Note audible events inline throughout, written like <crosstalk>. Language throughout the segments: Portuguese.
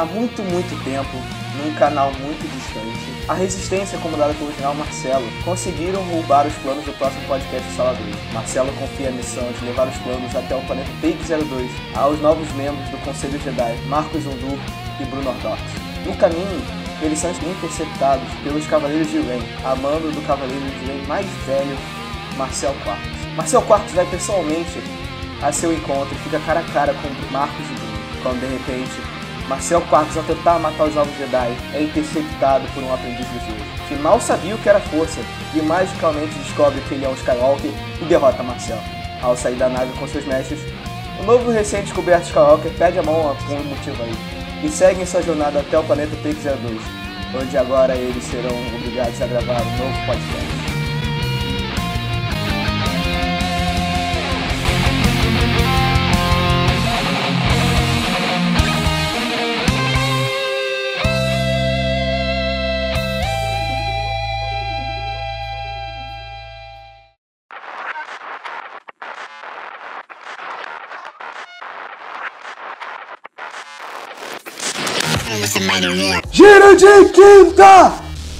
Há muito, muito tempo, num canal muito distante, a Resistência, comandada pelo general Marcelo, conseguiram roubar os planos do próximo podcast do Sala 2. Marcelo confia a missão de levar os planos até o planeta Take 02 aos novos membros do Conselho Jedi, Marcos Undur e Bruno Ortox. No caminho, eles são interceptados pelos Cavaleiros de Ren, a mando do Cavaleiro de Ren mais velho, Marcel Quartos. Marcel Quartos vai pessoalmente a seu encontro e fica cara a cara com Marcos e Bruno, quando de repente Marcel Quartos, ao tentar matar os Novos Jedi, é interceptado por um aprendiz de Jesus, que mal sabia o que era força e magicamente descobre que ele é um Skywalker e derrota Marcel. Ao sair da nave com seus mestres, o novo recém-descoberto Skywalker pede a mão por um motivo aí e segue sua jornada até o planeta Take-02, onde agora eles serão obrigados a gravar um novo podcast. Quinta!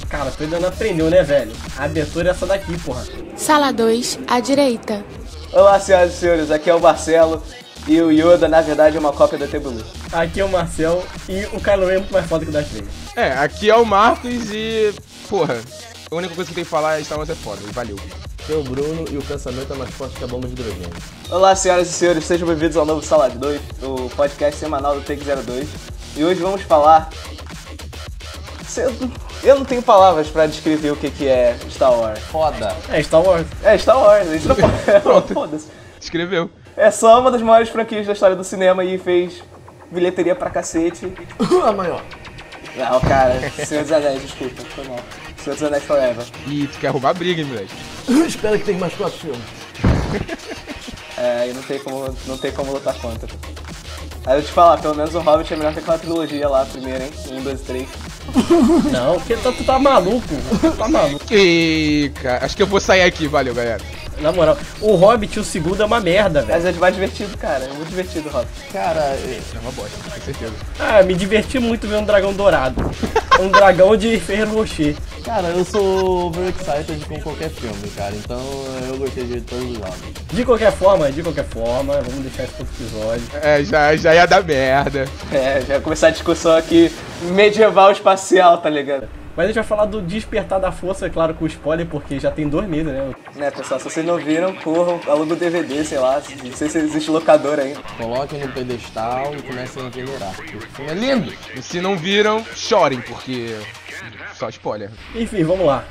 Cara, tu ainda não aprendeu, né, velho? A abertura é essa daqui, porra. Sala 2, à direita. Olá, senhoras e senhores, aqui é o Marcelo e o Yoda, na verdade, é uma cópia da Tebulu. Aqui é o Marcel e o Kylo Ren é muito mais foda que o Darth Vader. É, aqui é o Marcos e. Porra, a única coisa que tem que falar é Star Wars é foda, e valeu. Aqui é o Bruno e o pensamento é mais forte que a bomba de hidrogênio. Olá, senhoras e senhores, sejam bem-vindos ao novo Sala 2, o podcast semanal do Take 02. E hoje vamos falar. Eu não tenho palavras pra descrever o que, que é Star Wars. Foda! É Star Wars. É Star Wars, a gente não pode. <laughs> Foda-se. Escreveu. É só uma das maiores franquias da história do cinema e fez bilheteria pra cacete. <laughs> a maior. Não, cara, Senhor dos Anéis, desculpa, foi mal. Senhor dos Anéis Forever. E tu quer roubar briga, hein, moleque? <laughs> Espero que tenha mais quatro filmes. É, e não tem como, não tem como lutar contra. Aí eu te falar, pelo menos o Hobbit é melhor que aquela trilogia lá, primeiro, hein? Um, dois, três. <laughs> Não, porque tu, tu tá maluco. Tu tá maluco. E, cara, acho que eu vou sair aqui, valeu, galera. Na moral, o Hobbit, o segundo, é uma merda, velho. Mas é mais divertido, cara. É muito divertido o Hobbit. Cara, É uma bosta, com certeza. Ah, me diverti muito vendo um dragão dourado. um dragão de Ferreiro Rocher. cara, eu sou overexcited com qualquer filme, cara. Então eu gostei de todos os lados. De qualquer forma, de qualquer forma, vamos deixar pro outro episódio. É, já, já ia dar merda. É, já vai começar a discussão aqui medieval espacial, tá ligado? Mas a gente vai falar do Despertar da Força, claro, com spoiler, porque já tem dois meses, né? Né, pessoal, se vocês não viram, corram, aluga o DVD, sei lá, não sei se existe locador ainda. Coloquem no pedestal e comecem a Esse filme é lindo! E se não viram, chorem, porque. Só spoiler. Enfim, vamos lá.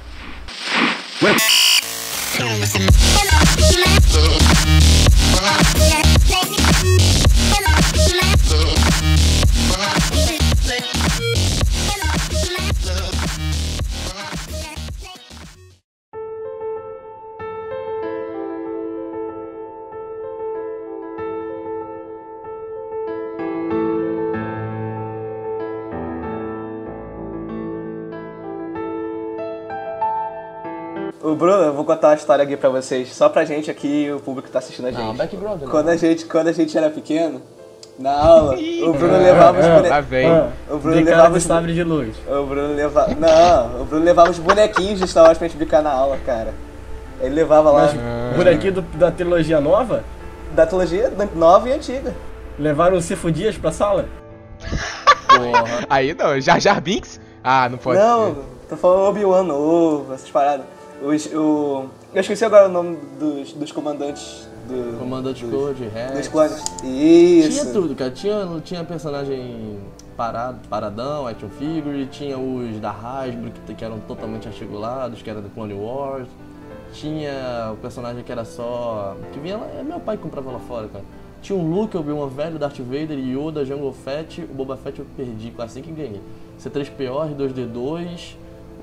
O história aqui pra vocês, só pra gente aqui o público que tá assistindo a gente. Não, Back Brother. Quando a gente, quando a gente era pequeno, na aula, o Bruno levava os Lá bonecos. vem. Ah, O Bruno levava de os sabre de luz. O Bruno levava. Não, o Bruno levava os bonequinhos de Star Wars pra gente brincar na aula, cara. Ele levava lá Bonequinho do- da trilogia nova, da trilogia nova e antiga. levaram o Cifo Dias pra sala. Porra. Aí não, Jar Jar Binks? Ah, não pode não, ser. tô falando Obi-Wan novo, essas paradas. Os, o, eu esqueci agora o nome dos, dos comandantes do, Comandante dos, Code, dos Rex. clones. Isso. Tinha tudo, cara. Tinha, tinha personagem parado, paradão, action figure, tinha os da Hasbro, que, que eram totalmente articulados, que era do Clone Wars. Tinha o personagem que era só. que vinha lá. É meu pai que comprava lá fora, cara. Tinha um Luke, Obi-Wan velho, Darth Vader, Yoda, Jungle Fett. O Boba Fett eu perdi, quase assim que ganhei. C3PO, R2D2,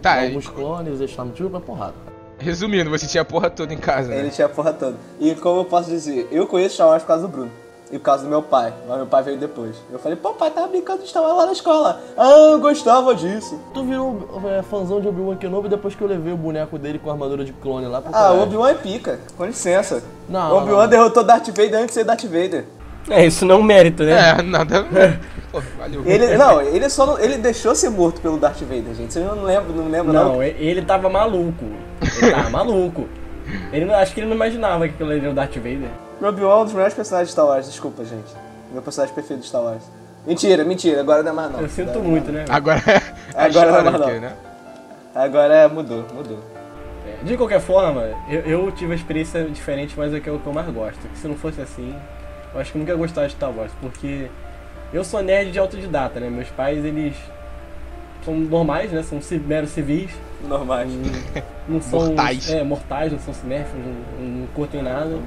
Tá, alguns clones, Stormtrooper, porrada. Resumindo, você tinha a porra toda em casa, né? Ele tinha a porra toda. E como eu posso dizer, eu conheço Star Wars por causa do Bruno. E por causa do meu pai. Mas meu pai veio depois. Eu falei, pô, pai, tava brincando de Star Wars lá na escola. Ah, eu gostava disso. Tu virou é, fãzão de Obi-Wan Kenobi depois que eu levei o boneco dele com a armadura de clone lá pro Ah, o. Obi-Wan é pica. Com licença. Não, o Obi-Wan derrotou Darth Vader antes de ser Darth Vader. É, isso não é um mérito, né? É, nada. <laughs> Pô, valeu. Ele, não, ele só não- ele deixou ser morto pelo Darth Vader, gente. Você não lembra, não lembra não? Não, ele tava maluco. Ele tava maluco. Ele não, acho que ele não imaginava que aquilo era o Darth Vader. Rob-Wan é um dos melhores personagens de Star Wars, desculpa, gente. Meu personagem preferido de Star Wars. Mentira, mentira, agora não é mais não. Eu sinto Agora- muito, né? Agora é Agora não, não. aqui, né? Agora é, mudou, mudou. De qualquer forma, eu, eu tive uma experiência diferente, mas é que é o que eu mais gosto. Se não fosse assim, eu acho que eu nunca ia gostar de Star Wars, porque eu sou nerd de autodidata, né? Meus pais, eles são normais, né? São meros civis, Normais. não são... Mortais. É, mortais, não são cinéfilos, não, não curtem nada.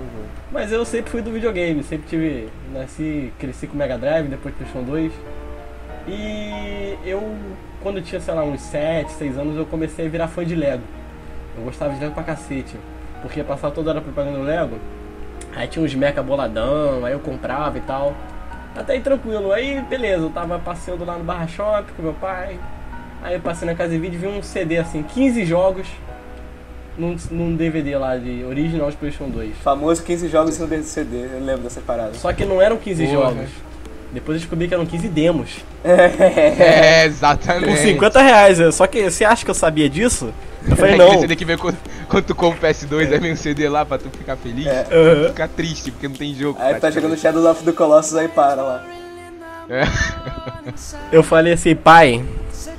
Mas eu sempre fui do videogame, sempre tive... Nasci, cresci com Mega Drive, depois PlayStation 2. E eu, quando eu tinha, sei lá, uns 7, 6 anos, eu comecei a virar fã de Lego. Eu gostava de Lego pra cacete. Porque passava toda hora propaganda do Lego. Aí tinha uns mecha boladão, aí eu comprava e tal. Até aí tranquilo. Aí beleza, eu tava passeando lá no Barra Shop com meu pai. Aí eu passei na casa de vídeo e vi um CD assim, 15 jogos num, num DVD lá de original de PlayStation 2. Famoso 15 jogos no CD, eu lembro dessa parada. Só que não eram 15 Porra. jogos. Depois eu descobri que eram 15 demos. <laughs> É, exatamente. Por 50 reais. eu- Só que você acha que eu sabia disso? Eu falei, <laughs> É não. aquele CD que vem quando, tu compra o PS2, aí vem um CD lá pra tu ficar feliz. É. Aham. Ficar triste, porque não tem jogo. Aí tá jogando Shadow of the Colossus aí para lá. É. <laughs> Eu falei assim, pai,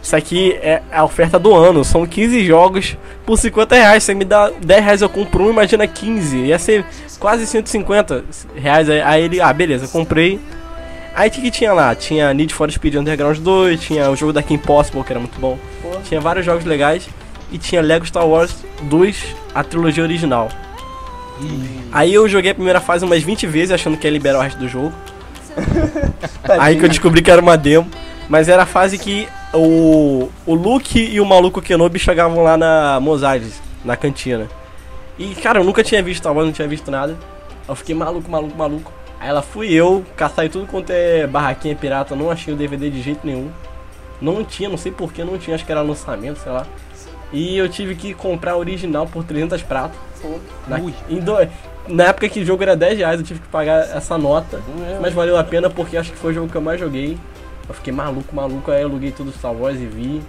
isso aqui é a oferta do ano. São 15 jogos por 50 reais. Você me dá 10 reais, eu compro um, imagina 15. Ia ser quase 150 reais. Aí- ele, ah, beleza, comprei. Aí o que, que tinha lá? Tinha Need for Speed Underground 2, tinha o jogo da Kim Possible, que era muito bom. Tinha vários jogos legais. E tinha Lego Star Wars 2, a trilogia original. Aí eu joguei a primeira fase umas 20 vezes, achando que ia liberar o resto do jogo. <laughs> Aí que eu descobri que era uma demo. Mas era a fase que o, o Luke e o maluco Kenobi chegavam lá na Mosaics, na cantina. E, cara, eu nunca tinha visto Star Wars, não tinha visto nada. Eu fiquei maluco, maluco, maluco. Aí ela fui eu, caçar tudo quanto é barraquinha pirata, não achei o DVD de jeito nenhum. Não tinha, não sei porquê, não tinha, acho que era lançamento, sei lá. E eu tive que comprar a original por 300 pratos. Na, em do- na época que o jogo era 10 reais, eu tive que pagar essa nota. Mas valeu a pena porque acho que foi o jogo que eu mais joguei. Eu fiquei maluco, maluco, aí eu aluguei tudo Star Wars e vi.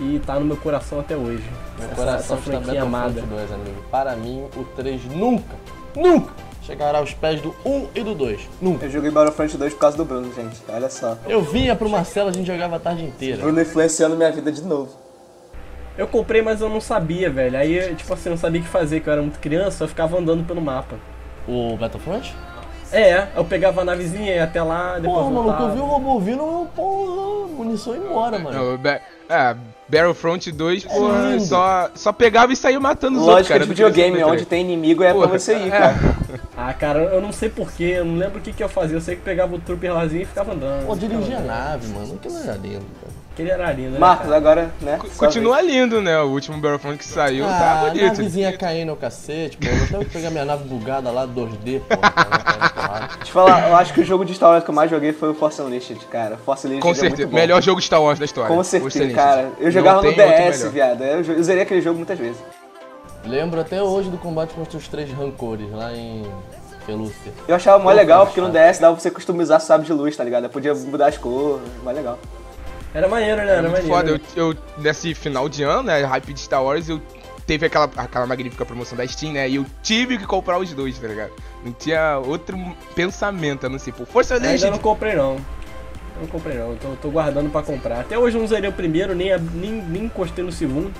E tá no meu coração até hoje. Meu essa, coração essa está franquia amada. Battlefront 2, amigo. Para mim, o 3 nunca, nunca chegará aos pés do 1 e do 2. Nunca. Eu joguei Battlefront 2 por causa do Bruno, gente. Olha só. Eu vinha pro Marcelo, a gente jogava a tarde inteira. Bruno influenciando minha vida de novo. Eu comprei, mas eu não sabia, velho. Aí, tipo assim, eu não sabia o que fazer, que eu era muito criança, eu ficava andando pelo mapa. O Battlefront? É, eu pegava a navezinha e ia até lá, depois Porra, maluco, voltava. eu vi o robô vindo, eu, porra, munição ia embora, mano. Não, ba é, Battlefront 2, porra, lindo. só, só pegava e saía matando os outros, Lógica cara. de videogame, onde tem inimigo é Porra, pra você ir, é. cara. <laughs> Ah, cara, eu não sei porquê, eu não lembro o que, que eu fazia. Eu sei que pegava o trooper lázinho e ficava andando. Pô, dirigia a nave, mano. Aquilo era lindo, cara. Aquele era lindo, né? Marcos, cara? agora, né? Sua Continua lindo, né? O último Battlefront que saiu Ah, tá a bonito. navezinha caindo ao cacete, pô. Eu vou até pegar minha nave bugada lá, 2D, pô. vez. Te falar, eu acho que o jogo de Star Wars que eu mais joguei foi o Force Unleashed, cara. Force Unleashed Com é muito certeza. bom. Melhor jogo Star Wars da história. Com certeza, cara. Eu jogava no DS, viado. Eu, eu zerei aquele jogo muitas vezes. Lembro até hoje do combate contra os três rancores lá em Pelúcia. Eu achava mó legal, porque no. DS dava pra você customizar sabe de luz, tá ligado? Eu podia mudar as cores, mó legal. Era maneiro, né? Era maneiro. foda. Eu, eu, nesse final de ano, né? Hype de Star Wars, eu teve aquela, aquela magnífica promoção da Steam, né? E eu tive que comprar os dois, tá ligado? Não tinha outro pensamento, a não ser, pô, Força Ainda Legend. não comprei não. Eu não comprei não, tô, tô guardando pra comprar. Até hoje eu não zerei o primeiro, nem, nem, nem encostei no segundo.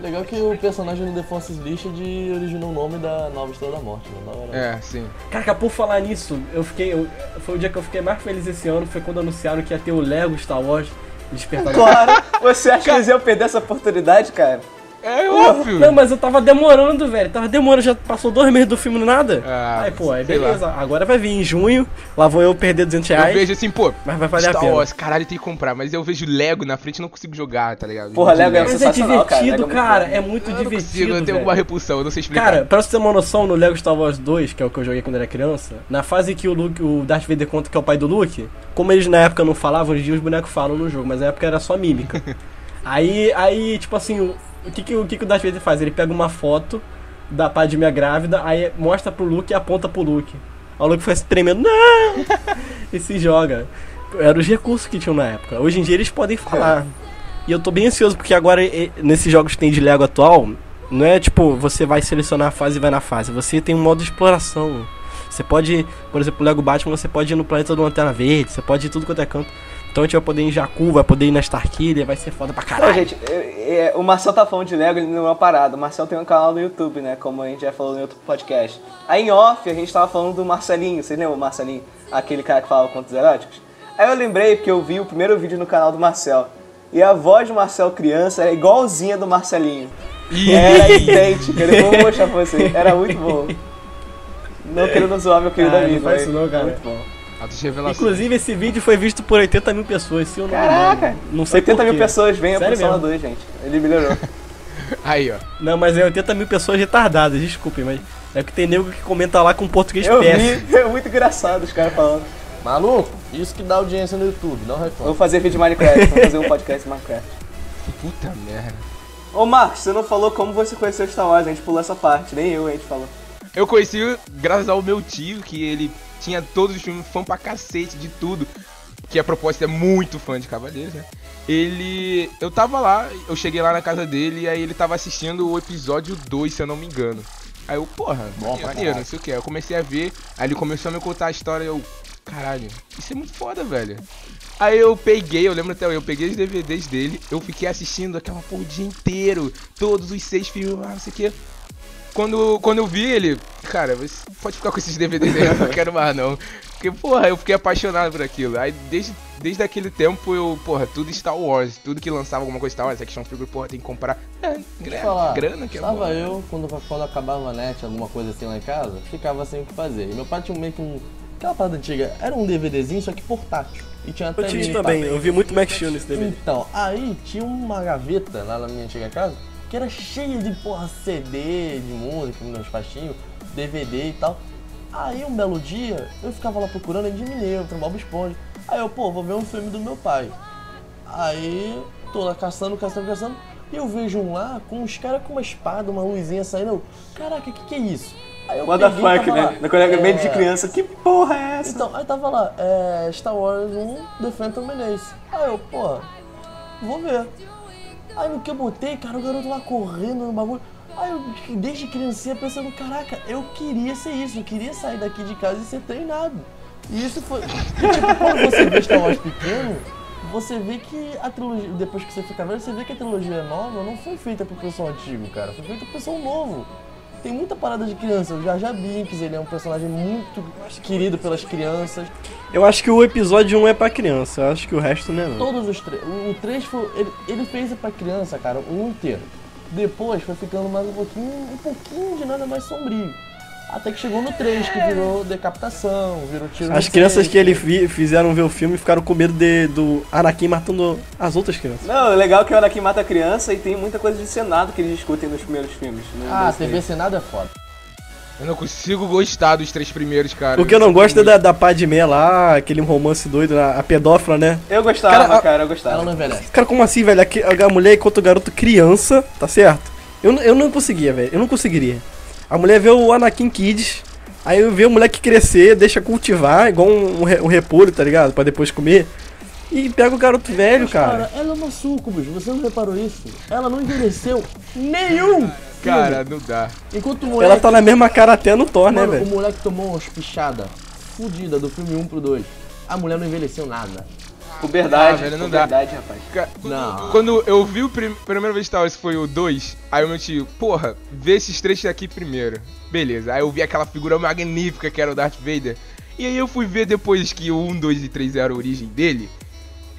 Legal que o personagem do The Force Listed originou o nome da nova Estrela da Morte, né? Da hora. É, sim. Caraca, por falar nisso, eu fiquei. eu- foi o dia que eu fiquei mais feliz esse ano, foi quando anunciaram que ia ter o Lego Star Wars Despertar da Claro! <laughs> Você acha que eles iam perder essa oportunidade, cara? É óbvio. Não, mas eu tava demorando, velho. Tava demorando, já passou dois meses do filme, nada. Ah, aí, pô, aí beleza. Agora vai vir em junho, lá vou eu perder 200 Eu reais, vejo assim, pô, mas vai valer a Star pena. Wars, caralho, tem que comprar. Mas eu vejo Lego na frente e não consigo jogar, tá ligado? Porra, Lego é Mas é sensacional, cara. divertido, Lego é muito cara. bom. É muito Eu não divertido. consigo, eu tenho alguma repulsão, eu não sei explicar. Cara, pra você ter uma noção, no Lego Star Wars 2, que é o que eu joguei quando era criança, na fase que o Luke, o Darth Vader conta que é o pai do Luke, como eles na época não falavam, hoje em dia os bonecos falam no jogo, mas na época era só mímica. <laughs> aí, aí, tipo assim, o, que, que, o que, que o Darth Vader faz? Ele pega uma foto da Padmé grávida, aí mostra pro Luke e aponta pro Luke. O maluco faz tremendo, não! <laughs> e se joga. Eram os recursos que tinham na época. Hoje em dia eles podem falar. E eu tô bem ansioso, porque agora, nesses jogos que tem de Lego atual, não é tipo, você vai selecionar a fase e vai na fase. Você tem um modo de exploração. Você pode, por exemplo, o Lego Batman, você pode ir no planeta do Lanterna Verde, você pode ir tudo quanto é canto. Então a gente vai poder ir em Jakku, vai poder ir na Starkiller, vai ser foda pra Não, caralho. gente, é- é- o Marcel tá falando de Lego, ele não é uma parada. O Marcel tem um canal no YouTube, né? Como a gente já falou no outro podcast. Aí em off, a gente tava falando do Marcelinho. Vocês lembram o Marcelinho? Aquele cara que falava contos eróticos? Aí eu lembrei porque eu vi o primeiro vídeo no canal do Marcel. E a voz do Marcel criança era igualzinha do Marcelinho. Era idêntica, eu vou mostrar pra vocês. Era muito bom. Não querendo zoar meu querido Ah, não amigo, faz mas isso não, cara. Muito bom. Inclusive, esse vídeo foi visto por 80 mil pessoas, se eu não Caraca! engano. Não sei 80 mil pessoas, Sério Sala mesmo? 2, gente. Ele melhorou. <laughs> Aí, ó. Não, mas é 80 mil pessoas retardadas, desculpem, mas é que tem nego que comenta lá com português Eu péssimo. vi, <laughs> é muito engraçado os caras falando. Maluco, isso que dá audiência no YouTube, não Vou reclama. fazer vídeo de Minecraft, vou fazer um podcast de Minecraft. Puta merda. Ô Marcos, você não falou como você conheceu Star Wars, a gente pulou essa parte, nem eu a gente falou. Eu conheci graças ao meu tio, que ele tinha todos os filmes, fã pra cacete de tudo. Que a proposta é muito fã de Cavaleiros, né? Ele. Eu tava lá, eu cheguei lá na casa dele e aí ele tava assistindo o episódio 2, se eu não me engano. Aí eu, porra, Bom maneiro, não sei o que. Eu comecei a ver, aí ele começou a me contar a história e eu. Caralho, isso é muito foda, velho. Aí eu peguei, eu lembro até eu peguei os DVDs dele, eu fiquei assistindo aquela porra o dia inteiro, todos os seis filmes, lá, não sei o que. Quando, quando eu vi ele, cara, você pode ficar com esses DVDs aí, eu não quero mais não. Porque, porra, eu fiquei apaixonado por aquilo. Aí desde, desde aquele tempo eu, porra, tudo Star Wars, tudo que lançava alguma coisa Star Wars, action figure, porra, tem que comprar. É, grana, falar, grana que é Tava eu, quando, quando acabava a net, alguma coisa assim lá em casa, ficava sem o que fazer. E meu pai tinha meio que um. Aquela parada antiga, era um DVDzinho, só que portátil. E tinha até Eu tive mini também, papel. eu vi muito Max Steel nesse DVD. Então, aí tinha uma gaveta lá na minha antiga casa que era cheia de porra CD de música, meus pastinhos, DVD e tal. Aí um belo dia eu ficava lá procurando Andy Mineiro, Bob Esponja. Aí eu, pô, vou ver um filme do meu pai. Aí tô lá caçando, caçando, caçando. E eu vejo um lá com uns caras com uma espada, uma luzinha saindo. Eu, Caraca, o que, que é isso? Aí eu peguei né? Na colega meio de é, criança, que porra é essa? então, aí tava lá, é, Star Wars 1, The Phantom Menace. Aí eu, pô, vou ver. Aí no que eu botei, cara, o garoto lá correndo no bagulho. Aí eu, desde criancinha, pensando, caraca, eu queria ser isso, eu queria sair daqui de casa e ser treinado. E isso foi. Tipo, quando você vê Star Wars pequeno, você vê que a trilogia, depois que você fica velho, você vê que a trilogia nova não foi feita pro pessoal antigo, cara, foi feita pro pessoal novo. Tem muita parada de criança, o Jar Jar Binks, ele é um personagem muito querido pelas crianças. Eu acho que o episódio 1 é pra criança, eu acho que o resto não é não. Todos os três. O 3 foi. Ele, ele fez pra criança, cara, o um inteiro. Depois foi ficando mais um pouquinho. um pouquinho de nada mais sombrio. Até que chegou no 3, que virou decapitação, virou tiro no As crianças que ele fi- fizeram ver o filme ficaram com medo de, do Anakin matando as outras crianças. Não, o legal é que o Anakin mata a criança e tem muita coisa de Senado que eles discutem nos primeiros filmes. né, Ah, TV daí. Senado é foda. Eu não consigo gostar dos três primeiros, cara. O que eu não gosto é da, da Padmé lá, aquele romance doido, a, a pedófila, né? Eu gostava, Cara, cara, a- eu gostava. Ela não envelhece. Cara, como assim, velho? A, que- a mulher enquanto o garoto criança, tá certo? Eu, eu não conseguia, velho. Eu não conseguiria. A mulher vê o Anakin Kids, aí vê o moleque crescer, deixa cultivar, igual um, um, re- um repolho, tá ligado? Pra depois comer. E pega o garoto velho, cara. Cara, ela é uma sucubus, você não reparou isso? Ela não envelheceu nenhum! Cara, não dá. Enquanto o moleque. Ela tá na mesma cara até no Thor, né, Mano, o velho? moleque tomou uma espichada fudida do filme 1 pro 2. A mulher não envelheceu nada. Puberdade, Ah, velho, não dá. puberdade, rapaz. Ca- Não. Quando eu vi o prim primeira vez Star Wars foi o 2, aí o meu tio, porra, vê esses três aqui primeiro. Beleza, aí eu vi aquela figura magnífica que era o Darth Vader. E aí eu fui ver depois que o 1, 2 e 3 era a origem dele.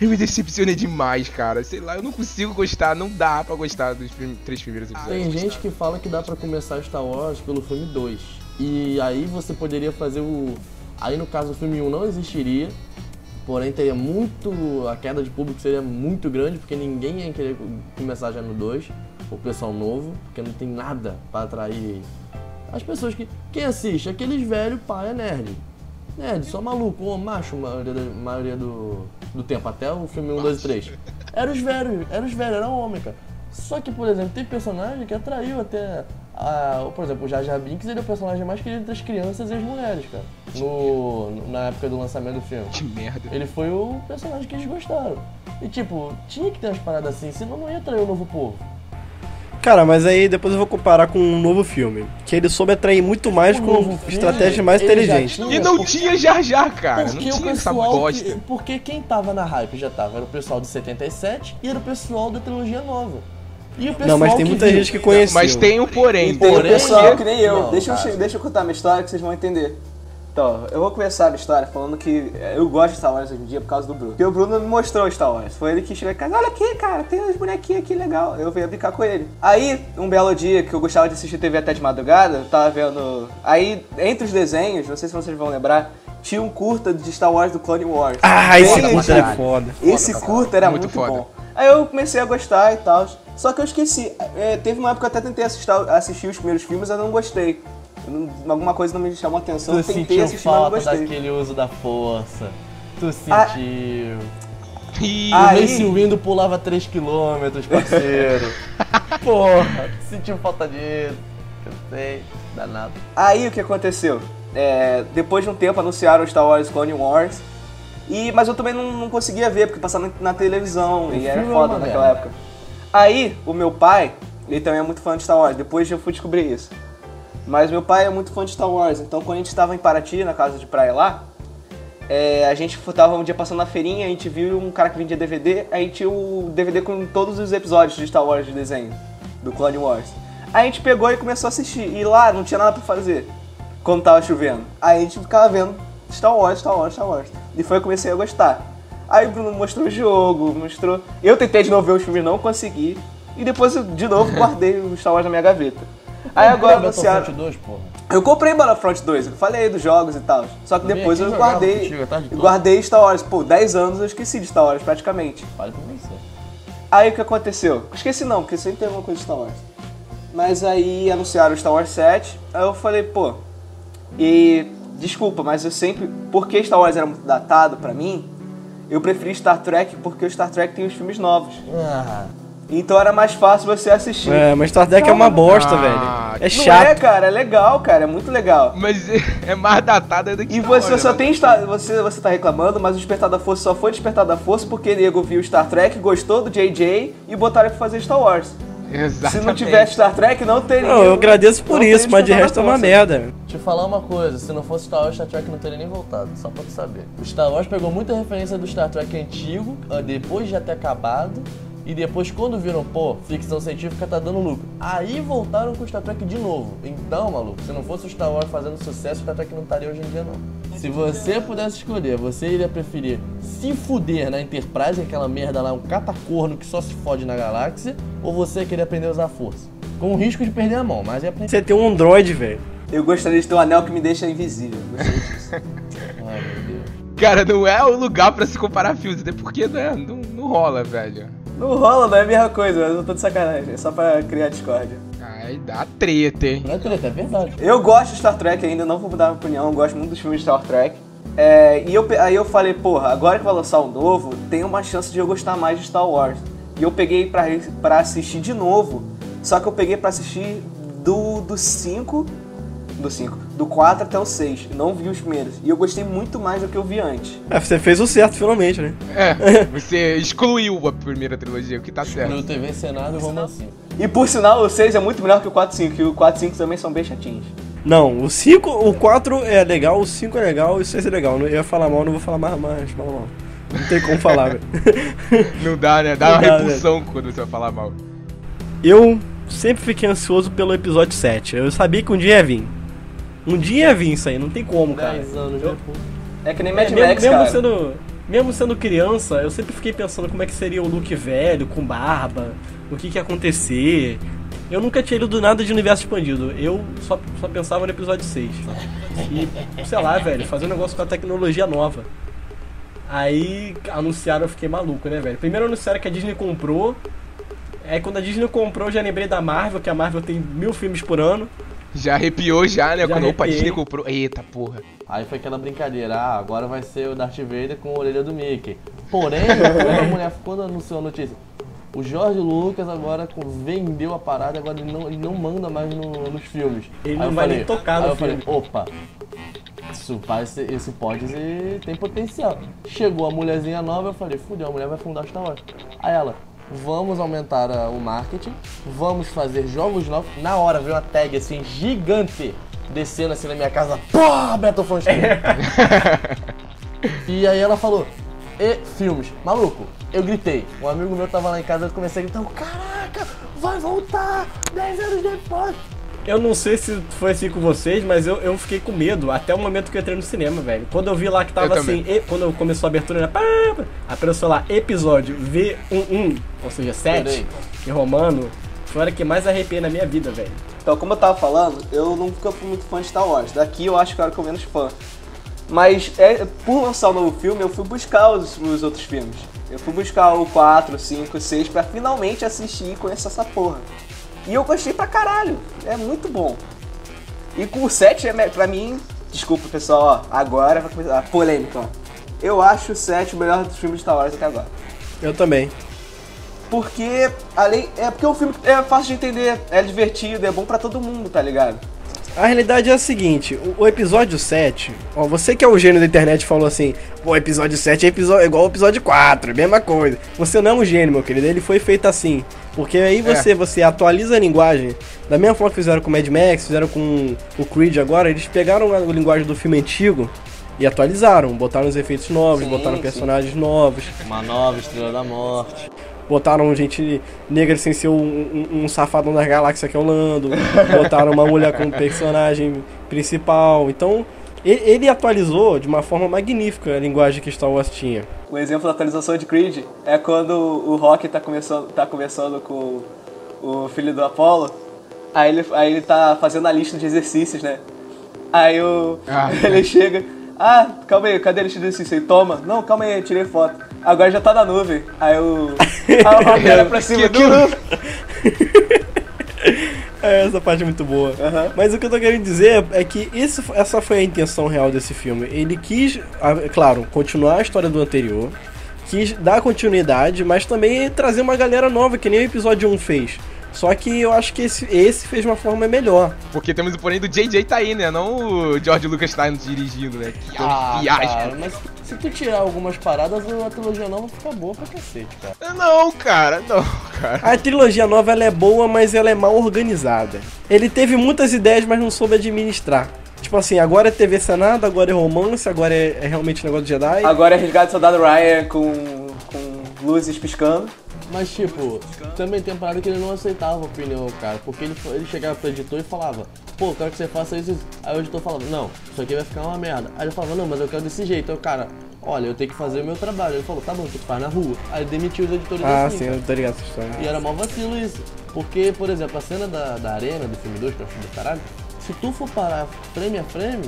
Eu me decepcionei demais, cara. Sei lá, eu não consigo gostar, não dá pra gostar dos prim- três primeiros episódios. Tem gente que fala que dá pra começar Star Wars pelo filme 2. E aí você poderia fazer o. Aí no caso o filme 1 não existiria. Porém teria muito. A queda de público seria muito grande, porque ninguém ia querer começar já no 2. O pessoal novo, porque não tem nada pra atrair as pessoas que. Quem assiste? Aqueles velhos pai é nerd. Nerd, só maluco, ou macho, a maioria, da- maioria do, do tempo, até o filme 1, 2 e 3. Era os velhos, era os velhos, era homem, cara. Só que, por exemplo, tem personagem que atraiu até a- por exemplo, o Jar Jar Binks ele é o personagem mais querido das crianças e as mulheres, cara. No, na época do lançamento do filme. Que merda. Ele foi o personagem que eles gostaram. E tipo, tinha que ter umas paradas assim, senão não ia atrair o novo povo. Cara, mas aí depois eu vou comparar com um novo filme. Que ele soube atrair muito mais O com novo estratégias mais ele inteligentes. tinha- E não porque- tinha Jar Jar, cara. Não Porque o tinha essa pessoal. bosta. que- porque quem tava na hype já tava. Era o pessoal de 77 e era o pessoal da trilogia nova. E o pessoal Não, mas tem muita viu- gente que conheceu. Mas tem um porém. Tem o Porém, pessoal que nem eu. não, deixa, eu deixa eu contar minha história que vocês vão entender. Então, eu vou começar a minha história falando que eh, eu gosto de Star Wars hoje em dia por causa do Bruno. Porque o Bruno me mostrou Star Wars. Foi ele que chegou em casa, olha aqui, cara, tem uns bonequinhos aqui legal. Eu venho brincar com ele. Aí, um belo dia que eu gostava de assistir TV até de madrugada, eu tava vendo. Aí, entre os desenhos, não sei se vocês vão lembrar, tinha um curta de Star Wars do Clone Wars. Ah, esse curta é legal. foda. Esse curta era Muito muito, foda. bom. Aí eu comecei a gostar e tal. Só que eu esqueci. É, teve uma época que eu até tentei assistir, assistir os primeiros filmes, eu não gostei. Eu não- alguma coisa não me chamou a atenção. Tu eu tentei sentiu assistir, mas não falta gostei. daquele uso da força. Tu Ah. sentiu. Ih, O Aí- Mace Windu pulava 3km, parceiro. <laughs> Porra, sentiu falta disso. Eu sei, danado. Aí o que aconteceu? É, depois de um tempo anunciaram Star Wars Clone Wars. E, mas eu também não, não conseguia ver, porque passava na, televisão e era é foda naquela época. Aí, o meu pai, ele também é muito fã de Star Wars, depois eu fui descobrir isso. Mas meu pai é muito fã de Star Wars, então quando a gente estava em Paraty, na casa de praia lá, é, a gente tava um dia passando na feirinha, a gente viu um cara que vendia DVD, aí tinha o DVD com todos os episódios de Star Wars de desenho, do Clone Wars. Aí a gente pegou e começou a assistir, e lá não tinha nada pra fazer, quando tava chovendo. Aí a gente ficava vendo Star Wars, Star Wars, Star Wars. E foi que eu comecei a gostar. Aí o Bruno mostrou o jogo, mostrou... Eu tentei de novo ver os filmes, não consegui. E depois eu, de novo, <laughs> guardei o Star Wars na minha gaveta. Aí agora anunciaram... Battlefront 2, porra. Eu comprei Battlefront 2, eu falei aí dos jogos e tal. Só que Eu depois eu guardei. contigo guardei Star Wars. Pô, 10 anos eu esqueci de Star Wars praticamente. Fale pra você. Aí o que aconteceu? Esqueci não, porque sempre tem alguma coisa de Star Wars. Mas aí anunciaram o Star Wars 7, aí eu falei, pô. E desculpa, mas eu sempre. Porque Star Wars era muito datado pra mim, eu preferi Star Trek porque o Star Trek tem os filmes novos. Ah, Então era mais fácil você assistir. É, mas Star Trek é uma bosta, Ah, velho. É Não chato. é, cara, é legal, cara, é muito legal. Mas é mais datada do que E Star você Wars, só né? tem Star, você você tá reclamando, mas o Despertar da Força só foi Despertar da Força porque nego viu Star Trek, gostou do JJ e botaram pra fazer Star Wars. Exatamente. Se não tivesse Star Trek, não teria. Não, eu agradeço por não isso, mas de resto é uma merda. Te falar uma coisa, se não fosse Star Wars, Star Trek não teria nem voltado, só pra tu saber. O Star Wars pegou muita referência do Star Trek antigo, ah, depois de já ter acabado, e depois quando viram, pô, ficção científica tá dando lucro. Aí voltaram com o Star Trek de novo. Então, maluco, se não fosse o Star Wars fazendo sucesso, o Star Trek não estaria hoje em dia, não. Se você pudesse escolher, você iria preferir se fuder na Enterprise, aquela merda lá, um catacorno que só se fode na galáxia, ou você queria aprender a usar a força? Com o risco de perder a mão, mas é aprender. Você tem um Android, velho. Eu gostaria de ter um anel que me deixa invisível. gostaria disso. <laughs> Ai, meu Deus. Cara, não é o lugar pra se comparar filmes, até porque né, não, não rola, velho. Não rola, não é a mesma coisa, mas eu tô de sacanagem. É só pra criar discórdia. Aí dá treta, hein? Não é treta, é verdade. Eu gosto de Star Trek ainda, não vou mudar minha opinião, eu gosto muito dos filmes de Star Trek. É, e eu, aí eu falei, porra, agora que vai lançar um novo, tem uma chance de eu gostar mais de Star Wars. E eu peguei pra, pra assistir de novo, só que eu peguei pra assistir do 5, do 5, do 4 até o 6, não vi os primeiros. E eu gostei muito mais do que eu vi antes. É, você fez o certo finalmente, né? É, <laughs> você excluiu a primeira trilogia, o que tá No certo. TV Senado e Romancinho. E por sinal, o 6 é muito melhor que o 4 e 5, e o 4 e 5 também são bem chatinhos. Não, o 5, o 4 é legal, o 5 é legal e o 6 é legal. Eu ia falar mal, não vou falar mais, mais mal, mal. Não tem como falar, velho. <laughs> Não dá, né? Dá Não uma dá, repulsão quando você vai falar mal. Eu sempre fiquei ansioso pelo episódio 7. Eu sabia que um dia ia vir. Um dia ia vir isso aí, não tem como, cara. 10 anos Eu- depois. É que nem É, Mad mesmo, Max, mesmo cara. sendo, mesmo sendo criança, eu sempre fiquei pensando como é que seria o Luke velho, com barba, o que que ia acontecer. Eu nunca tinha lido nada de universo expandido. Eu só, só pensava no episódio 6. E, sei lá, velho, fazer um negócio com a tecnologia nova. Aí anunciaram, eu fiquei maluco, né, velho? Primeiro anunciaram que a Disney comprou. Aí quando a Disney comprou, eu já lembrei da Marvel, que a Marvel tem mil filmes por ano. Já arrepiou já, né? Já quando opa, comprou. Eita porra. Aí foi aquela brincadeira, ah, agora vai ser o Darth Vader com a orelha do Mickey. Porém, quando a mulher, quando anunciou a notícia, O Jorge Lucas agora vendeu a parada, agora ele não, ele não manda mais no- nos filmes. Ele Aí não eu vai falei- nem tocar aí no eu falei, filme. opa, isso, faz, esse pode ser, tem potencial. Chegou a mulherzinha nova, eu falei, fudeu, a mulher vai fundar Star Wars. Aí ela, vamos aumentar a- o marketing, vamos fazer jogos novos. Na hora veio uma tag assim, gigante, descendo assim na minina casa, pô, 3. <laughs> E aí ela falou, e filmes. Maluco, eu gritei. Um amigo meu tava lá em casa, eu comecei a gritar, caraca, vai voltar 10 anos depois. Eu não sei se foi assim com vocês, mas eu, eu fiquei com medo até o momento que eu entrei no cinema, velho. Quando eu vi lá que tava Eu assim, e- quando começou a abertura, né, pá, pá, apareceu lá episódio V11, ou seja, 7, Peraí. em romano, foi a hora que mais arrepiei na minha vida, velho. Então, como eu tava falando, eu nunca fui muito fã de Star Wars. Daqui eu acho que eu era o que eu menos fã. Mas é, por lançar o novo filme, eu fui buscar os, os outros filmes. Eu fui buscar o 4, 5, 6 pra finalmente assistir e conhecer essa porra. E eu gostei pra caralho. É muito bom. E com o 7, é, pra mim, desculpa pessoal, ó, agora vai começar a polêmica, ó. Eu acho o 7 o melhor dos filmes de Star Wars até agora. Eu também. Porque, além. É porque o filme é fácil de entender, é divertido, é bom pra todo mundo, tá ligado? A realidade é a seguinte, o, o episódio 7, ó, você que é o gênio da internet falou assim, pô, episódio 7 é episódio, igual o episódio 4, é a mesma coisa. Você não é um gênio, meu querido, ele foi feito assim. Porque aí você, você atualiza a linguagem, da mesma forma que fizeram com o Mad Max, fizeram com o Creed agora, eles pegaram a linguagem do filme antigo e atualizaram, botaram os efeitos novos, Sim, botaram sim. personagens novos, Uma nova Estrela da Morte. Botaram gente negra sem ser um, um, um safadão das galáxias que é o Lando, botaram uma mulher como personagem principal. Então, ele, ele atualizou de uma forma magnífica a linguagem que Star Wars tinha. O exemplo da atualização de Creed é quando o Rock tá, começando, tá conversando com o filho do Apollo, aí ele, aí ele tá fazendo a lista de exercícios, né? Aí o, Ah. <laughs> ele chega, ah, calma aí, cadê a lista de exercícios? Aí toma, não, calma aí, tirei foto. Agora já tá na nuvem. Aí o. Aí o Rock olha pra cima Que do. <laughs> É, essa parte é muito boa. Aham. Mas o que eu tô querendo dizer é que esse, essa foi a intenção real desse filme. Ele quis, ah, claro, continuar a história do anterior, quis dar continuidade, mas também trazer uma galera nova, que nem o episódio 1 fez. Só que eu acho que esse, esse fez de uma forma melhor. Porque temos o porém do JJ tá aí, né? Não o George Lucas tá dirigindo, né? Que Ah, cara, mas se tu tirar algumas paradas, a trilogia nova fica boa pra cacete, cara. Não, cara, não, cara. A trilogia nova ela é boa, mas ela é mal organizada. Ele teve muitas ideias, mas não soube administrar. Tipo assim, agora é TV Senado, agora é romance, agora é, é realmente negócio de Jedi. Agora é resgate do soldado Ryan com, com luzes piscando. Mas, tipo, também tem parada que ele não aceitava a opinião, cara. Porque ele, ele chegava pro editor e falava, pô, eu quero que você faça isso. isso. Aí o editor falava, não, isso aqui vai ficar uma merda. Aí ele falava, não, mas eu quero desse jeito. Aí o cara, olha, eu tenho que fazer o meu trabalho. Ele falou, tá bom, tu faz na rua. Aí ele demitiu os editores Ah, assim, sim, cara. eu tô ligado essa história. E era mó vacilo isso. Porque, por exemplo, a cena da, da arena do filme 2, que eu acho do caralho, se tu for parar frame a frame,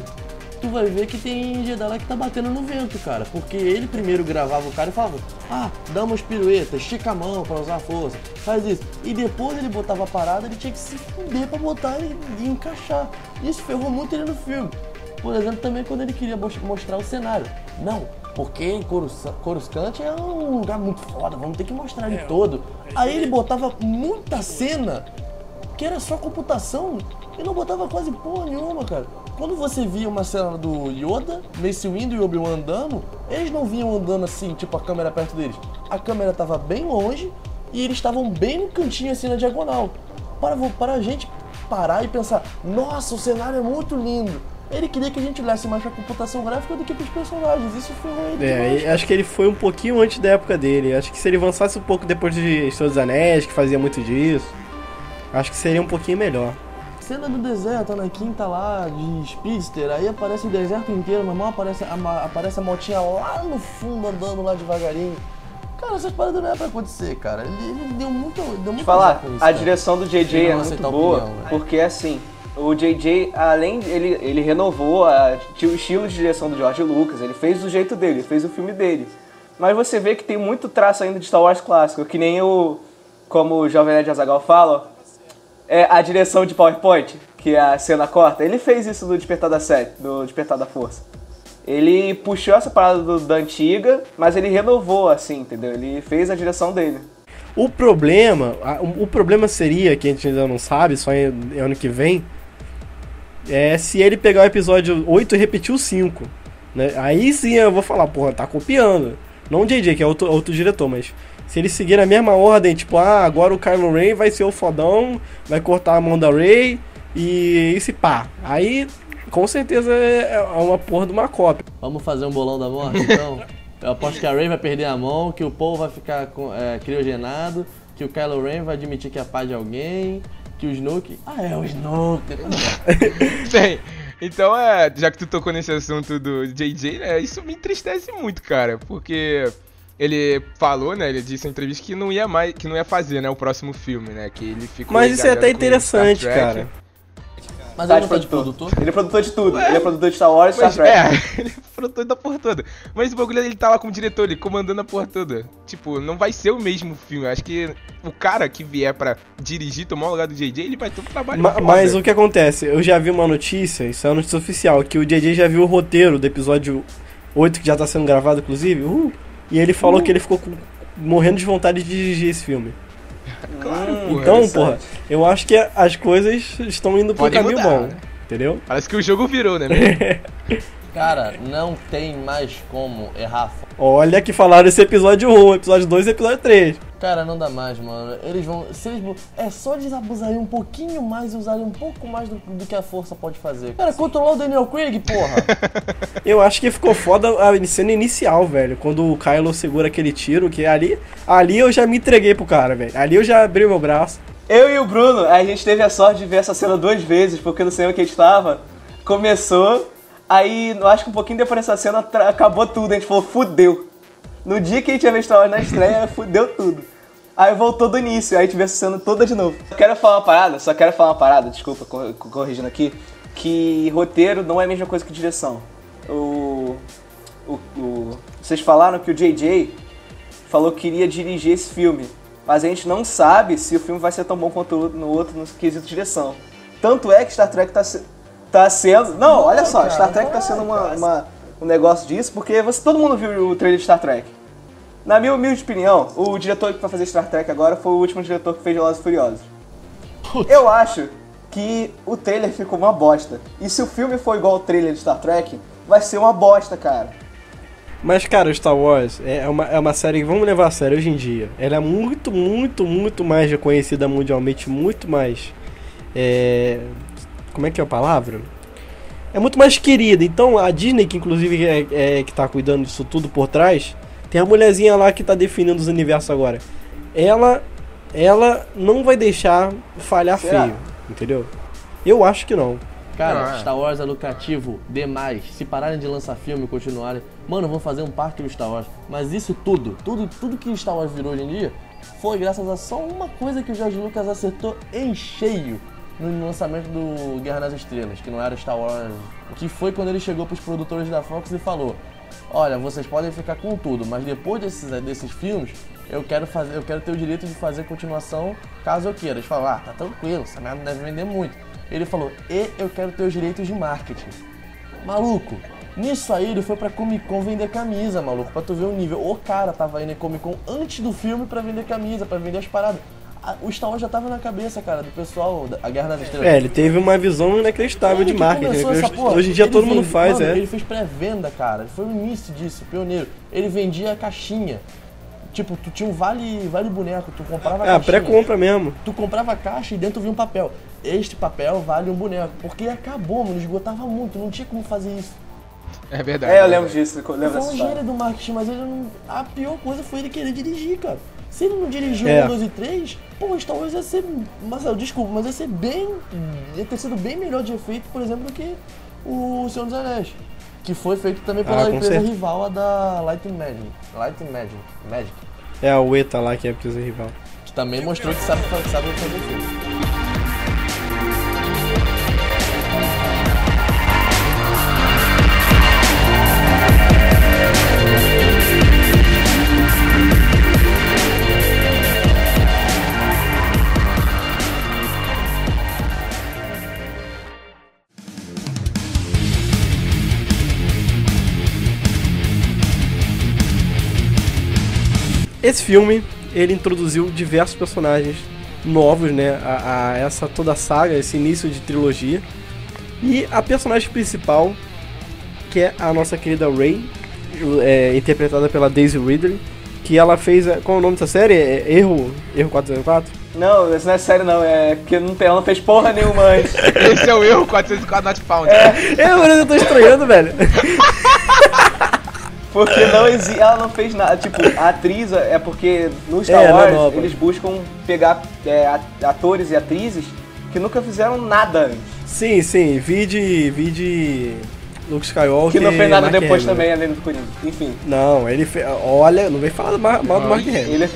tu vai ver que tem Jedi lá que tá batendo no vento, cara. Porque ele primeiro gravava o cara e falava, ah, dá umas piruetas, estica a mão pra usar a força, faz isso. E depois ele botava a parada, ele tinha que se fuder pra botar e, e encaixar. Isso ferrou muito ele no filme. Por exemplo, também quando ele queria mos- mostrar o cenário. Não, porque Coruscant Coruscant é um lugar muito foda, vamos ter que mostrar ele todo. Aí ele botava muita cena que era só computação e não botava quase porra nenhuma, cara. Quando você via uma cena do Yoda, Mace Windu e Obi-Wan andando, eles não vinham andando assim, tipo a câmera perto deles. A câmera tava bem longe e eles estavam bem no cantinho assim na diagonal. Para, para a gente parar e pensar, nossa, o cenário é muito lindo. Ele queria que a gente olhasse mais pra computação gráfica do que pros personagens. Isso ferrou ele É, acho que ele foi um pouquinho antes da época dele. Acho que se ele avançasse um pouco depois de Senhor dos Anéis, que fazia muito disso, acho que seria um pouquinho melhor. Cena do deserto, a Anakin tá lá de Speedster, aí aparece o deserto inteiro, mas mal aparece a, aparece a motinha lá no fundo andando lá devagarinho. Cara, essas paradas não é pra acontecer, cara. Ele, ele deu muito. Deu muito falar, isso, a cara. direção do JJ é muito boa, opinião, né? porque assim, o JJ, além de ele, ele renovou a, o estilo de direção do George Lucas, ele fez do jeito dele, ele fez o filme dele. Mas você vê que tem muito traço ainda de Star Wars clássico, que nem o, como o Jovem Nerd Azagal fala, é a direção de PowerPoint, que é a cena corta. Ele fez isso do Despertar da Série, do Despertar da Força. Ele puxou essa parada do- da antiga, mas ele renovou assim, entendeu? Ele fez a direção dele. O problema, o problema seria, que a gente ainda não sabe, só em ano que vem, é se ele pegar o episódio 8 e repetir o 5. Né? Aí sim eu vou falar, porra, tá copiando. Não o JJ, que é outro, outro diretor, mas se ele seguir a mesma ordem, tipo, ah, agora o Kylo Ren vai ser o fodão, vai cortar a mão da Rey e esse pá. Aí, com certeza, é é uma porra de uma cópia. Vamos fazer um bolão da morte, então? Eu aposto que a Rey vai perder a mão, que o Paul vai ficar com- é, criogenado, que o Kylo Ren vai admitir que é pai de alguém, que o Snoke... Ah, é o Snoke! <laughs> Bem, então é, já que tu tocou nesse assunto do JJ, né, isso me entristece muito, cara, porque ele falou, né, ele disse em entrevista que não ia mais, que não ia fazer, né, o próximo filme, né, que ele ficou Mas isso é até interessante, cara. Mas Tá ele de não tá de produtor. produtor? Ele é produtor de tudo. Ele é produtor de Star Wars e Star Mas, Trek. é, <laughs> ele é produtor da porra toda. Mas o bagulho é ele tá lá como diretor, ele comandando a porra toda. Tipo, não vai ser o mesmo filme. Eu Acho que o cara que vier pra dirigir, tomar o lugar do JJ, ele vai ter um trabalho Ma- foda. mas o que acontece? Eu já vi uma notícia, isso é uma notícia oficial, que o JJ já viu o roteiro do episódio 8, que já tá sendo gravado, inclusive, uh, e ele falou que ele ficou com- morrendo de vontade de dirigir esse filme. Claro, porra. então, interessante. porra, eu acho que as coisas estão indo pro Podem caminho mudar, bom, né? entendeu? Parece que o jogo virou, né? <laughs> Cara, não tem mais como errar. Olha que falaram esse episódio 1, episódio 2 e episódio 3. Cara, não dá mais, mano. Eles vão. Se eles, é só eles abusarem um pouquinho mais e usarem um pouco mais do, do que a força pode fazer. Cara, controlar o Daniel Craig, porra! <laughs> Eu acho que ficou foda a cena inicial, velho. Quando o Kylo segura aquele tiro, que ali, ali eu já me entreguei pro cara, velho. Ali eu já abri meu braço. Eu e o Bruno, a gente teve a sorte de ver essa cena duas vezes, porque no cinema que a gente tava, começou, aí eu acho que um pouquinho depois dessa cena acabou tudo, a gente falou, fudeu. No dia que a gente ia ver Star Wars na estreia, <laughs> fudeu tudo. Aí voltou do início, aí a gente viu essa cena toda de novo. Quero falar uma parada, só quero falar uma parada, desculpa, cor- corrigindo aqui, que roteiro não é a mesma coisa que direção. O, o, o- vocês falaram que o JJ falou que iria dirigir esse filme, mas a gente não sabe se o filme vai ser tão bom quanto o no outro no quesito direção. Tanto é que Star Trek tá, se- tá sendo. Não, olha só, cara, Star Trek tá sendo uma, uma- um negócio disso, porque você, todo mundo viu o trailer de Star Trek. Na minha humilde opinião, o diretor que vai fazer Star Trek agora foi o último diretor que fez Velozes e Furiosos. Eu acho que o trailer ficou uma bosta. E se o filme for igual ao trailer de Star Trek, vai ser uma bosta, cara. Mas, cara, Star Wars é uma, é uma série que vamos levar a sério hoje em dia. Ela é muito, muito, muito mais reconhecida mundialmente, muito mais. É, como é que é a palavra? É muito mais querida. Então, a Disney, que inclusive é, é que tá cuidando disso tudo por trás, tem a mulherzinha lá que tá definindo os universos agora. Ela, ela não vai deixar falhar Será? feio, entendeu? Eu acho que não. Cara, Não, é. Star Wars é lucrativo demais. Se pararem de lançar filme e continuarem, mano, vão fazer um parque do Star Wars. Mas isso tudo, tudo, tudo que Star Wars virou hoje em dia, foi graças a só uma coisa que o George Lucas acertou em cheio no lançamento do Guerra nas Estrelas, que não era Star Wars, que foi quando ele chegou pros produtores da Fox e falou: "Olha, vocês podem ficar com tudo, mas depois desses, desses filmes, eu quero fazer, eu quero ter o direito de fazer continuação caso eu queira". Eles falaram: "Ah, tá tranquilo, essa merda não deve vender muito". Ele falou: "E eu quero ter os direitos de marketing". Maluco, nisso aí ele foi pra Comic Con vender camisa, maluco, pra tu ver o nível. O cara tava indo em Comic Con antes do filme pra vender camisa, pra vender as paradas. O Star Wars já tava na cabeça, cara, do pessoal da a Guerra nas Estrelas. É, ele teve uma visão inacreditável de marketing. né? Hoje, porra. hoje em dia todo mundo vende- faz, mano, é. Ele fez pré-venda, cara. Ele foi o início disso, pioneiro. Ele vendia a caixinha. Tipo, tu tinha um vale, vale boneco, tu comprava É, a caixinha. pré-compra mesmo. Tu comprava a caixa e dentro vinha um papel. Este papel vale um boneco. Porque acabou, mano, esgotava muito, não tinha como fazer isso. É verdade. É, eu é lembro disso, eu lembro foi um gênio do marketing, mas ele não... a pior coisa foi ele querer dirigir, cara. Se ele não dirigiu É. um, dois e três, pô, Star Wars ia ser. Marcelo, desculpa, mas ia ser bem. ia ter sido bem melhor de efeito, por exemplo, do que o Senhor dos Anéis. Que foi feito também pela Ah, empresa certeza. rival, a da Light and Magic. Light Magic. Magic. É a UETA lá que é a empresa rival. Que também mostrou que sabe, sabe fazer efeito. Esse filme, ele introduziu diversos personagens novos, né, a, a essa toda a saga, esse início de trilogia. E a personagem principal, que é a nossa querida Rey, é, interpretada pela Daisy Ridley, que ela fez, é, qual é o nome dessa série? É Erro, Erro 404? Não, isso não é sério não, é porque não tem, ela não fez porra nenhuma antes. <laughs> Esse é o erro 404 not found. É, mano, eu tô estranhando, velho. <laughs> Porque não existe, ela não fez nada. Tipo, a atriz é porque no Star É, ela é Wars nova. eles buscam pegar é, atores e atrizes que nunca fizeram nada antes. Sim, sim, vi de, vi de Luke Skywalker. Que não fez nada Mark depois Hamill. também, além do Coringa. Enfim. Não, ele fez. Olha, não vem falar mal mal do Mark Hamill. <laughs> Ele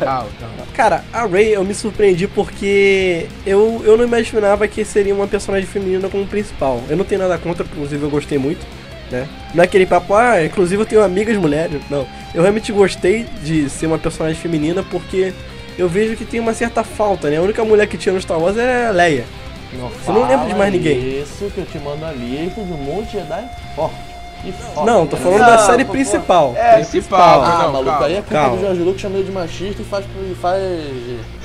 calma. Cara, a Ray eu me surpreendi porque eu, eu não imaginava que seria uma personagem feminina como principal. Eu não tenho nada contra, inclusive eu gostei muito, né? Não é aquele papo, ah, inclusive eu tenho amigas mulheres. Não. Eu realmente gostei de ser uma personagem feminina porque eu vejo que tem uma certa falta, né? A única mulher que tinha no Star Wars é a Leia. Não Você não lembra de mais ninguém. Isso que eu te mando ali, um monte de Jedi forte. Não, tô falando Não, da série pô, principal. é, Principal, Ah, não, maluco, calma. aí é culpa Calma. do Jorge Lucas, chamou ele de machista e faz, faz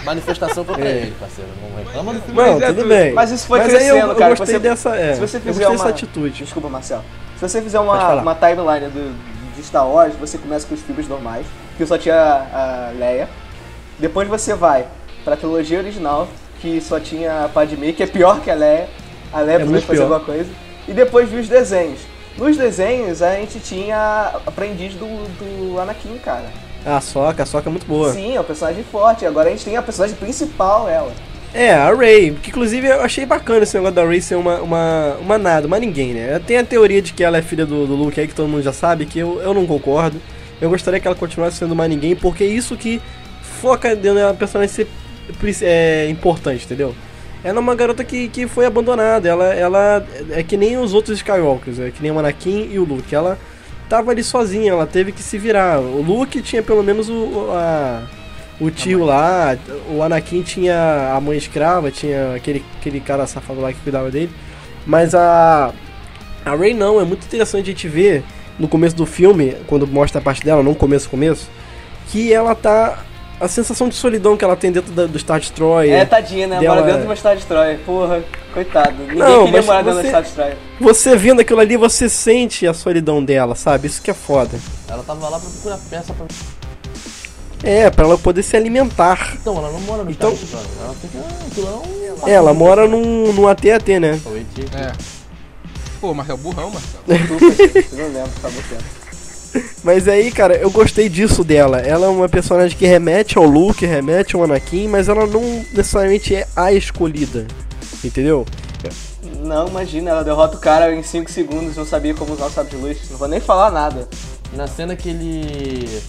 manifestação contra ele, parceiro. Não reclama do filme. Não, Mas é tudo bem. Mas isso foi Mas aí crescendo, eu, eu cara. gostei Você- dessa, é, se você eu fizer gostei uma- dessa atitude. Desculpa, Marcelo. Se você fizer uma, uma timeline do, de Star Wars, você começa com os filmes normais, que só tinha a, a Leia. Depois você vai pra trilogia original, que só tinha a Padmé, que é pior que a Leia. A Leia É precisa muito fazer alguma coisa. E depois vi os desenhos. Nos desenhos, a gente tinha aprendiz do, do Anakin, cara. A Soca, a Soca é muito boa. Sim, é um personagem forte. Agora a gente tem a personagem principal, ela. É, a Ray, que inclusive eu achei bacana esse negócio da Ray ser uma, uma, uma nada, uma ninguém, né? Tem a teoria de que ela é filha do, do Luke aí, que todo mundo já sabe, que eu, eu não concordo. Eu gostaria que ela continuasse sendo uma ninguém, porque é isso que foca dentro da personagem ser é, importante, entendeu? Ela é uma garota que, que foi abandonada, ela, ela é que nem os outros Skywalkers, é que nem o Anakin e o Luke. Ela tava ali sozinha, ela teve que se virar. O Luke tinha pelo menos o, a, o tio lá, o Anakin tinha a mãe escrava, tinha aquele, aquele cara safado lá que cuidava dele. Mas a, a Rey não, é muito interessante a gente ver no começo do filme, quando mostra a parte dela, não começo, começo, que ela tá. A sensação de solidão que ela tem dentro da- do Star Destroyer. É, tadinha, né? Dela- Mora dentro de uma Star Destroyer. Porra, coitado. Ninguém Não, queria morar dentro você- da Star Destroyer. Você vendo aquilo ali, você sente a solidão dela, sabe? Isso que é foda. Ela tava lá pra procurar peça pra. É, pra ela poder se alimentar. Então, ela não mora no Então- Star Destroyer. Ela fica. Ah, aquilo é um. Ela mora num, num AT-AT, né? É. Pô, Marcel, burrão, Marcel. Desculpa, <laughs> gente. Eu não lembro, tá botando. Mas aí, cara, eu gostei disso dela. Ela é uma personagem que remete ao Luke, remete ao Anakin, mas ela não necessariamente é a escolhida. Entendeu? Não, imagina, ela derrota o cara em 5 segundos não sabia como usar o sabre de luz. Não vou nem falar nada. Na cena que ele.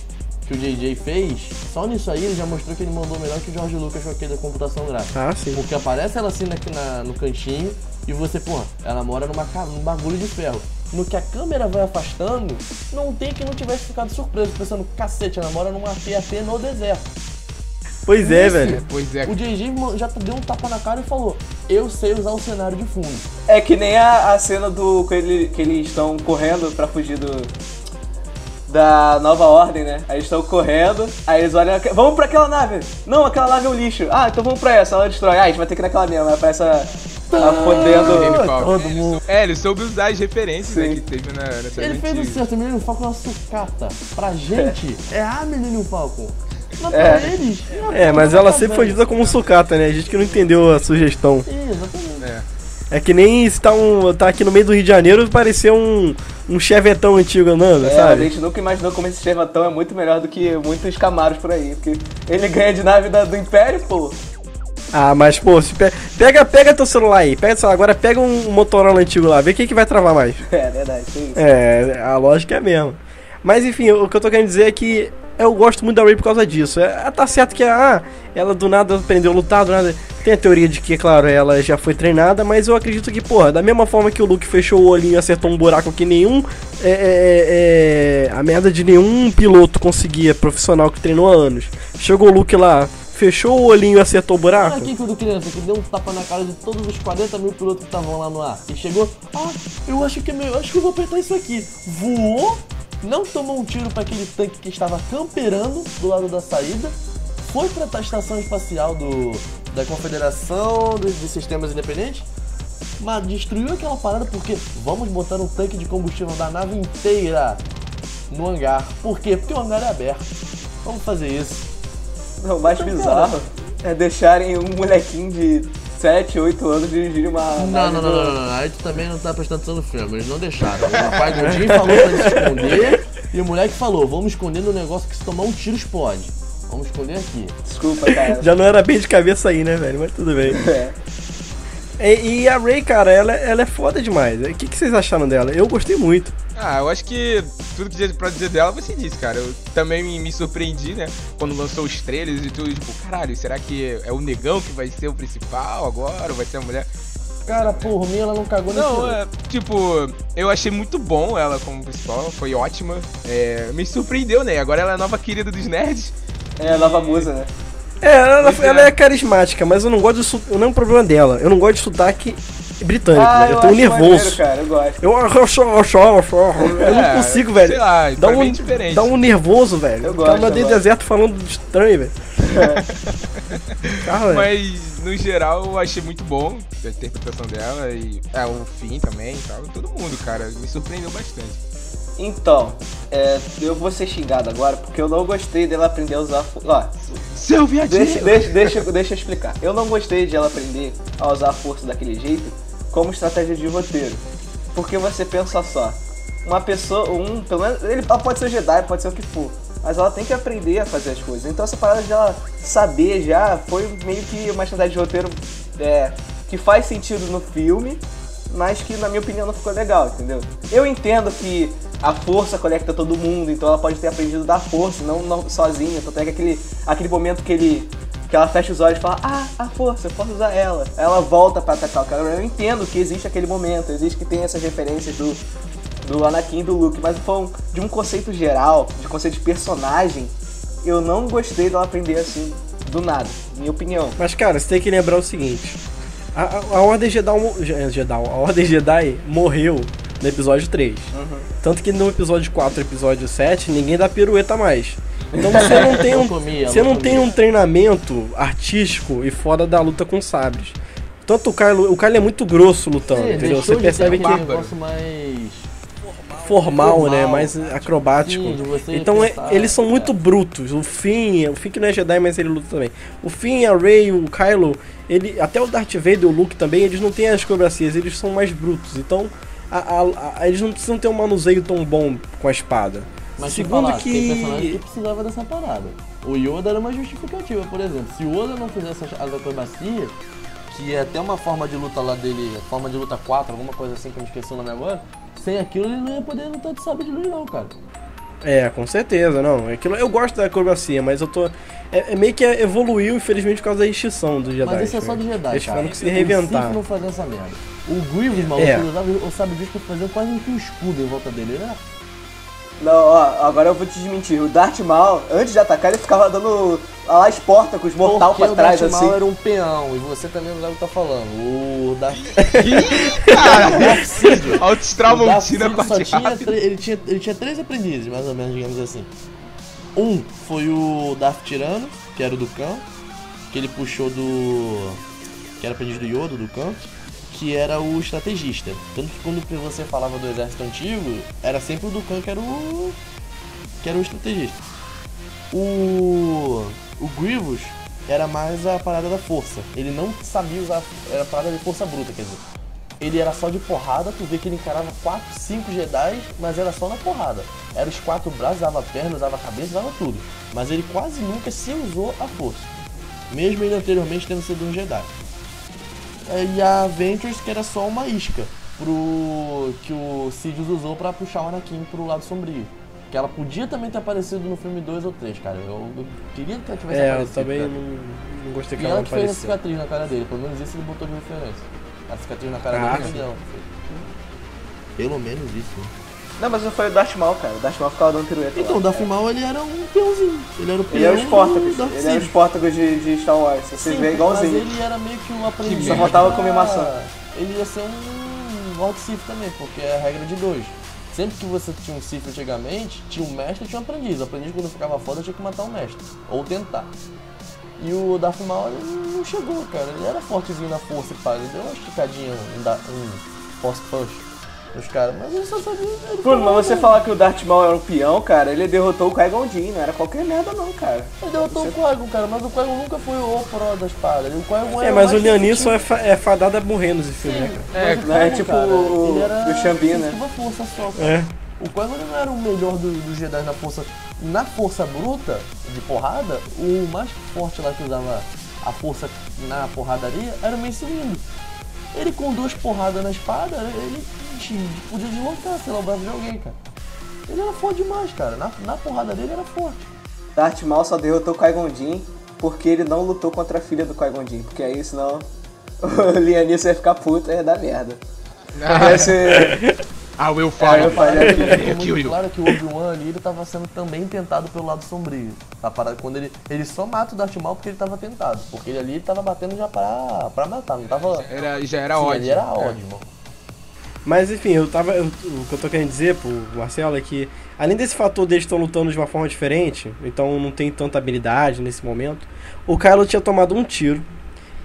que o JJ fez, só nisso aí ele já mostrou que ele mandou melhor que o George Lucas com aquele da computação gráfica. Ah, sim. Porque aparece ela assim aqui na, no cantinho e você, pô, ela mora numa, num bagulho de ferro. No que a câmera vai afastando, não tem que não tivesse ficado surpreso, pensando, cacete, ela mora num AT-AT no deserto. Pois é, velho. Pois é. O JJ já deu um tapa na cara e falou, eu sei usar o cenário de fundo. É que nem a, a cena do que, ele- que eles estão correndo pra fugir do. Da nova ordem, né? Aí eles estão correndo, aí eles olham. Vamos pra aquela nave! Não, aquela nave é um lixo. Ah, então vamos pra essa, ela destrói. Ah, a gente vai ter que ir naquela mesma. Aí aparece a. a fodendo. Todo mundo. É, ele soube usar as referências né, que teve na, série Ele fez o certo, o Millennium Falcon é uma sucata. Pra gente, é a Millennium Falcon. Mas pra É. eles... É, mas ela sempre foi dita como sucata, né? A gente que não entendeu a sugestão. Exatamente. É. É que nem se tá, um, tá aqui no meio do Rio de Janeiro parecer um, um chevetão antigo andando, É, a sabe? gente nunca imaginou como esse Chevatão é muito melhor do que muitos Camaros por aí. Porque ele ganha de nave da- do Império, pô. Ah, mas pô, se pe- pega, pega teu celular aí, pega celular, agora pega um Motorola antigo lá, vê quem que vai travar mais. <laughs> É verdade, tem isso. É, a lógica é a mesma. Mas enfim, o que eu tô querendo dizer é que eu gosto muito da Ray por causa disso. É, tá certo que ah, ela do nada aprendeu a lutar, do nada. Tem a teoria de que, claro, ela já foi treinada, mas eu acredito que, porra, da mesma forma que o Luke fechou o olhinho e acertou um buraco que nenhum. é, é, é, a merda de nenhum piloto conseguia, profissional que treinou há anos. Chegou o Luke lá, fechou o olhinho e acertou o buraco. Olha aqui quando criança, que deu um tapa na cara de todos os 40 mil pilotos que estavam lá no ar. E chegou, ah, eu acho que é meu, acho que eu vou apertar isso aqui. Voou, não tomou um tiro para aquele tanque que estava camperando do lado da saída. foi pra estação espacial do, da Confederação dos, de Sistemas Independentes, mas destruiu aquela parada porque vamos botar um tanque de combustível da nave inteira no hangar. Por quê? Porque o hangar é aberto. Vamos fazer isso. Não, o mais Então, bizarro é deixarem um molequinho de 7, 8 anos dirigir uma. Não, não, não, do- não, não, não. Aí tu também não tá prestando atenção no filme. Eles não deixaram. O pai do Jim falou pra ele se esconder. E o moleque falou: vamos esconder no negócio que se tomar um tiro explode. Vamos esconder aqui. Desculpa, cara. Já não era bem de cabeça aí, né, velho? Mas tudo bem. É. E, e a Ray, cara, ela, ela é foda demais. O que, que vocês acharam dela? Eu gostei muito. Ah, eu acho que tudo que tinha pra dizer dela você disse, cara. Eu também me, me surpreendi, né? Quando lançou os trailers e tudo, tipo, caralho, será que é o negão que vai ser o principal agora? Ou vai ser a mulher? Cara, por mim ela não cagou nesse Não, é, tipo, eu achei muito bom ela como principal, foi ótima. É, me surpreendeu, né? Agora ela é a nova querida dos nerds. É a nova musa, né? É, ela, Pois é. ela é carismática, mas eu não gosto de su- Não é um problema dela. Eu não gosto de sotaque britânico, Ah, velho. Eu tenho acho nervoso. maneiro, cara, eu gosto. Eu, eu, eu, eu, eu não É, consigo, velho. Sei lá, Dá um, bem diferente. dá um nervoso, velho. Eu gosto, cara no eu deserto falando estranho, velho. <laughs> Cara. Mas, no geral, eu achei muito bom a interpretação dela e é, o fim também e tal. Todo mundo, cara, me surpreendeu bastante. Então, é, eu vou ser xingado agora porque eu não gostei dela aprender a usar. fo- Ó, Seu viadinho! deixa, deixa, deixa, deixa eu explicar. Eu não gostei de ela aprender a usar a força daquele jeito como estratégia de roteiro. Porque você pensa só, uma pessoa, um, pelo menos, ele pode ser Jedi, pode ser o que for. Mas ela tem que aprender a fazer as coisas. Então essa parada de ela saber já foi meio que uma estratégia de roteiro é, que faz sentido no filme, mas que na minha opinião não ficou legal, entendeu? Eu entendo que a força conecta todo mundo, então ela pode ter aprendido da força, não, não sozinha. Tanto é que aquele, aquele momento que ele. Que ela fecha os olhos e fala, ah, a força, eu posso usar ela. Ela volta pra atacar o cara. Eu entendo que existe aquele momento, existe que tem essas referências do, do Anakin e do Luke, mas de um conceito geral, de conceito de personagem, eu não gostei dela aprender assim, do nada, minha opinião. Mas, cara, você tem que lembrar o seguinte: a, a, a Ordem Jedi, Je- Jedi, a Ordem Jedi morreu no episódio 3. Tanto que no episódio 4 e episódio 7, ninguém dá pirueta mais. Então você não tem um, <laughs> Lotomia, você não tem um treinamento artístico e fora da luta com sabres. Tanto o Kylo, o Kylo é muito grosso lutando, É, entendeu? Você percebe ter que negócio mais. Formal, formal. né? Mais acrobático. Sim, então é- pensar, eles são é. muito brutos. O Finn, o Finn que não é Jedi, mas ele luta também. O Finn, a Rey, o Kylo, ele, até o Darth Vader, o Luke também, eles não têm as cobracias, eles são mais brutos. Então a- a- a- eles não precisam ter um manuseio tão bom com a espada. Mas Segundo Segundo que... tem personagem que precisava dessa parada. O Yoda era uma justificativa, por exemplo. Se o Yoda não fizesse as acrobacias, que é até uma forma de luta lá dele, forma de luta 4, alguma coisa assim que eu me esqueci o nome agora, sem aquilo ele não ia poder lutar de sabre de luz não, cara. é, com certeza, não. Aquilo, eu gosto da acrobacia, mas eu tô é, é meio que evoluiu infelizmente por causa da extinção dos Jedi. Mas isso é só né? Jedi, Eles cara. tiveram que se reinventar. Não fazia essa merda. O Grievous, maluco, É. usava o sabre de luz pra fazer quase um escudo em volta dele, né? Não, ó, agora eu vou te desmentir. O Darth Maul, antes de atacar, ele ficava dando lá as portas com os mortal Porque pra trás, o Darth assim. Maul era um peão, e você também não sabe o que tá falando. O Darth... <laughs> Cara, Darth Sidious. O Darth Autostramontina Sidious com só a tinha, tre- ele, tinha, ele tinha três aprendizes, mais ou menos, digamos assim. Um foi o Darth Tirano, que era o do Khan, que ele puxou do... que era aprendiz do Yoda, do Khan, que era o estrategista. Tanto que quando você falava do exército antigo, era sempre o do Khan que era o... que era o estrategista. O... o Grievous era mais a parada da força. Ele não sabia usar... era a parada de força bruta, quer dizer ele era só de porrada, tu vê que ele encarava 4, 5 Jedi, mas era só na porrada. Era os quatro braços, usava perna, usava cabeça, usava tudo. Mas ele quase nunca se usou a força. Mesmo ele anteriormente tendo sido um Jedi. É, E a Avengers que era só uma isca pro que o Sidious usou pra puxar o Anakin pro lado sombrio. Que ela podia também ter aparecido no filme 2 ou 3, cara. Eu, eu queria que ela tivesse É, eu aparecido. também cara. não, não gostei que E ela ela não que fez a cicatriz na cara dele, pelo menos isso ele botou de referência. A cicatriz na cara Ah, dele dela. Pelo menos isso. né? Não, mas não foi o Darth Maul, cara. O Darth Maul ficava dando pirueta. Então, o lá. Darth Maul ele era um peãozinho. Ele era o peão Ele é o Darth Ele é o Sidious. Sportacus de, de Star Wars. Você Sim, vê igualzinho. Mas ele era meio que um aprendiz. Só faltava comer maçã. Ele ia ser um Lord Sith também, porque é a regra de dois. Sempre que você tinha um Sith antigamente, tinha um mestre e tinha um aprendiz. O aprendiz, quando ficava foda, tinha que matar o mestre. Ou tentar. E o Darth Maul ele não chegou, cara. Ele era fortezinho na força, pá. Ele deu uma esticadinha, um, um force push nos caras. Mas ele só sabia... Pô, mas você falar que o Darth Maul era um peão, cara, ele derrotou o Qui-Gon Jinn, não era qualquer merda não, cara. Ele derrotou o Qui-Gon, cara. Mas o Qui-Gon nunca foi o pró da espada. O Qui-Gon É, mas o Lianisson é, fa é fadado a morrer nesse filme, né, cara? É, Mas não é tipo cara, o- ele era o Xambin, né? Uma força só. cara. É. O Qui-Gon ele não era o melhor dos do Jedi na força. Na força bruta, de porrada, o mais forte lá que usava a força na porradaria era o Mace Windu. Ele com duas porradas na espada, ele te- podia deslocar, sei lá, o braço de alguém, cara. Ele era forte demais, cara. Na, na porrada dele era forte. Darth Maul só derrotou o Qui-Gon porque ele não lutou contra a filha do Qui-Gon porque aí senão <laughs> o Lianisson ia ficar puto e ia dar merda. Ia ser... <laughs> Ah, o Will É, fala. eu falei Kill muito claro que o Obi-Wan ali, ele tava sendo também tentado pelo lado sombrio. A parada, quando ele, ele só mata o Darth Maul porque ele tava tentado. Porque ele ali ele tava batendo já pra, pra matar, não tava... Era, já era Sim, ódio. ele era É. ódio, mano. Mas enfim, eu tava. eu- o que eu tô querendo dizer pro Marcelo é que, além desse fator deles estão lutando de uma forma diferente, então não tem tanta habilidade nesse momento, o Kylo tinha tomado um tiro.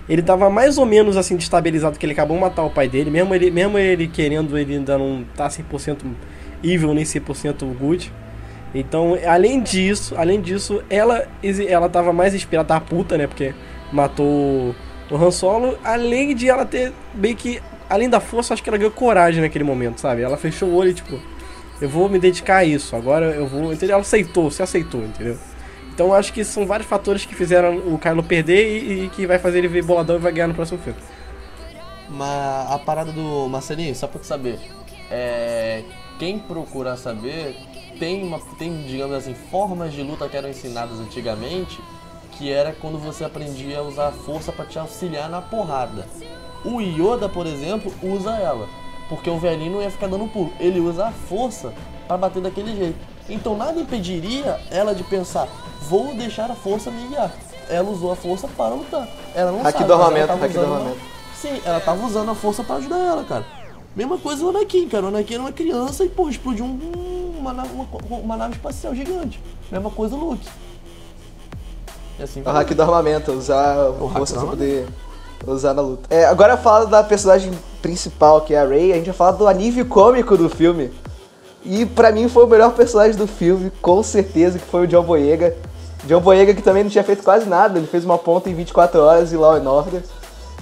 Ele tava mais ou menos assim destabilizado, que ele acabou de matar o pai dele, mesmo ele, mesmo ele querendo, ele ainda não tá 100% evil nem 100% good. Então, além disso, além disso, ela ela tava mais inspirada, tava puta, né, porque matou o Han Solo, além de ela ter meio que além da força, acho que ela ganhou coragem naquele momento, sabe? Ela fechou o olho e tipo, eu vou me dedicar a isso, agora eu vou, entendeu? Ela aceitou, se aceitou, entendeu? Então eu acho que são vários fatores que fizeram o Kylo perder e, e que vai fazer ele ver boladão e vai ganhar no próximo filme. Mas a parada do Marcelinho, só pra tu saber, é, quem procurar saber, tem, uma, tem, digamos assim, formas de luta que eram ensinadas antigamente, que era quando você aprendia a usar a força pra te auxiliar na porrada. O Yoda, por exemplo, usa ela, porque o velhinho não ia ficar dando pulo. Ele usa a força pra bater daquele jeito. Então nada impediria ela de pensar, vou deixar a força me guiar. Ela usou a força para lutar. Ela não Aqui sabe, do armamento, aqui do armamento. Sim, ela tava usando a força pra ajudar ela, cara. Mesma coisa o Anakin, cara. O Anakin era uma criança e, pô, explodiu um- uma, nave, uma, uma nave espacial gigante. Mesma coisa o Luke. E assim O hack do armamento, usar a força pra poder usar na luta. É, agora fala da personagem principal, que é a Rey, a gente vai falar do alívio cômico do filme. E pra mim foi o melhor personagem do filme, com certeza, que foi o John Boyega. John Boyega que também não tinha feito quase nada, ele fez uma ponta em 24 horas e Law and Order.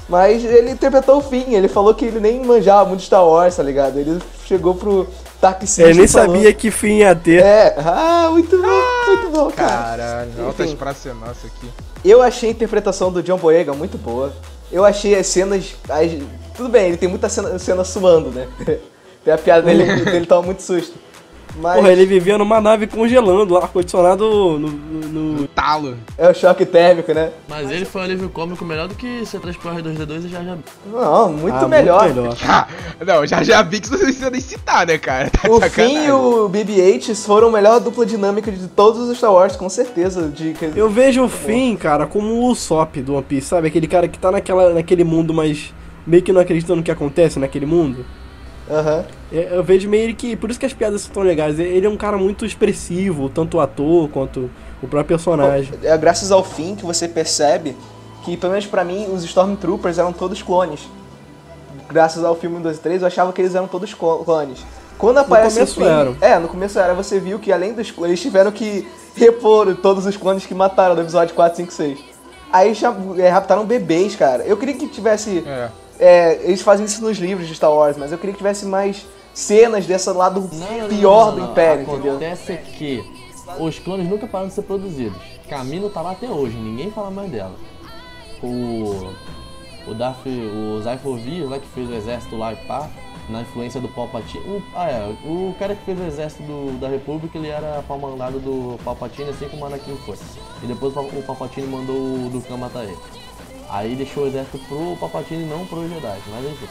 Mas ele interpretou o fim, ele falou que ele nem manjava muito Star Wars, tá ligado? Ele chegou pro taxista Ele nem falou- sabia que fim ia ter. É, ah, muito bom, muito bom, cara. Caralho, altas praças nossa aqui. Eu achei a interpretação do John Boyega muito boa. Eu achei as cenas. as- Tudo bem, ele tem muita cena, cena suando, né? <laughs> tem a piada dele, dele toma muito susto. Mas Porra, ele vivia numa nave congelando, ar-condicionado no, no- no- Talo. é o choque térmico, né? Mas ele foi um alívio cômico melhor do que C3PO R2D2 e já já. Não, muito Ah, melhor. Muito melhor. Ah, <laughs> não, já já vi que você não precisa nem citar, né, cara? Tá O. Finn e o BB-8 foram a melhor dupla dinâmica de todos os Star Wars, com certeza. De, Eu vejo o Finn, cara, como o Usopp do One Piece, sabe? Aquele cara que tá naquela, naquele mundo, mas meio que não acredita no que acontece naquele mundo. Aham. É, Eu vejo meio que. Por isso que as piadas são tão legais. Ele é um cara muito expressivo, tanto o ator quanto o próprio personagem. É graças ao fim que você percebe que, pelo menos pra mim, os Stormtroopers eram todos clones. Graças ao filme 1, 2 e 3, eu achava que eles eram todos clo- clones. Quando aparece começo o Finn, eram. É, no começo era. Você viu que além dos clones, eles tiveram que repor todos os clones que mataram no episódio 4, 5, 6. Aí já, é, raptaram bebês, cara. Eu queria que tivesse... É. é, eles fazem isso nos livros de Star Wars, mas eu queria que tivesse mais cenas desse lado pior do Império, entendeu? Acontece que os clones nunca pararam de ser produzidos. Camino tá lá até hoje, ninguém fala mais dela. O. O Darth. O Zyphor Vir, lá que fez o exército lá e pá, na influência do Palpatine. O, ah, é. O cara que fez o exército do- da República, ele era pau-mandado do Palpatine, assim como o Anakin foi. E depois o Palpatine mandou o Dukan matar ele. Aí deixou o exército pro Palpatine, não pro Jedi, mas enfim.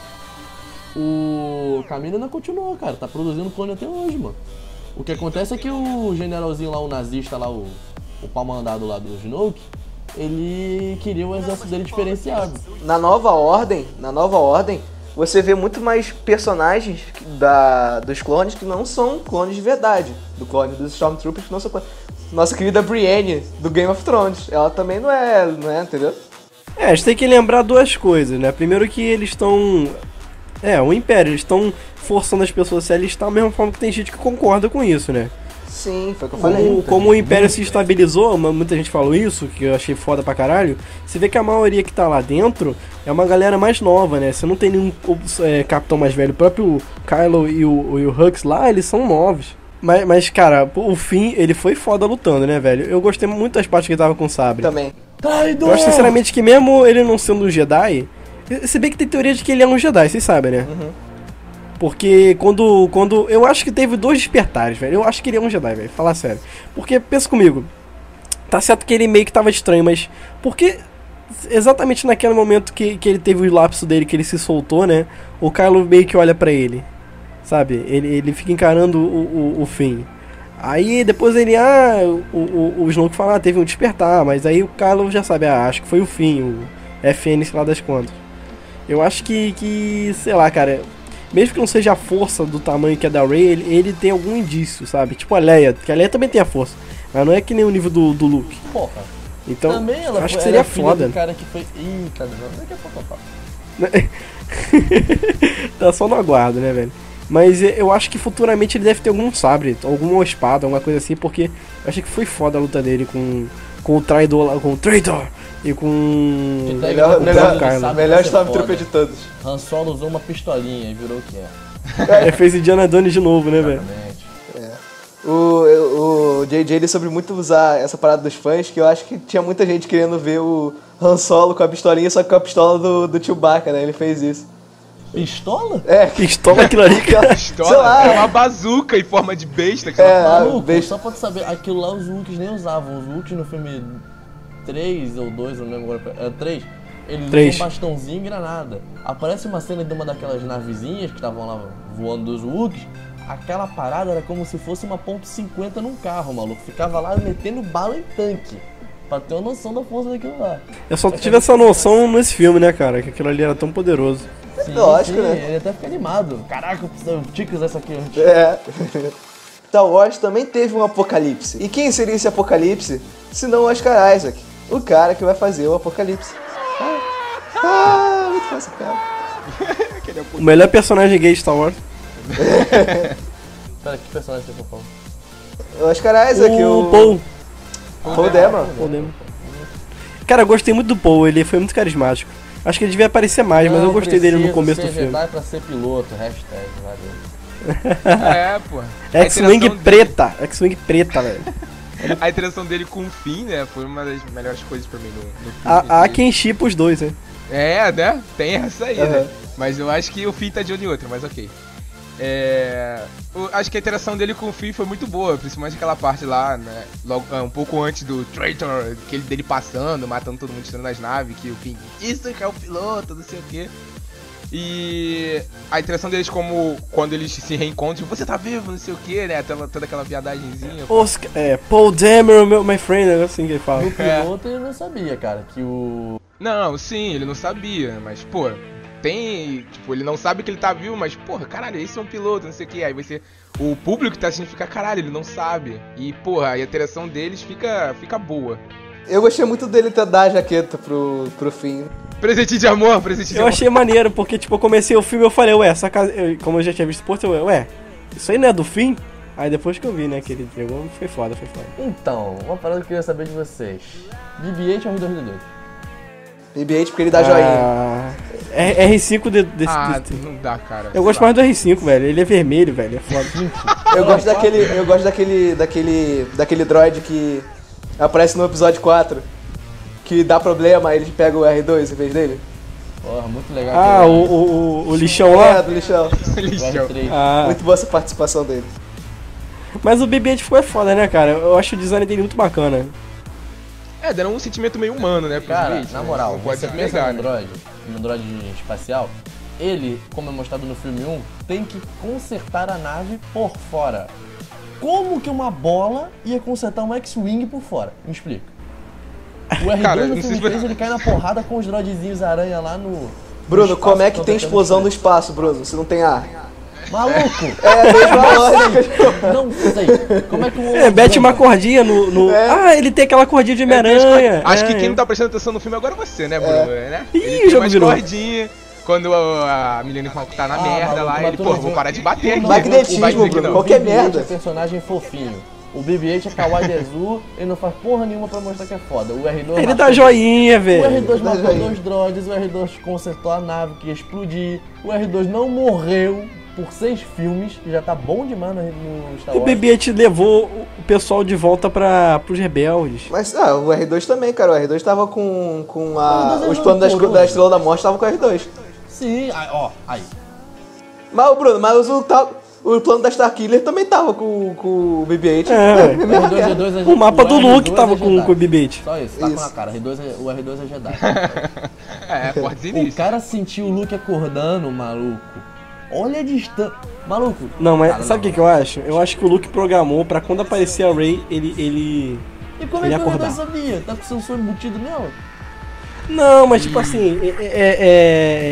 O Camino ainda continuou, cara. Tá produzindo clone até hoje, mano. O que acontece é que o generalzinho lá, o nazista lá, o, o pau mandado lá do Snoke, ele queria o exército dele diferenciado. na nova ordem, na nova ordem, você vê muito mais personagens da, dos clones que não são clones de verdade. Do clone dos Stormtroopers que não são clones. Nossa querida Brienne, do Game of Thrones. Ela também não é, não é, entendeu? É, a gente tem que lembrar duas coisas, né? Primeiro que eles estão. É, o Império, eles estão forçando as pessoas a se alistar da mesma forma que tem gente que concorda com isso, né? Sim, foi o que eu falei. Como, como o Império se estabilizou, muita gente falou isso, que eu achei foda pra caralho. Você vê que a maioria que tá lá dentro é uma galera mais nova, né? Você não tem nenhum é, capitão mais velho. O próprio Kylo e o, e o Hux lá, eles são novos. Mas, mas, cara, o fim, ele foi foda lutando, né, velho? Eu gostei muito das partes que ele tava com o sabre. Também. Traidor! Eu acho sinceramente que mesmo ele não sendo um Jedi, se bem que tem teoria de que ele é um Jedi, vocês sabem, né? Porque quando, quando. Eu acho que teve dois despertares, velho. Eu acho que ele é um Jedi, velho. Falar sério. Porque, pensa comigo. Tá certo que ele meio que tava estranho, mas. Porque. Exatamente naquele momento que, que ele teve o lapso dele, que ele se soltou, né? O Kylo meio que olha pra ele. Sabe? Ele, ele fica encarando o, o, o fim. Aí depois ele, ah, o, o, o Snoke fala, ah, teve um despertar, mas aí o Kylo já sabe, ah, acho que foi o fim, o FN, sei lá das quantas. Eu acho que, que, sei lá, cara, mesmo que não seja a força do tamanho que é da Rey, ele, ele tem algum indício, sabe? Tipo a Leia, que a Leia também tem a força, mas não é que nem o nível do, do Luke. Porra. Então, Também ela acho foi, que seria é foda. do cara que foi. Eita, daqui a pouco eu falo. <laughs> tá só no aguardo, né, velho? Mas eu acho que futuramente ele deve ter algum sabre, alguma espada, alguma coisa assim, porque eu achei que foi foda a luta dele com, com o traidor lá, com o traitor e com. Melhor, O melhor, que melhor Stormtrooper de todos. Han Solo usou uma pistolinha e virou o que é. <laughs> É, fez Indiana Jones de novo, né, velho? Exatamente. O, o JJ ele soube muito usar essa parada dos fãs, que eu acho que tinha muita gente querendo ver o Han Solo com a pistolinha, só que com a pistola do, do Chewbacca, né? Ele fez isso. Pistola? É, Pistola aquilo ali, cara. <laughs> sei Pistola lá. é uma bazuca em forma de besta. Que ela É, fala. ah, Maluco, beijo. só pra tu saber, aquilo lá os Wookies nem usavam. Os Wookies no filme 3 ou 2, eu não lembro agora. É 3. Eles Três. usam bastãozinho e granada. Aparece uma cena de uma daquelas navezinhas que estavam lá voando dos Wookies. Aquela parada era como se fosse uma ponto .50 num carro, maluco. Ficava lá metendo bala em tanque. Pra ter uma noção da força daquilo lá. Eu só tive essa noção nesse filme, né, cara? Que aquilo ali era tão poderoso. Sim, Lógico, sim, né? Ele até fica animado. Caraca, eu preciso- isso aqui antes. É. <laughs> Star Wars também teve um apocalipse. E quem seria esse apocalipse? Se não o Oscar Isaac, o cara que vai fazer o apocalipse. Ah, ah muito fácil, cara. <laughs> O melhor personagem gay de Star Wars. Pera, que personagem você falando? O Oscar Isaac, o, o Paul. Paul Dameron. Paul Dameron. Cara, eu gostei muito do Paul, ele foi muito carismático. Acho que ele devia aparecer mais, mas eu Não gostei dele no começo do filme. Jedi pra ser piloto, hashtag, valeu. <laughs> É, pô. A X-Wing preta. X-Wing preta, velho. <laughs> A interação dele com o Finn, né? Foi uma das melhores coisas pra mim no, no filme. Há, há E- quem chipa os dois, né? É, né? Tem essa aí, né? Aham. Mas eu acho que o Finn tá de olho em outra, mas ok. É. o- acho que a interação dele com o Finn foi muito boa, principalmente aquela parte lá, né? Logo, ah, um pouco antes do Traitor, aquele dele passando, matando todo mundo tirando nas naves, que o Finn. Isso que é o piloto, não sei o quê. E a interação deles como quando eles se reencontram, você tá vivo, não sei o que, né? Toda, toda aquela viadagemzinha. Oscar, é, Paul Dameron, meu, my friend, é assim que ele fala. No piloto ele não sabia, cara, que o. Não, sim, ele não sabia, mas, pô, tem. Tipo, ele não sabe que ele tá vivo, mas, porra, caralho, esse é um piloto, não sei o que. Aí você. O público que tá assistindo fica, caralho, ele não sabe. E, porra, a interação deles fica, fica boa. Eu gostei muito dele ter dar a jaqueta pro, pro fim. Presente de amor, presente de Eu amor. achei maneiro, porque, tipo, eu comecei o filme e eu falei, ué, essa casa. eu- como eu já tinha visto o pôster, eu, ué, isso aí não é do fim? Aí depois que eu vi, né, que ele entregou, foi foda, foi foda. Então, uma parada que eu queria saber de vocês. BB-8 ou R2D2? BB-8 porque ele dá joinha. Ah, R- R5 de, desse, Ah, desse- não dá, cara. Eu gosto mais do R5, velho. Ele é vermelho, velho. É foda. <laughs> Eu gosto daquele. Eu gosto daquele. daquele. daquele droid que aparece no episódio 4. Que dá problema, aí ele pega o R2 em vez dele. Porra, muito legal. Ah, o, o, o, o lixão É, lá? do lixão. <laughs> Lixão. R3. Ah, Muito boa essa participação dele. mas o BB-8 ficou é foda, né, cara? Eu acho o design dele muito bacana. É, deram um sentimento meio humano, né? pros Cara, bichos, na né? moral, Não pode você pensa despegar, no né? Android, no Android espacial, ele, como é mostrado no filme 1, tem que consertar a nave por fora. Como que uma bola ia consertar um X-Wing por fora? Me explica. O R2 Cara, no filme se vai- 3 ele cai na porrada com os droidzinhos aranha lá no, Bruno, espaço como é que tem explosão no espaço, Bruno, se não tem ar? Maluco! É a mesma lógica. Não sei. Como é que o. É, mete uma cordinha no. no- É. Ah, ele tem aquela cordinha de É, Homem-Aranha. Acho que é. quem não tá prestando atenção no filme agora é você, né, Bruno? Né? Ih, Ele o tem jogo virou. cordinhas. Quando a, a Millennium Falcon tá na Ah, merda maluco, lá, ele, pô, não vou parar de bater aqui. Magnetismo, Bruno, não. qualquer BB-8 merda. é personagem fofinho. O BB-8 é kawaii de azul, ele não faz porra nenhuma pra mostrar que é foda. O R2 Ele matou- dá joinha, O velho. R2 Dá matou joinha. dois droids, o R2 consertou a nave que ia explodir, o R2 não morreu por seis filmes, que já tá bom demais no, no Star O Wars. BB-8 levou o pessoal de volta para pros rebeldes. Mas ah, o R2 também, cara. O R2 tava com, com a, O R2 é os planos da, esco- rancoroso. da Estrela da Morte, tava com o R2. Sim, aí, ó, aí. Mas, o Bruno, mas o, tal- o plano da Starkiller também tava com, com o BB-8. É. O mesma R2, merda. R2 é O mapa do R2 Luke tava é com, com o BB-8. Só isso, tá com Isso. na cara. R2 é- o R2 é Jedi. <laughs> É, pode dizer o cara sentiu o Luke acordando, maluco. Olha a distância. Maluco. Não, mas Cara, sabe o que, que eu acho? Eu acho que o Luke programou pra quando aparecer a Rey, ele. ele... E como é Ele que o R2 acordar. sabia? Tá com o sensor embutido nela? Não, mas tipo assim, é- é-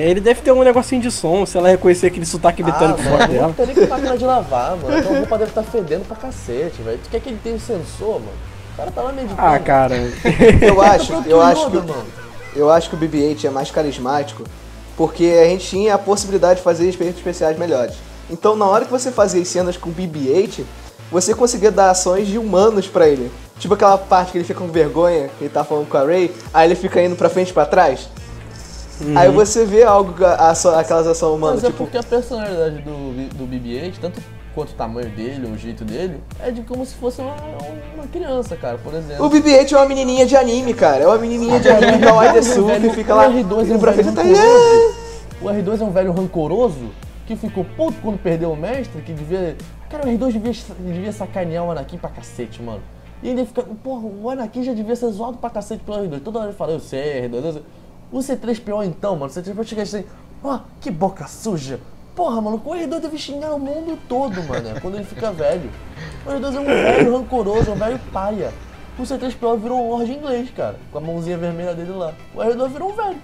é- ele deve ter um negocinho de som, se ela reconhecer aquele sotaque britânico mano, forte não dela. tem nem que máquina de lavar, mano. Então a roupa deve estar fedendo pra cacete, velho. Tu quer que ele tenha um sensor, mano? O cara tá lá meditando. Ah, cara. Eu acho, Tá eu acho que, eu acho que o BB-8 é mais carismático porque a gente tinha a possibilidade de fazer efeitos especiais melhores. Então, na hora que você fazia as cenas com o BB-8, você conseguia dar ações de humanos pra ele. Tipo aquela parte que ele fica com vergonha, que ele tá falando com a Ray, aí ele fica indo pra frente e pra trás. Aí você vê algo, a- ação- aquelas ações humanas, Mas é tipo, porque a personalidade do, do BB-8, tanto quanto o tamanho dele, o jeito dele, é de como se fosse uma, uma criança, cara, por exemplo. O BB-8 é uma menininha de anime, cara. É uma menininha de anime kawaii <laughs> Desu que fica lá O R2 é um pra velho tá... rancoroso. O R2 é um velho rancoroso que ficou puto quando perdeu o mestre, que devia... Cara, o R2 devia, devia sacanear o Anakin pra cacete, mano. E ainda fica... Porra, o Anakin já devia ser zoado pra cacete pelo R2. Toda hora ele fala, eu sei, R2, eu sei. O C3PO então, mano, o C3PO chega assim... Ó, que boca suja. Porra, mano, o R2 deve xingar o mundo todo, mano, quando ele fica velho. O R2 é um velho rancoroso, um velho paia. O C3PO virou um Lorde inglês, cara, com a mãozinha vermelha dele lá. O R2 virou um velho.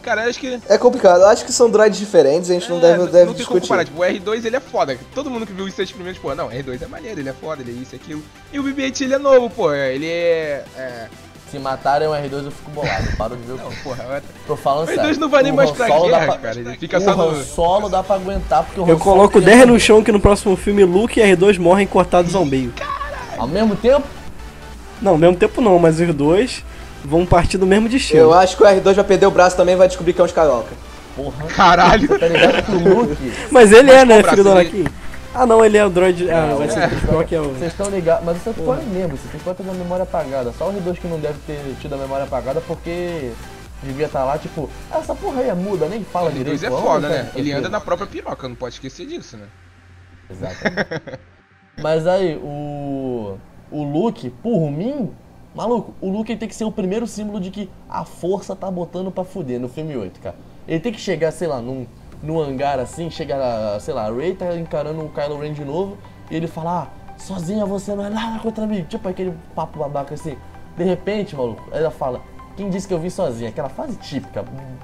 Cara, acho que. É complicado. Eu acho que são droids diferentes, a gente não é, deve, deve não tem como discutir. comparar. Tipo, o R2 ele é foda. Todo mundo que viu os seis primeiros, pô, não, R2 é maneiro, ele é foda, ele é isso e aquilo. E o BB-8 ele é novo, pô. Ele é. é Se matarem o R2 eu fico bolado, paro de ver o filme. porra, é- Tô falando O R2 sério. não vai nem O mais pra Solo dá guerra, cara, ele fica o só no- Solo dá pra aguentar, porque o Han Eu coloco queria 10 no chão que no próximo filme Luke e R2 morrem cortados ao meio. Ao mesmo tempo, Não, ao mesmo tempo não, mas os dois vão partir do mesmo destino. Eu acho que o R2 vai perder o braço também e vai descobrir que é um Skywalker. porra, Caralho. tá ligado que o Luke... Mas ele Mas é, né, filho do? Anakin? Ah não, ele é o droid. Ah, Não, vai ser é. o que é o. Vocês estão ligados, mas é pior mesmo, você pode ter uma memória apagada. Só o R2 que não deve ter tido a memória apagada porque devia estar lá, tipo, "Ah, essa porra aí é muda, nem fala O R2 direito. é vamos, foda, cara, né? Ele tranquilo." anda na própria piroca, não pode esquecer disso, né? Exatamente. <laughs> Mas aí, o. O Luke, por mim, maluco, o Luke tem que ser o primeiro símbolo de que a força tá botando pra fuder no filme 8, cara. Ele tem que chegar, sei lá, num, num hangar assim, chegar, sei lá, a Rey tá encarando o Kylo Ren de novo e ele fala, ah, sozinha você não é nada contra mim. Tipo aquele papo babaca assim. De repente, maluco, ela fala, quem disse que eu vim sozinha? Aquela frase típica, hum,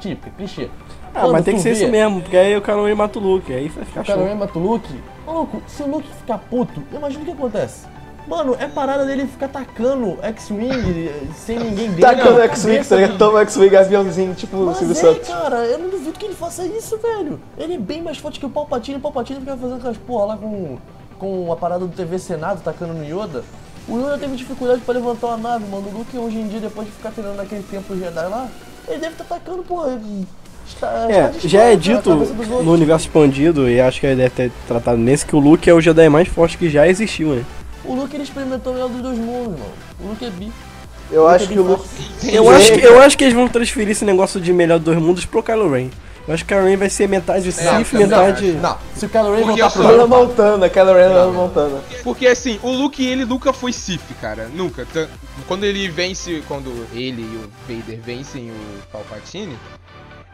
típica, clichê. Ah, Quando mas tem que ser vê- isso mesmo, porque aí o Kylo Ren mata o Luke, aí vai ficar o cara show. mesmo mata o Luke. Maluco, se o Luke ficar puto, imagina o que acontece. Mano, é parada dele ficar tacando X-Wing sem ninguém dentro. Tacando na X-Wing, tá ligado? do- Toma X-Wing, aviãozinho, tipo o Mas Silvio é, Santos. cara, eu não duvido que ele faça isso, velho. Ele é bem mais forte que o Palpatine. O Palpatine fica fazendo aquelas porra lá com, com a parada do TV Senado, tacando no Yoda. O Yoda teve dificuldade pra levantar uma nave, mano. O Luke, hoje em dia, depois de ficar treinando naquele templo Jedi lá, ele deve estar tacando, porra. Está, É, está já é dito no universo expandido, e acho que ele deve ter tratado nesse, que o Luke é o Jedi mais forte que já existiu, né? O Luke ele experimentou o melhor dos dois mundos, mano. O Luke é bi. Eu acho que o Luke. Eu acho, que, eu acho que eles vão transferir esse negócio de melhor dos mundos pro Kylo Ren. Eu acho que o Kylo Ren vai ser metade Sith, também metade... acho. Não, se o Kylo Ren voltar pro Hannah lado, Montana, Kylo Ren Hannah Montana. Porque assim, o Luke ele nunca foi Sith, cara. Nunca. Quando ele vence, quando ele e o Vader vencem o Palpatine,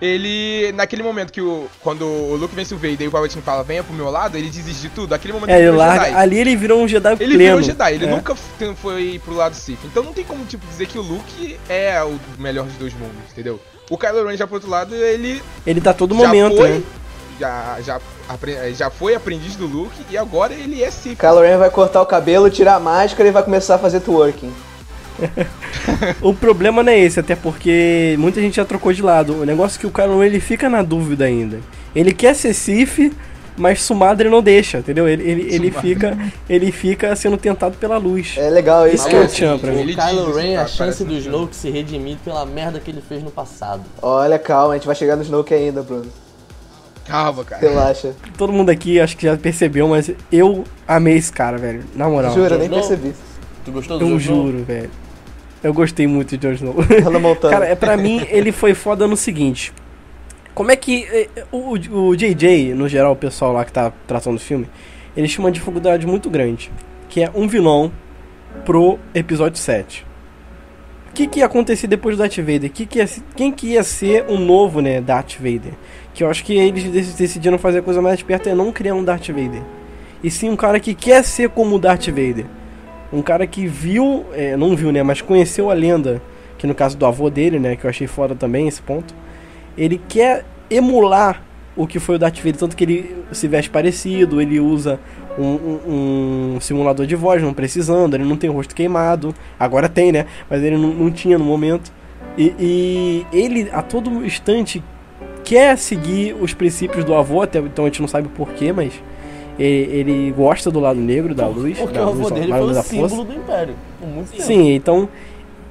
ele. Naquele momento que o. Quando o Luke vence o Vader e o Palpatine fala, venha pro meu lado, ele desiste de tudo. Aquele momento É, ele larga... Jedi. Ali ele virou um Jedi Ele pleno. virou Jedi, ele É. nunca foi pro lado Sith. Então não tem como, tipo, dizer que o Luke é o melhor dos dois mundos, entendeu? O Kylo Ren já pro outro lado, ele Ele tá todo já momento, foi, né? já, já, já foi aprendiz do Luke e agora ele é Sith. Kylo Ren vai cortar o cabelo, tirar a máscara e vai começar a fazer twerking. <laughs> O problema não é esse, até porque muita gente já trocou de lado. O negócio é que o Kylo Ren ele fica na dúvida ainda. Ele quer ser Sith, mas Sumadre não deixa, entendeu? Ele, ele, ele, fica, ele fica sendo tentado pela luz. É legal isso. Isso que é o Tchan pra mim. diz Kylo Ren a chance do no Snoke se redimir pela merda que ele fez no passado. Olha, calma, a gente vai chegar no Snoke ainda, Bruno. Calma, cara. Relaxa. Todo mundo aqui acho que já percebeu, mas eu amei esse cara, velho. Na moral. Jura, nem percebi. Tu gostou do Eu Snow? juro, velho. Eu gostei muito de Jon Snow. <laughs> Hannah Montana. Cara, é pra mim ele foi foda no seguinte. Como é que eh, o, o JJ, no geral, o pessoal lá que tá tratando o filme, eles tinham uma dificuldade muito grande, que é um vilão pro episódio 7. O que, que ia acontecer depois do Darth Vader? Que que ia, quem que ia ser o novo, né, Darth Vader? Que eu acho que eles dec- decidiram fazer a coisa mais esperta é não criar um Darth Vader. E sim um cara que quer ser como o Darth Vader. Um cara que viu, é, não viu, né, mas conheceu a lenda, que no caso do avô dele, né, que eu achei foda também esse ponto. Ele quer emular o que foi o Darth Vader, tanto que ele se veste parecido, ele usa um, um- um simulador de voz, não precisando, ele não tem o rosto queimado, agora tem, né, mas ele não, não tinha no momento. E, e ele a todo instante quer seguir os princípios do avô, até então a gente não sabe porquê, mas ele, ele gosta do lado negro da luz, Porque da o avô luz, dele foi o símbolo do Império. Por muito tempo. Sim, então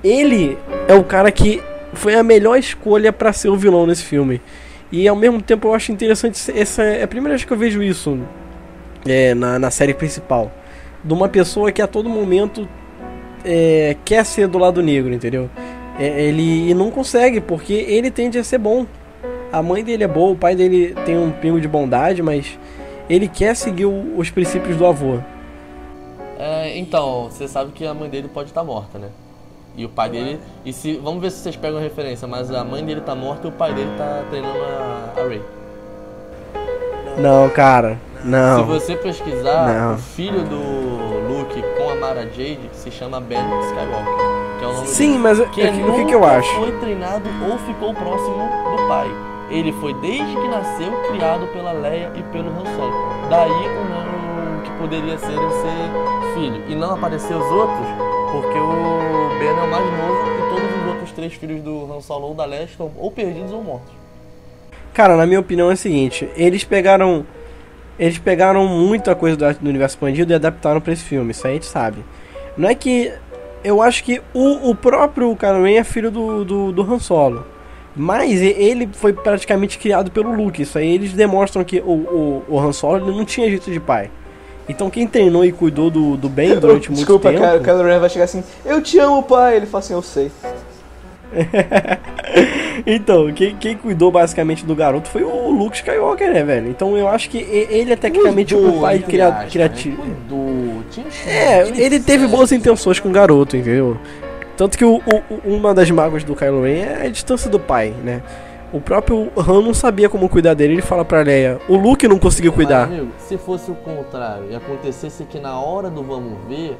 ele é o cara que foi a melhor escolha pra ser o vilão nesse filme. E ao mesmo tempo eu acho interessante, essa é a primeira vez que eu vejo isso é, na, na série principal. De uma pessoa que a todo momento é, quer ser do lado negro, entendeu? É, ele e não consegue, porque ele tende a ser bom. A mãe dele é boa, o pai dele tem um pingo de bondade, mas ele quer seguir o- os princípios do avô. É, então, você sabe que a mãe dele pode estar morta, né? E o pai dele. E se. Vamos ver se vocês pegam a referência, mas a mãe dele tá morta e o pai dele tá treinando a, a Rey. Não, cara, Se não. você pesquisar, Não. o filho do Luke com a Mara Jade se chama Ben Skywalker. Que é o nome Sim, dele. mas o que que, o que, nunca que eu acho? foi treinado ou ficou próximo do pai. Ele foi desde que nasceu criado pela Leia e pelo Han Solo. Daí o nome que poderia ser ele ser filho. E não aparecer os outros, porque o Ben é o mais novo e todos os outros três filhos do Han Solo ou da Leia estão ou perdidos ou mortos. Cara, na minha opinião é o seguinte, eles pegaram eles pegaram muita coisa do, universo expandido e adaptaram pra esse filme, isso aí a gente sabe. Não é que eu acho que o, o próprio Kylo Ren é filho do, do, do Han Solo. Mas ele foi praticamente criado pelo Luke. Isso aí eles demonstram que o, o, o Han Solo ele não tinha jeito de pai. Então quem treinou e cuidou do, do Ben <laughs> durante muito Desculpa, tempo. cara, o Kylo Ren vai chegar assim, eu te amo, pai. Ele fala assim, eu sei. <laughs> então, quem, quem cuidou basicamente do garoto foi o Luke Skywalker, né, velho? Então eu acho que ele é tecnicamente o pai entre cria- aspas, né? criativo. Cuidou. Tinha É, ele teve boas intenções com o garoto, entendeu? Tanto que o, o- uma das mágoas do Kylo Ren é a distância do pai, né? O próprio Han não sabia como cuidar dele, ele fala pra Leia, o Luke não conseguiu cuidar. Mas, amigo, se fosse o contrário e acontecesse que na hora do vamos ver,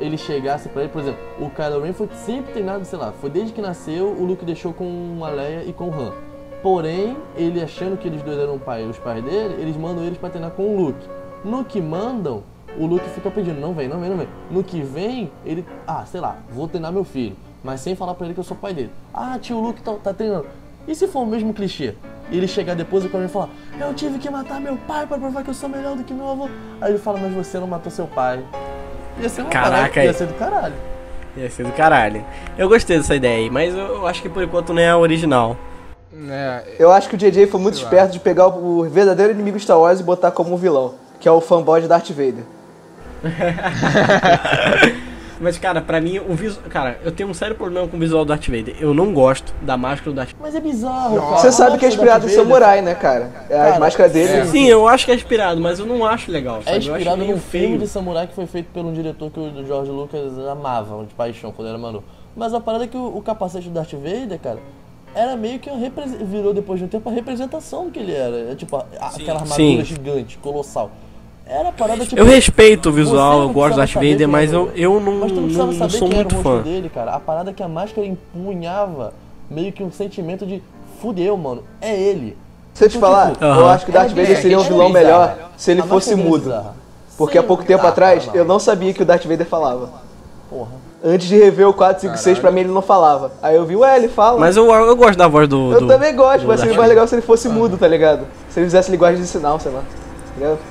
ele chegasse pra ele, por exemplo, o Kylo Ren foi sempre treinado, sei lá, foi desde que nasceu, o Luke deixou com a Leia e com o Han. Porém, ele achando que eles dois eram pai, os pais dele, eles mandam eles pra treinar com o Luke. No que mandam, o Luke fica pedindo, não vem, não vem, não vem. No que vem, ele, ah, sei lá, vou treinar meu filho, mas sem falar pra ele que eu sou pai dele. Ah, tio, o Luke tá, tá treinando. E se for o mesmo clichê? E ele chegar depois e o falar, eu tive que matar meu pai pra provar que eu sou melhor do que meu avô. Aí ele fala, mas você não matou seu pai. Ia ser uma Caraca, parada, ia ser do caralho. Ia ser do caralho. Eu gostei dessa ideia aí, mas eu, acho que por enquanto não é a original. É, Eu acho que o JJ foi muito esperto de pegar o verdadeiro inimigo Star Wars e botar como vilão, que é o fanboy de Darth Vader. <laughs> Mas, cara, pra mim, o visual. Cara, eu tenho um sério problema com o visual do Darth Vader. Eu não gosto da máscara do Darth Vader. Mas é bizarro, cara. Você sabe que é inspirado em samurai, né, cara? É, Cara, máscaras dele. é. Sim, eu acho que é inspirado, mas eu não acho legal. É Sabe? acho inspirado num filme feio. de samurai que foi feito por um diretor que o George Lucas amava, de paixão, quando era mano. Mas a parada é que o, o capacete do Darth Vader, cara, era meio que virou depois de um tempo a representação do que ele era. É tipo, a- a- aquela armadura Sim. gigante, colossal. Era a parada tipo. Eu respeito o você visual, eu gosto do Darth Vader, mas eu, eu não, Mas tu não não, precisava não saber sou quem era muito o rosto fã. dele, cara. A parada é que a máscara empunhava meio que um sentimento de fudeu, mano, é ele. Se eu te falar, Aham. eu acho que o Darth Vader seria um vilão melhor se ele fosse mudo. Porque há pouco tempo tá, atrás eu não sabia que o Darth Vader falava. Porra. Antes de rever o 456, pra mim ele não falava. Aí eu vi, ué, ele fala. Mas eu, eu gosto da voz do. eu do- também gosto, mas seria mais legal se ele fosse mudo, tá ligado? Se ele fizesse linguagem de sinal, sei lá.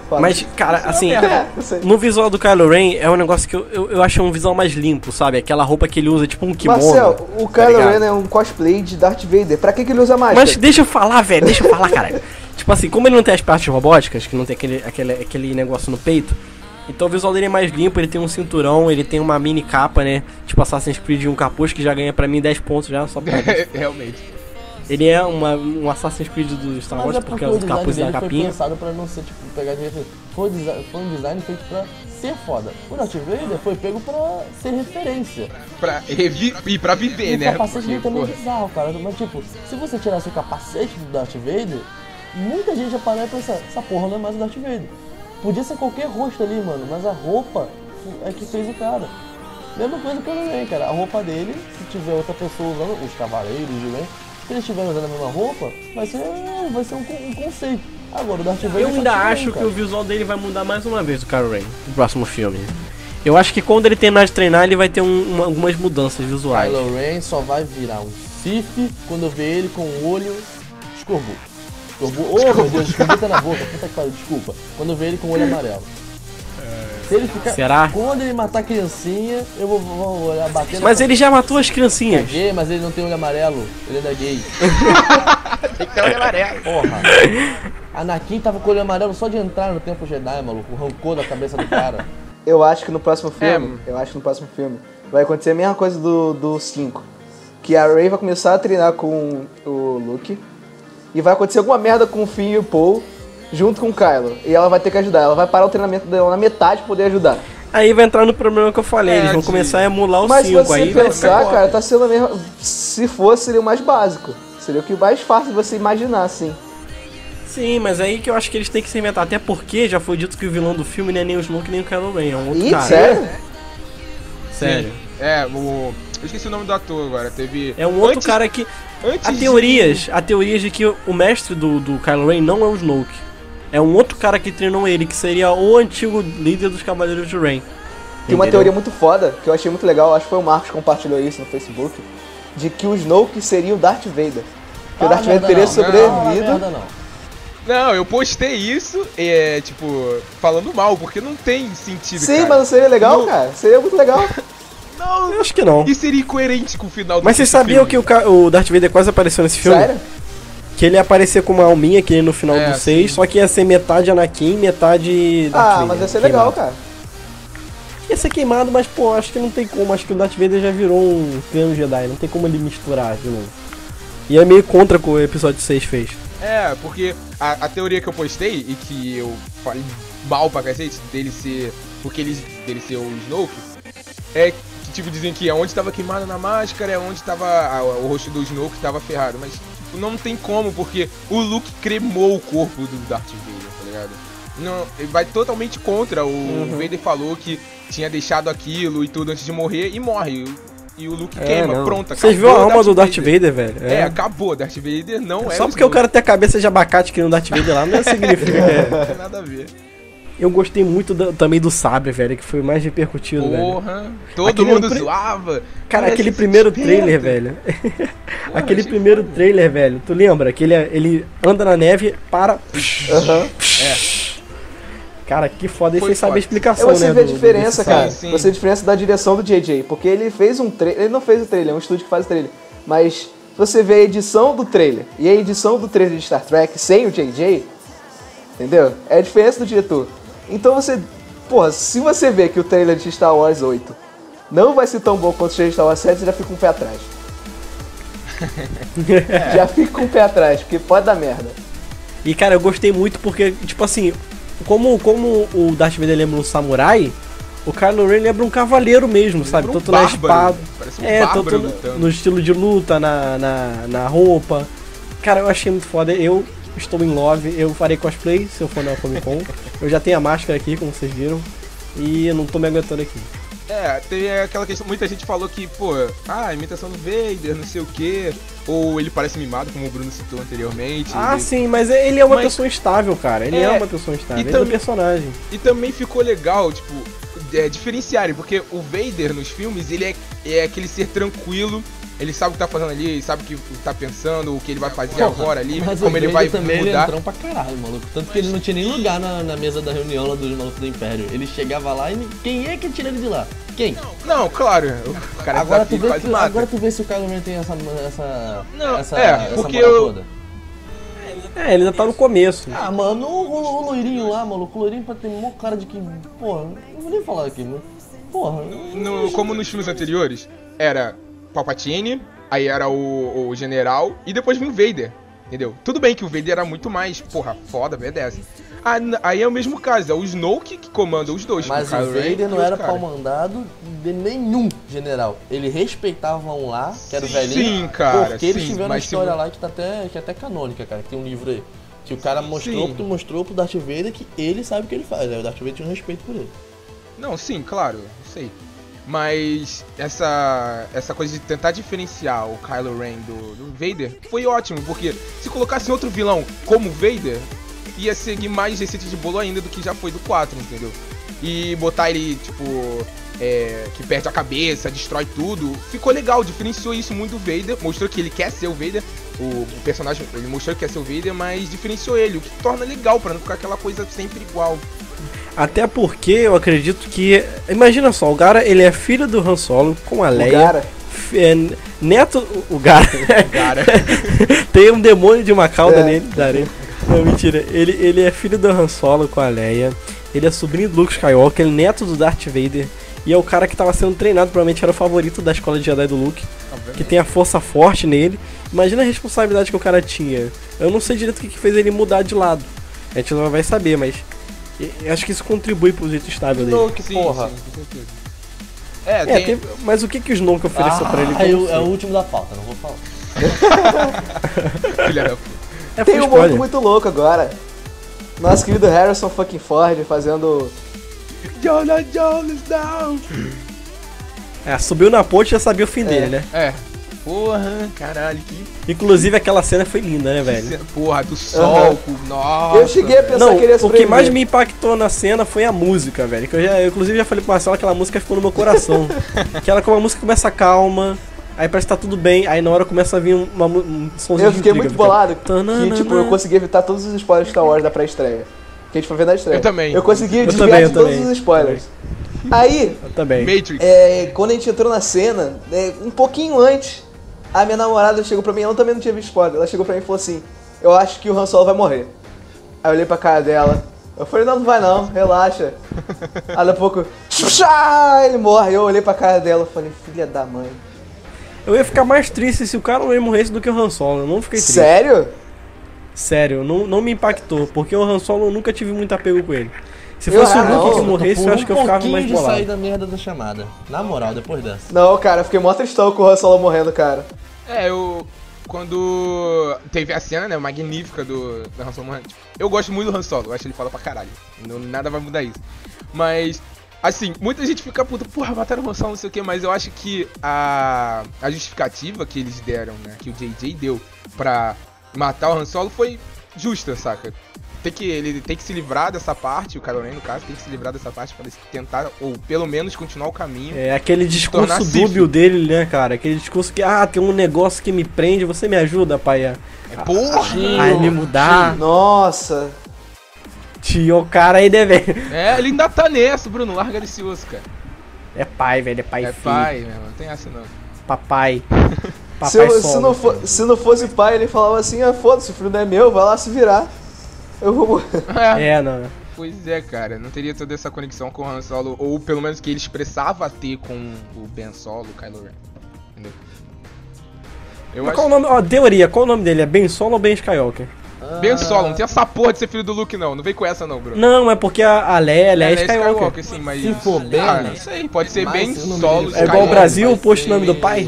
Foda. Mas, cara, assim, É, não sei. no visual do Kylo Ren é um negócio que eu, eu, eu acho um visual mais limpo, sabe? Aquela roupa que ele usa, tipo um kimono. Marcel, o tá Kylo ligado? Ren é um cosplay de Darth Vader. Pra que, que ele usa máscara? Mas deixa eu falar, velho, deixa eu falar, cara. <laughs> tipo assim, como ele não tem as partes robóticas, que não tem aquele, aquele, aquele negócio no peito, então o visual dele é mais limpo, ele tem um cinturão, ele tem uma mini capa, né? Tipo Assassin's Creed um capuz que já ganha pra mim 10 pontos já, só pra... <laughs> Realmente. Ele é uma, um Assassin's Creed do Star Wars é porque porque é o o capuz e a dele foi capinha. pensado pra não ser, tipo, pegar de referência. Foi, foi um design feito pra ser foda. O Darth Vader foi pego pra ser referência. Pra revi e pra viver, E o né? capacete Porque, dele também é bizarro, cara. Mas, tipo, se você tirasse o capacete do Darth Vader, muita gente ia parar e pensar, essa porra não é mais o Darth Vader. Podia ser qualquer rosto ali, mano, mas a roupa é que fez o cara. Mesma coisa que o Ren, cara. A roupa dele, se tiver outra pessoa usando, os cavaleiros de Ren, se eles estiverem usando a mesma roupa, vai ser, vai ser um, um conceito. Agora, o Darth Vader Eu ainda acho que o visual dele vai mudar mais uma vez do Kylo Ren no próximo filme. Eu acho que quando ele terminar de treinar, ele vai ter um- uma- algumas mudanças visuais. Kylo Ren só vai virar um Sith quando eu ver ele com o olho escorbuto. Escorbuto. Oh, meu Deus, escorbuto na boca. Puta que pariu, desculpa. Quando eu ver ele com o olho amarelo. Se ele ficar. Será? Quando ele matar a criancinha, eu vou, vou olhar batendo. Mas ele já matou as é criancinhas. gay, mas ele não tem olho amarelo. Ele ainda é gay. <laughs> tem que ter olho amarelo. Porra. Anakin tava com o olho amarelo só de entrar no Templo Jedi, maluco. Arrancou da cabeça do cara. Eu acho que no próximo filme, É. eu acho que no próximo filme vai acontecer a mesma coisa do, do 5. Que a Rey vai começar a treinar com o Luke. E vai acontecer alguma merda com o Finn e o Paul junto com o Kylo. E ela vai ter que ajudar. Ela vai parar o treinamento dela na metade pra poder ajudar. Aí vai entrar no problema que eu falei, É, eles vão de- começar a emular o Mas se 5 você aí. pensar, cara, tá sendo a mesma. Se fosse, seria o mais básico. Seria o que mais fácil de você imaginar, assim. Sim, mas aí que eu acho que eles têm que se inventar. Até porque já foi dito que o vilão do filme não é nem o Snoke nem o Kylo Ren, é um outro Ih, cara. sério? Sério. É, o. Eu esqueci o nome do ator agora. Teve. É um outro Antes- cara que. Antes Há de- teorias, há teorias de que o mestre do, do Kylo Ren não é o Snoke. É um outro cara que treinou ele, que seria o antigo líder dos Cavaleiros de Ren. Tem uma teoria muito foda, que eu achei muito legal, acho que foi o Marcos que compartilhou isso no Facebook, de que o Snoke seria o Darth Vader. Que o Darth Vader teria Não, sobrevivido. merda não. Não, eu postei isso, é, tipo, falando mal, porque não tem sentido. Sim, cara. mas não seria legal, Não. cara? Seria muito legal. <laughs> Não, Eu acho que não. e seria incoerente com o final do Mas vocês sabiam que o, o Darth Vader quase apareceu nesse filme? Sério? Que ele ia aparecer com uma alminha que nem no final É, do 6, sim. só que ia ser metade Anakin, metade Darth Ah, Vader. mas ia ser legal, queimado. cara. Ia ser queimado, mas pô, acho que não tem como. Acho que o Darth Vader já virou um piano Jedi, não tem como ele misturar de novo. E é meio contra o que o episódio 6 fez. É, porque a, a teoria que eu postei e que eu falei mal pra cacete dele ser. Porque ele, dele ser o Snoke é que, tipo, dizem que é onde tava queimado na máscara, é onde tava. a- o rosto do Snoke tava ferrado. Mas tipo, não tem como, porque o Luke cremou o corpo do Darth Vader, tá ligado? Não, ele vai totalmente contra. O Vader falou que tinha deixado aquilo e tudo antes de morrer e morre. E o Luke queima, É, não. pronto. Vocês viram a alma do Darth Vader, velho? É, acabou. Darth Vader não é Só porque o cara tem a cabeça de abacate que no Darth Vader lá não <laughs> significa. é. Não tem nada a ver. Eu gostei muito da- também do sabre, velho, que foi o mais repercutido, velho. Porra, todo Aquele mundo zoava. Cara, aquele primeiro esperto. trailer, velho. <laughs> aquele achei primeiro trailer, velho. Tu lembra? Que ele, ele anda na neve, para. Aham. Cara, que foda. E sem saber a foda. explicação, É você né? vê a do- do- diferença, desse cara. Sim, sim. Você vê a diferença da direção do JJ. Porque ele fez um trailer. Ele não fez o trailer, é um estúdio que faz o trailer. Mas você vê a edição do trailer e a edição do trailer de Star Trek sem o JJ, entendeu? É a diferença do diretor. Então você. Porra, se você vê que o trailer de Star Wars 8 não vai ser tão bom quanto o trailer de Star Wars 7, você já fica com o pé atrás. <laughs> já fica com o pé atrás, porque pode dar merda. E cara, eu gostei muito porque, tipo assim, como, como o Darth Vader lembra um samurai, o Kylo Ren lembra um cavaleiro mesmo, sabe? Um tanto na bárbaro, espada. parece um é, tanto lutando. no estilo de luta, na, na, na roupa. Cara, eu achei muito foda. Eu estou em love, eu farei cosplay se eu for na Comic Con. eu já tenho a máscara aqui, como vocês viram. E eu não tô me aguentando aqui. É, tem aquela questão, muita gente falou que, pô, ah, imitação do Vader, não sei o quê, ou ele parece mimado, como o Bruno citou anteriormente. Ah, ele- sim, mas ele é uma Mas- pessoa estável, cara. Ele é, É, uma pessoa estável. e Ele é um tam- personagem. E também ficou legal, tipo, é, diferenciarem, porque o Vader nos filmes, ele é, é aquele ser tranquilo, ele sabe o que tá fazendo ali, ele sabe o que tá pensando, o que ele vai fazer agora ali, Mas como o ele vai também ele é mudar. entrão pra caralho, maluco. Tanto que ele não tinha nem lugar na, na mesa da reunião lá dos malucos do Império. Ele chegava lá e quem é que tira ele de lá? Quem? Não, claro, o cara Agora tu, desafia e vê quase que, mata. agora tu vê se o Kylo Ren tem essa, essa, Não, essa, é, essa porque moral eu- toda. É, ele ainda tá no começo. Ah, mano, o, o, o loirinho lá, maluco, o loirinho pra ter mó cara de que, porra, não vou nem falar aqui, mas, porra, No- como nos filmes anteriores, era Palpatine, aí era o, o general, e depois vinha o Vader, entendeu? Tudo bem que o Vader era muito mais, porra, foda, B10. Ah, Aí é o mesmo caso, é o Snoke que comanda os dois. Mas o Ren Vader e não era caras. pau mandado de nenhum general. Ele respeitava um lá, que era o Sim, velhinho. cara, Porque eles sim, tiveram uma se história vo- lá que tá até, que é até canônica, cara. Que tem um livro aí. Que o cara mostrou, Sim. pro- mostrou pro Darth Vader que ele sabe o que ele faz. Aí o Darth Vader tinha um respeito por ele. Não, sim, claro, sei. Mas essa essa coisa de tentar diferenciar o Kylo Ren do, do Vader foi ótimo, porque se colocasse outro vilão como Vader, ia seguir mais receita de bolo ainda do que já foi do 4, entendeu? E botar ele, tipo, é, que perde a cabeça, destrói tudo, ficou legal, diferenciou isso muito do Vader, mostrou que ele quer ser o Vader, o, o personagem, ele mostrou que quer ser o Vader, mas diferenciou ele, o que torna legal, pra não ficar aquela coisa sempre igual. Até porque eu acredito que. Imagina só, o cara ele é filho do Han Solo com a O Leia. cara, f- é, neto. O cara. Cara, <laughs> <laughs> Tem um demônio de uma cauda É. nele, da areia. Não, mentira. Ele, ele é filho do Han Solo com a Leia. Ele é sobrinho do Luke Skywalker, ele é neto do Darth Vader. E é o cara que tava sendo treinado, provavelmente era o favorito da escola de Jedi do Luke. Que tem a força forte nele. Imagina a responsabilidade que o cara tinha. Eu não sei direito o que, que fez ele mudar de lado. A gente não vai saber, mas. Eu Acho que isso contribui pro jeito estável dele. Snoke, Sim, porra. sim, com certeza. É, É, tem, tem- mas o que, que o Snoke ofereceu pra ele? Ah, que eu eu- não é o último da pauta, não vou falar. <laughs> filha da puta. É, tem um monte muito louco agora. Nosso querido Harrison fucking Ford fazendo. Jonah Jones down. É, subiu na ponte e já sabia o fim dele, né? É. Porra, caralho, que Inclusive aquela cena foi linda, né, velho? Porra, do sol, com- nossa. Eu cheguei a pensar Não, que ele ia o que mais me impactou na cena foi a música, velho. Que eu, já, eu, inclusive já falei pro Marcelo que aquela música ficou no meu coração. <laughs> que ela com a música começa calma, aí parece que tá tudo bem, aí na hora começa a vir uma, um somzinho Eu de fiquei intriga, muito fica- bolado que, Tananana. tipo, eu consegui evitar todos os spoilers de Star Wars da pré-estreia. Que a gente foi ver na estreia. Eu também. Eu consegui Eu desviar também, de todos também. os spoilers. Aí, Eu também. Matrix. é, quando a gente entrou na cena, é, um pouquinho antes, a minha namorada chegou pra mim, ela também não tinha visto spoiler, ela chegou pra mim e falou assim, eu acho que o Han Solo vai morrer. Aí eu olhei pra cara dela, eu falei, não, não vai não, relaxa. <laughs> Aí daqui a pouco, ele morre. Eu olhei pra cara dela e falei, filha da mãe. Eu ia ficar mais triste se o cara não morresse do que o Han Solo. Eu não fiquei triste. Sério? Sério, não, não me impactou, porque o Han Solo eu nunca tive muito apego com ele. Se Eu- fosse ah, o Luke não, que morresse, eu acho que eu um ficava pouquinho mais de bolado. sair da merda da chamada. Na moral, depois dessa. Não, cara, eu fiquei mó tristão com o Han Solo morrendo, cara. É, eu. Quando teve a cena, né, magnífica do, do Han Solo morrendo. Eu gosto muito do Han Solo, eu acho ele fala pra caralho. Não, nada vai mudar isso. Mas, assim, muita gente fica puta, porra, mataram o Han Solo, não sei o que, mas eu acho que a, a justificativa que eles deram, né, que o JJ deu pra matar o Han Solo foi justa, saca? Tem que, ele tem que se livrar dessa parte, o Kylo Ren, no caso, tem que se livrar dessa parte pra ele tentar, ou pelo menos continuar o caminho. É aquele discurso dúbio dele, né, cara? Aquele discurso que, ah, tem um negócio que me prende, você me ajuda, pai, a, É, porra! a me mudar. Nossa. Tio, o cara aí, velho? É, ele ainda tá nessa, Bruno, larga desse osso, cara. É pai, velho, é pai É filho. pai, meu irmão, não tem essa não. Papai. <laughs> Papai Se, eu- se solo. não for- se não fosse pai, ele falava assim, ah, foda-se, o filho não é meu, vai lá se virar. Eu vou morrer. É, É, não. pois é, cara, não teria toda essa conexão com o Han Solo, ou pelo menos que ele expressava ter com o Ben Solo, o Kylo Ren. Entendeu? Eu Mas acho qual o nome? Ó, teoria, qual o nome dele? É Ben Solo ou Ben Skywalker? Ben Solo, não tem essa porra de ser filho do Luke não, não vem com essa não, Bruno. Não, é porque a, a Leia, a Leia é Ela Skywalker. sim, mas... Se for Ben, Ah, não sei, pode ser mas Ben Solo dele É igual o Skywalker. Brasil, posto o nome do pai.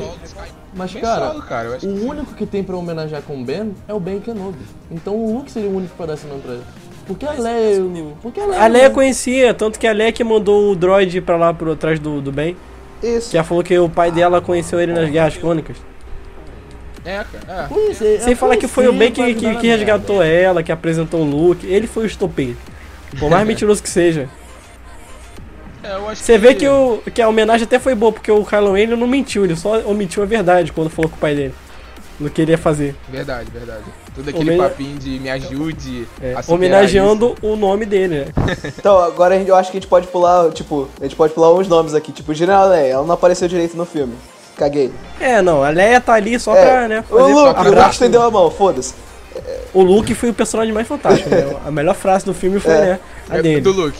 Mas, Ben cara, Solo, cara, eu acho o único que tem pra homenagear com o Ben é o Ben Kenobi. Então o Luke seria o único pra dar esse nome pra ele. Porque a Leia. Porque a Leia. A Leia conhecia, tanto que a Leia que mandou o droid pra lá por trás do, do bem. Isso. Que ela falou que o pai dela conheceu ele nas Guerras Clônicas. É, cara. É. Conheci, Sem eu falar que foi o Ben que, que, que resgatou ela, que apresentou o Luke. Ele foi o estopeiro. Por mais <laughs> mentiroso que seja. É, Você vê que, o, que a homenagem até foi boa, porque o Kylo Ren não mentiu, ele só omitiu a verdade quando falou com o pai dele. Não queria fazer. Verdade, verdade. Todo aquele Homena- papinho de me ajude É, homenageando o nome dele, né? <laughs> Então, agora a gente- eu acho que a gente pode pular, tipo, a gente pode pular uns nomes aqui. Tipo, General Leia, ela não apareceu direito no filme. Caguei. É, não, a Leia tá ali só É, pra, né, o Luke, o Luke estendeu a mão, foda-se. O Luke foi o personagem mais fantástico, né? A melhor frase do filme foi, É. né, a isso. dele. Do Luke.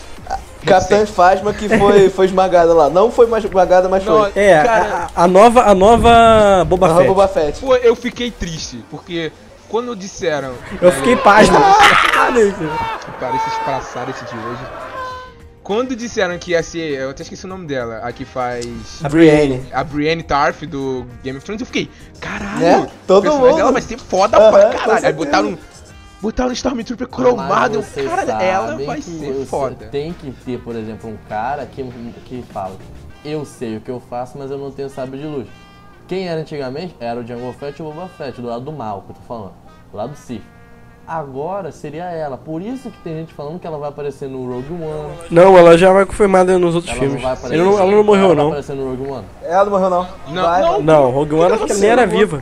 Capitã Phasma que foi, <laughs> foi esmagada lá. Não foi mais esmagada, mas Não, foi. É, Cara- a, a nova, a nova Boba Aham, Fett. Boba Fett. Pô, eu fiquei triste, porque quando disseram. Eu fiquei pasmo. <laughs> Para esses praçaram esse de hoje. Quando disseram que ia ser. Eu até esqueci o nome dela, a que faz. A Brienne. A Brienne Tarf do Game of Thrones, eu fiquei, caralho, Né? Todo mundo. dela vai ser foda Aham, pra com caralho. Aí botaram, botaram um Stormtrooper Mas cromado, eu, vocês caralho, ela vai que ser você foda. Tem que ter, por exemplo, um cara que, que fala: Eu sei o que eu faço, mas eu não tenho sábio de luz. Quem era antigamente era o Jango Fett e o Boba Fett, do lado do mal, que eu tô falando, do lado do Sith. Agora seria ela, por isso que tem gente falando que ela vai aparecer no Rogue One. Não, ela já vai confirmada nos outros Ela filmes. não vai aparecer. Ele não- ela não morreu, ela não. vai aparecer no Rogue One. Ela não morreu, não. Não, Vai, não. Não, Rogue One acho que ela nem era viva.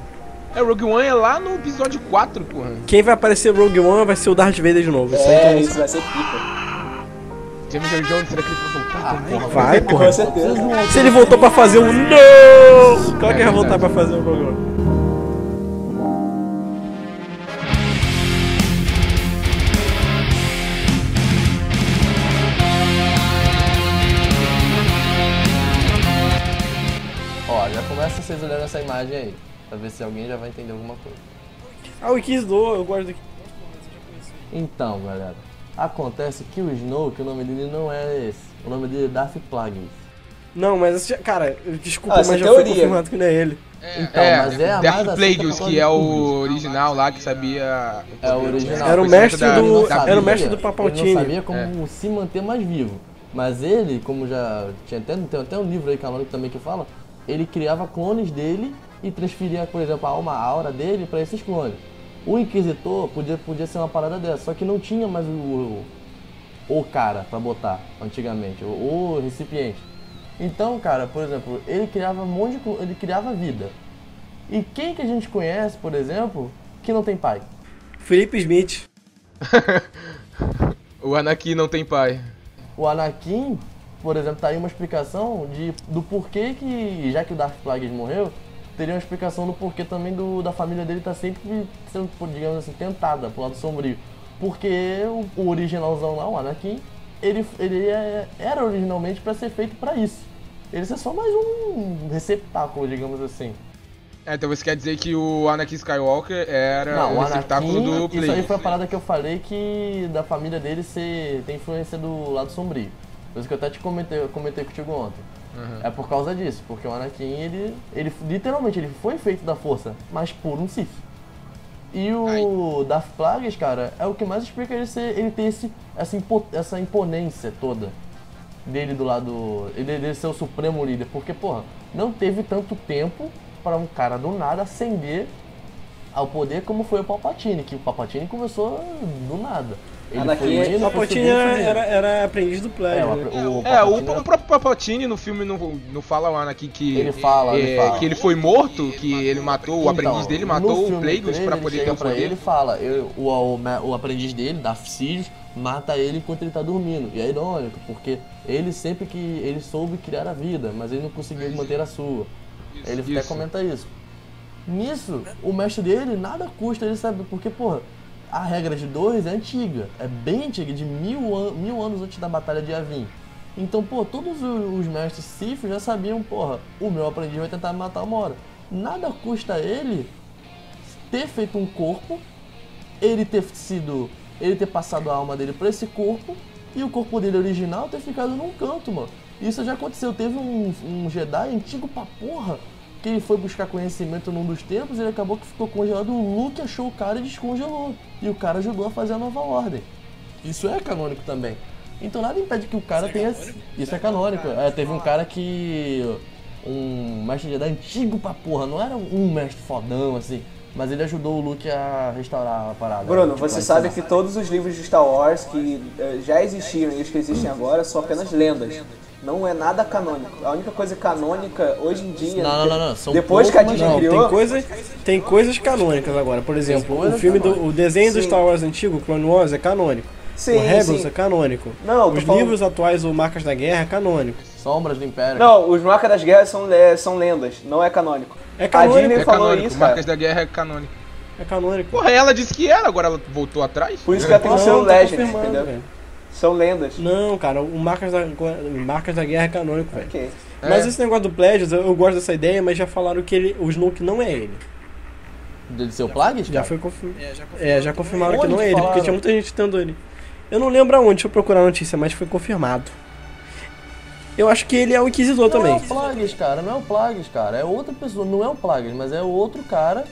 É, Rogue One é lá no episódio 4, porra. Quem vai aparecer Rogue One vai ser o Darth Vader de novo. Isso É, mundo isso vai ser pica. James Earl Jones, será que ele vai voltar? Ah, também? porra, Vai, Com porra. certeza. Se ele voltou pra fazer um não! Qual que vai voltar pra fazer o Rogue One? Ó, já começa vocês olhando essa imagem aí, pra ver se alguém já vai entender alguma coisa. Ah, o do, eu gosto do Então, galera, acontece que o Snoke, o nome dele não é esse. O nome dele é Darth Plagueis. Não, mas esse já- cara, desculpa, Ah, mas é já foi teoria. confirmado que não é ele. Então, mas é a Death aceita Plagueis, que é o original lá que sabia. É o original. Era o Foi mestre do- Ele da era o sabia, mestre do Ele Palpatine. não sabia como É. se manter mais vivo. Mas ele, como já tinha até, tem até um livro aí canônico também que fala, ele criava clones dele e transferia, por exemplo, a alma, a aura dele para esses clones. O Inquisitor podia, podia ser uma parada dessa, só que não tinha mais o, o, o cara para botar antigamente, o, o recipiente. Então, cara, por exemplo, ele criava um monte de, ele criava vida. E quem que a gente conhece, por exemplo, que não tem pai? Felipe Smith. <laughs> O Anakin não tem pai. O Anakin, por exemplo, tá aí uma explicação de, do porquê que, já que o Darth Plagueis morreu, teria uma explicação do porquê também do, da família dele tá sempre sendo, digamos assim, tentada pro lado sombrio. Porque o, o originalzão lá, o Anakin, ele, ele é- era originalmente para ser feito para isso. Ele é só mais um receptáculo, digamos assim. É, então você quer dizer que o Anakin Skywalker era Não, o receptáculo Anakin, do isso aí foi a parada que eu falei que da família dele ser, tem influência do lado sombrio. Por isso que eu até te comentei, comentei contigo ontem. É por causa disso, porque o Anakin, ele, ele literalmente, ele foi feito da força, mas por um Sith. E o Darth Plagueis, cara, é o que mais explica ele ser, ele ter esse, essa, impo- essa imponência toda dele do lado, ele, ele ser o supremo líder, porque, porra, não teve tanto tempo para um cara do nada ascender ao poder como foi o Palpatine, que o Palpatine começou do nada. Ele Anakin- foi indo, O foi Palpatine subindo, era, era, aprendiz do É, Pledge, o, né? o É, o, o próprio Palpatine no filme não, não fala o Anakin que Ele fala, ele é, fala. que ele foi morto, que ele matou, o Então, aprendiz dele matou o Plagueis ele poder ter o poder. ele fala, eu- o, o, o aprendiz dele, Darth Sidious, mata ele enquanto ele tá dormindo. E é irônico, porque ele sempre que ele soube criar a vida, mas ele não conseguiu manter a sua. Ele até isso. comenta isso. Nisso, o mestre dele nada custa ele saber, porque, porra, a regra de dois é antiga, é bem antiga, de mil, an mil anos antes da Batalha de Yavin. Então, pô, todos os mestres Sith já sabiam, porra, o meu aprendiz vai tentar matar uma hora. Nada custa ele ter feito um corpo, ele ter sido. ele ter passado a alma dele pra esse corpo e o corpo dele original ter ficado num canto, mano. Isso já aconteceu. Teve um, um Jedi antigo pra porra que ele foi buscar conhecimento num dos tempos e ele acabou que ficou congelado. O Luke achou o cara e descongelou. E o cara ajudou a fazer a nova ordem. Isso é canônico também. Então nada impede que o cara tenha. Isso é canônico. É, teve um cara que. Um mestre Jedi antigo pra porra, não era um mestre fodão assim, mas ele ajudou o Luke a restaurar a parada. Bruno, Tipo, você sabe que todos os livros de Star Wars que eh, já existiram e os que existem agora são apenas lendas. Não é nada canônico. A única coisa canônica hoje em dia. Não, não, não, não. São depois que a Disney Não, criou. tem coisas, tem coisas canônicas agora. Por exemplo, o filme do o desenho do Sim. Star Wars antigo, Clone Wars, é canônico. Sim, o Rebels sim. é canônico. Não, Os falando- livros atuais, o Marcas da Guerra, é canônico. Sombras do Império. Não, os Marcas das Guerras são, é, são lendas, não é canônico. É A canônico, Disney É falou canônico. isso, cara. Marcas da Guerra é canônico. é canônico. Porra, ela disse que era, agora ela voltou atrás? Por isso que ela tem o tá Legend, entendeu? velho. São lendas. Não, cara, o Marcas da, Marcas da Guerra é canônico, velho. Ok. Mas É. esse negócio do Pledges, eu, eu gosto dessa ideia, mas já falaram que ele, o Snoke não é ele. De ser o Plagueis? Já cara? foi confirmado. É, já confirmaram que Onde não é que ele, porque falaram? tinha muita gente tendo ele. Eu não lembro aonde, deixa eu procurar a notícia, mas foi confirmado. Eu acho que ele é o Inquisidor Não também. é o Plagueis, cara, não é o Plagueis, cara. É outra pessoa, não é o Plagueis, mas é outro cara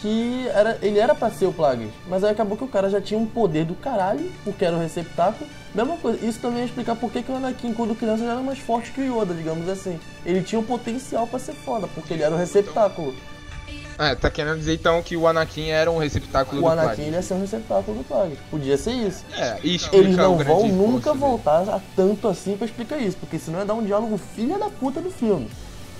que era, ele era pra ser o Plagueis. Mas aí acabou que o cara já tinha um poder do caralho, porque era o receptáculo. Mesma coisa, isso também ia explicar por que, o Anakin, quando criança, já era mais forte que o Yoda, digamos assim. Ele tinha um potencial pra ser foda, porque ele era o receptáculo. É, tá querendo dizer então que o Anakin era um receptáculo O do Anakin Plague. ele ia ser um receptáculo do Plagueis. Podia ser isso. É, e explica Eles o não vão nunca dele. voltar a tanto assim pra explicar isso, porque senão ia dar um diálogo filha da puta do filme.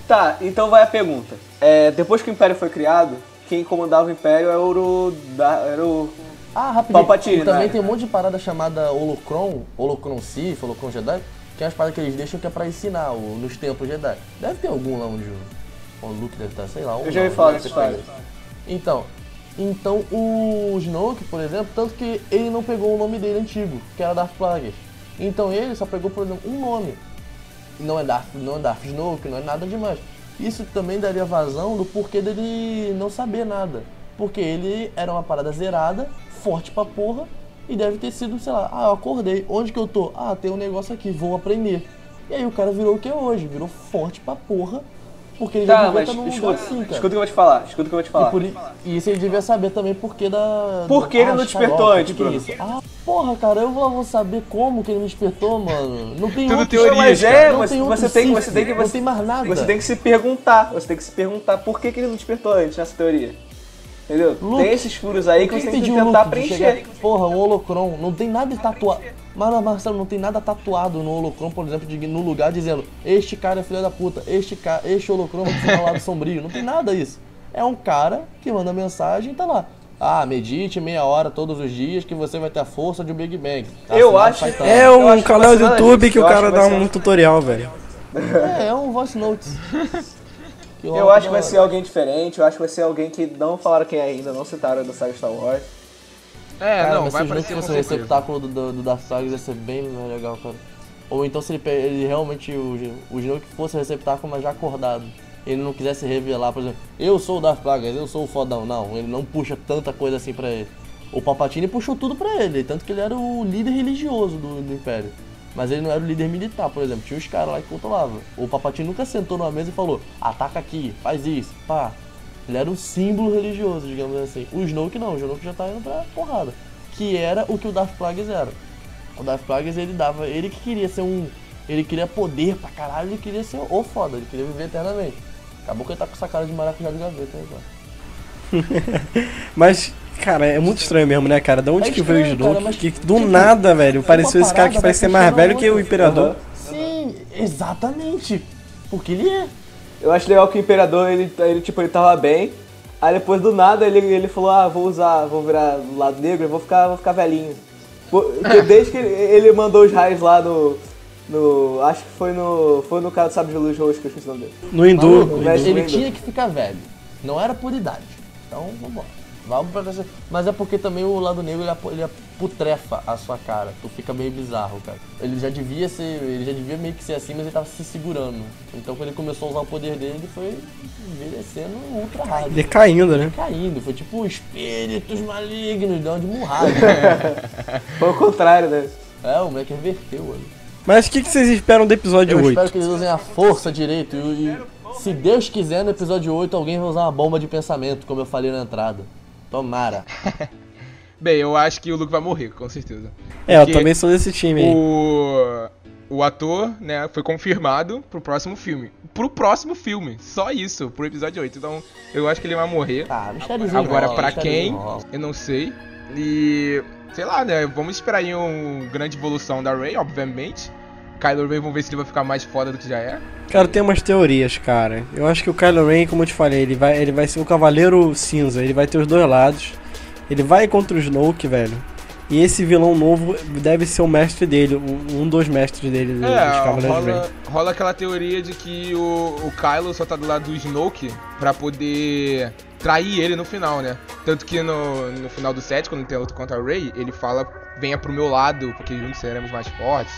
Tá, então vai a pergunta. É, depois que o Império foi criado, quem comandava o Império era o. Da, era o Ah, rapidinho. Palpatine, também né? tem um monte de parada chamada Holocron, Holocron Sith, Holocron Jedi, que é as paradas que eles deixam que é pra ensinar o- nos tempos Jedi. Deve ter algum lá onde o, o Luke deve estar, sei lá. Eu já ouvi falar deve dessa história. Então, então o Snoke, por exemplo, tanto que ele não pegou o nome dele antigo, que era Darth Plagueis. Então ele só pegou, por exemplo, um nome. Não é Darth, não é Darth Snoke, não é nada demais. Isso também daria vazão do porquê dele não saber nada. Porque ele era uma parada zerada, forte pra porra, e deve ter sido, sei lá, ah, eu acordei, onde que eu tô? Ah, tem um negócio aqui, vou aprender. E aí o cara virou o que é hoje, virou forte pra porra, porque ele já Tá, devia mas estar num lugar escuta, assim, cara. escuta o que eu vou te falar. Escuta o que eu vou te E, falar. e isso ele devia saber também porque da. Por que ele não despertou antes, Bruno? isso? Ah, porra, cara, eu vou, saber como que ele me despertou, mano. Não tem Tudo outro- teoria, Mas cara. é, Não você, tem outro você tem, você tem que. não Você, tem mais nada. Você tem que se perguntar. Você tem que se perguntar por que, que ele não despertou antes nessa teoria. Entendeu? Luke, tem esses furos aí que você que tem que pediu o tentar Luke preencher. Porra, um holocron. Não tem nada tatuado. Mano, Marcelo, não tem nada tatuado no holocron, por exemplo, de- no lugar dizendo este cara é filho da puta, este, ca... este holocron vai ser ao lado sombrio. Não tem nada isso. É um cara que manda mensagem e tá lá. Ah, medite meia hora todos os dias que você vai ter a força de um Big Bang. Tá Eu acho-. É um acho que canal do YouTube disso. que o cara que dá um tutorial, velho. É, é um voice notes. <laughs> Que Eu acho que vai ser alguém diferente, eu acho que vai ser alguém que não falaram quem é ainda, não citaram da saga Star Wars. É, Cara, não, mas vai aparecer com fosse o certeza. receptáculo do, do, do Darth Sagas ia ser bem legal, cara. Ou então se ele, ele realmente, o, o Snoke fosse o receptáculo, mas já acordado. Ele não quisesse revelar, por exemplo, eu sou o Darth Plagueis, eu sou o fodão. Não, ele não puxa tanta coisa assim pra ele. O Palpatine puxou tudo pra ele, tanto que ele era o líder religioso do, do Império. Mas ele não era o líder militar, por exemplo. Tinha os caras lá que controlavam. O Palpatine nunca sentou numa mesa e falou, ataca aqui, faz isso, pá. Ele era um símbolo religioso, digamos assim. O Snoke não, o Snoke já tá indo pra porrada. Que era o que o Darth Plagueis era. O Darth Plagueis ele dava. Ele que queria ser um. Ele queria poder pra caralho, ele queria ser o foda, ele queria viver eternamente. Acabou que ele tá com essa cara de maracujá de gaveta aí, cara. <laughs> Mas, cara, é muito estranho mesmo, né, cara? Da onde É que veio o cara, Snoke? mas, que do tipo, nada, velho, pareceu esse cara que parece ser mais velho que o. Imperador. Sim, exatamente. Porque ele é. Eu acho legal que o Imperador, ele, ele tipo, ele tava bem, aí depois do nada ele, ele falou, ah, vou usar, vou virar do lado negro, vou ficar, vou ficar velhinho. Porque <laughs> Desde que ele, ele mandou os raios lá no, no, acho que foi no, foi no cara do Sábio de Luz Roxo, que eu esqueci o nome dele. No Hindu. Ele tinha que ficar velho. Não era por idade. Então, vambora. Vamos pra essa- Mas é porque também o lado negro ele, ele aputrefa a sua cara. Tu fica meio bizarro, cara. Ele já devia ser. Ele já devia meio que ser assim, mas ele tava se segurando. Então quando ele começou a usar o poder dele, ele foi envelhecendo ultra rápido. Decaindo, né? Caindo, foi tipo espíritos malignos, deu uma de murrada. <laughs> Foi o contrário, né? é, o moleque reverteu ali. Mas o que, que vocês esperam do episódio Eu 8? espero que eles usem a força direito. E, e se Deus quiser, no episódio 8, alguém vai usar uma bomba de pensamento, como eu falei na entrada. Tomara. <laughs> Bem, eu acho que o Luke vai morrer, com certeza. É, eu Porque também sou desse time aí. O, o ator, né, foi confirmado pro próximo filme. Pro próximo filme, só isso, pro episódio 8. Então, eu acho que ele vai morrer. Ah, Agora, mistériozinho quem, eu não sei. E, sei lá, né, vamos esperar aí uma grande evolução da Rey, obviamente. Kylo Ren, vamos ver se ele vai ficar mais foda do que já é. Cara, tem umas teorias, cara. Eu acho que o Kylo Ren, como eu te falei, ele vai, ele vai ser o Cavaleiro Cinza. Ele vai ter os dois lados. Ele vai contra o Snoke, velho. E esse vilão novo deve ser o mestre dele, um dos mestres dele, do- dos É, Cavaleiros Ren. rola, rola aquela teoria de que o, o Kylo só tá do lado do Snoke pra poder trair ele no final, né? Tanto que no, no final do set, quando tem a luta contra a Rey, ele fala, venha pro meu lado, porque juntos seremos mais fortes.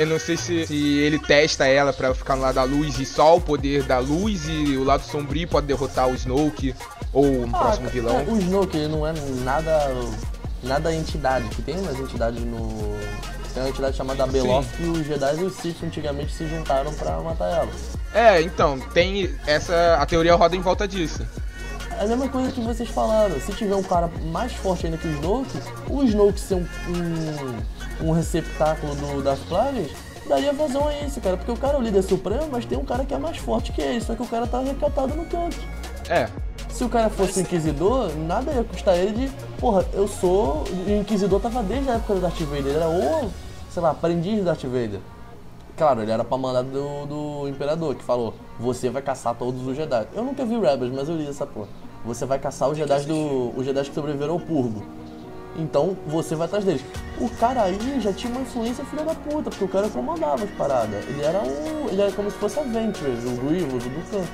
Eu não sei se, se ele testa ela pra ela ficar no lado da luz e só o poder da luz e o lado sombrio pode derrotar o Snoke ou um Ah, próximo cara, vilão. O Snoke não é nada. nada entidade, que tem umas entidades no. Tem uma entidade chamada Beloth que os Jedi e os Sith antigamente se juntaram pra matar ela. É, então, tem essa. A teoria roda em volta disso. É a mesma coisa que vocês falaram, se tiver um cara mais forte ainda que o Snoke, o Snoke ser um, um, um receptáculo do, das plagas, daria vazão a esse, cara. Porque o cara é o líder supremo, mas tem um cara que é mais forte que ele, só que o cara tá recatado no canto. É, Se o cara fosse inquisidor, nada ia custar ele de. Porra, eu sou. O inquisidor tava desde a época do Darth Vader. Ele era o, sei lá, aprendiz do Darth Vader. Claro, ele era pra mandar do, do Imperador, que falou: Você vai caçar todos os Jedi. Eu nunca vi Rebels, mas eu li essa porra. Você vai caçar os Jedi do. Os Jedi que sobreviveram ao Purgo. Então você vai atrás deles. O cara aí já tinha uma influência filha da puta, porque o cara comandava as paradas. Ele era um. Ele era como se fosse a Ventress, o Grievous, o Dukan.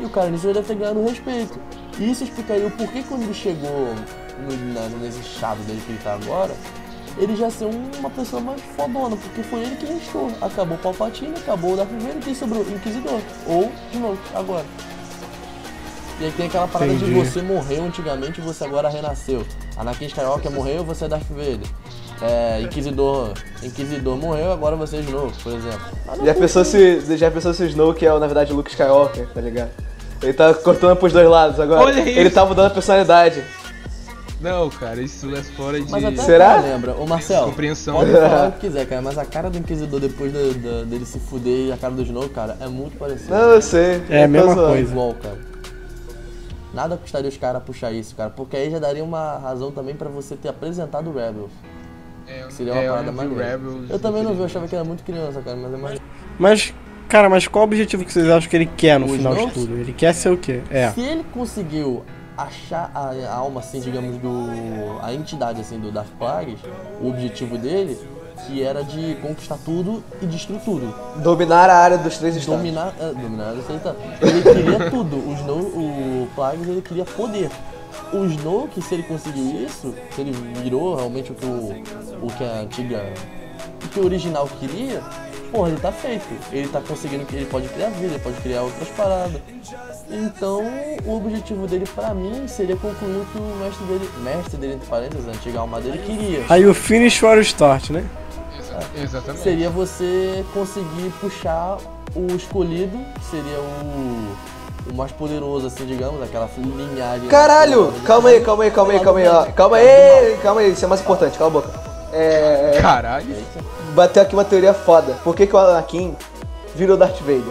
E o cara nisso já deve ter ganhado respeito. E isso explicaria o porquê quando ele chegou no, na, nesse estado dele que ele tá agora, ele já ser um- uma pessoa mais fodona, porque foi ele que restou. Acabou o Palpatine, acabou o Darth Vader, quem sobrou? Inquisidor. Ou Snoke, agora. E aí tem aquela parada de Entendi. você morreu antigamente e você agora renasceu. Anakin Skywalker morreu, você é Darth Vader. É, Inquisidor, Inquisidor morreu, agora você é Snoke, por exemplo. Ah, Já pensou, se, já pensou se o Snoke é, na verdade, o Luke Skywalker, tá ligado? Ele tá cortando pros dois lados agora. Olha Ele isso. tá mudando a personalidade. não, cara, isso é fora de Mas até Será? Será? lembra. Ô Marcelo, compreensão. pode falar <laughs> o que quiser, cara, mas a cara do Inquisidor depois da- da- dele se fuder e a cara do Snoke, cara, é muito parecido. Não, eu sei. É a mesma. É coisa. igual, cara. Nada custaria os caras puxar isso, cara, porque aí já daria uma razão também pra você ter apresentado o Rebels. É, Seria uma é, eu parada. Rebels, eu também não vi, eu achava que era muito criança, cara, mas é mais. Mas, cara, mas qual o objetivo que vocês acham que ele quer no O final de Snoke? tudo? Ele quer ser o quê? É. Se ele conseguiu achar a, a alma, assim, digamos, do. a entidade, assim, do Darth Plagueis, o objetivo dele, que era de conquistar tudo e destruir tudo. Dominar a área dos três estados. Dominar, é, dominar, eu sei, tá. Ele queria <laughs> tudo. O, Snow, o Plagueis, ele queria poder. O Snoke, se ele conseguiu isso, se ele virou realmente o que, o, o que a antiga. O que o original queria, porra, ele tá feito. Ele tá conseguindo que ele pode criar vida, ele pode criar outras paradas. Então, o objetivo dele, pra mim, seria concluir o que o mestre dele, mestre dele, entre parênteses, a antiga alma dele, queria. Aí o finish for o start, né? Exa- Exatamente. seria você conseguir puxar o escolhido, que seria o, o mais poderoso, assim, digamos, aquela linhagem. Caralho! Calma aí, calma aí, calma aí, calma aí, ó. Calma aí, calma aí, isso é mais importante, cala a boca. É. Caralho. Bateu aqui uma teoria foda. Por que, que o Anakin virou Darth Vader?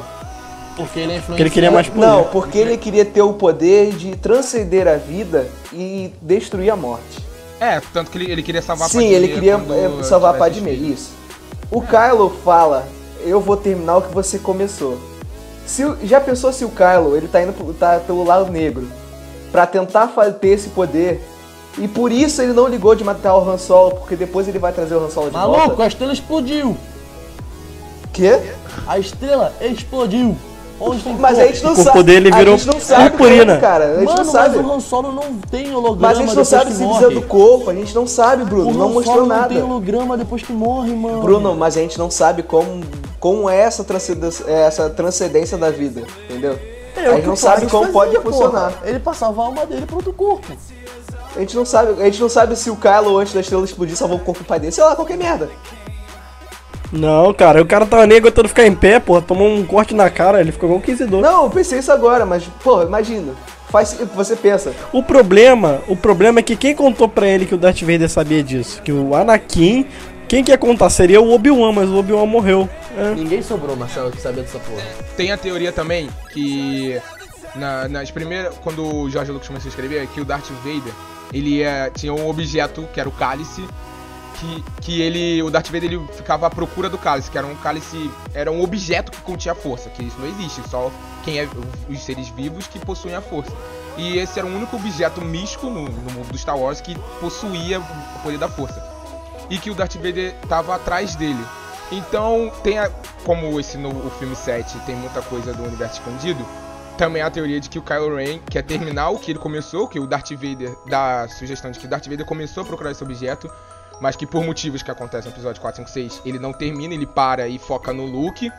Porque ele é Porque ele queria mais poder. Não, porque ele queria ter o poder de transcender a vida e destruir a morte. É, tanto que ele, ele queria salvar a Sim, Padmé ele queria é, salvar a filho. isso. O Kylo fala, eu vou terminar o que você começou. Se, já pensou se o Kylo, ele tá indo tá pelo lado negro, pra tentar ter esse poder, e por isso ele não ligou de matar o Han Solo, porque depois ele vai trazer o Han Solo de Maluco, volta. a estrela explodiu! Quê? A estrela explodiu! Onde tem Mas a gente não sabe. dele virou a gente não sabe purpurina. como, cara. A gente Mano, não sabe. mas o Han Solo não tem holograma Mas a gente não sabe que se precisa do corpo, a gente não sabe, Bruno. O não Han mostrou Solo não nada. tem holograma depois que morre, mano. Bruno, mas a gente não sabe como, como é essa transcendência, essa transcendência da vida, entendeu? É, o a gente não sabe como pode fazia, funcionar. porra. Ele passava a alma dele pro outro corpo. A gente não sabe, a gente não sabe se o Kylo antes da estrela explodir salvou o corpo do pai dele, sei lá, qualquer merda. Não, cara, o cara tava nem aguentando ficar em pé, porra. Tomou um corte na cara, ele ficou igual um inquisidor. Não, eu pensei isso agora, mas, pô, imagina. Faz, você pensa, O problema, o problema é que quem contou pra ele que o Darth Vader sabia disso? Que o Anakin, quem quer contar seria o Obi-Wan, mas o Obi-Wan morreu. É. Ninguém sobrou, Marcelo, que sabia dessa porra. Tem a teoria também que na- nas primeiras. Quando o George Lucas começou a escrever, que o Darth Vader ele é, tinha um objeto que era o cálice. Que, que ele. O Darth Vader ele ficava à procura do cálice, que era um cálice. Era um objeto que continha força, que isso não existe, só quem é os seres vivos que possuem a força. E esse era o único objeto místico no, no mundo do Star Wars que possuía o poder da força. E que o Darth Vader tava atrás dele. Então, tem a, como esse novo o filme 7 tem muita coisa do universo expandido, também a teoria de que o Kylo Ren quer terminar o que ele começou, que o Darth Vader dá a sugestão de que o Darth Vader começou a procurar esse objeto, mas que por motivos que acontecem no episódio 4, 5, 6, ele não termina, ele para e foca no Luke.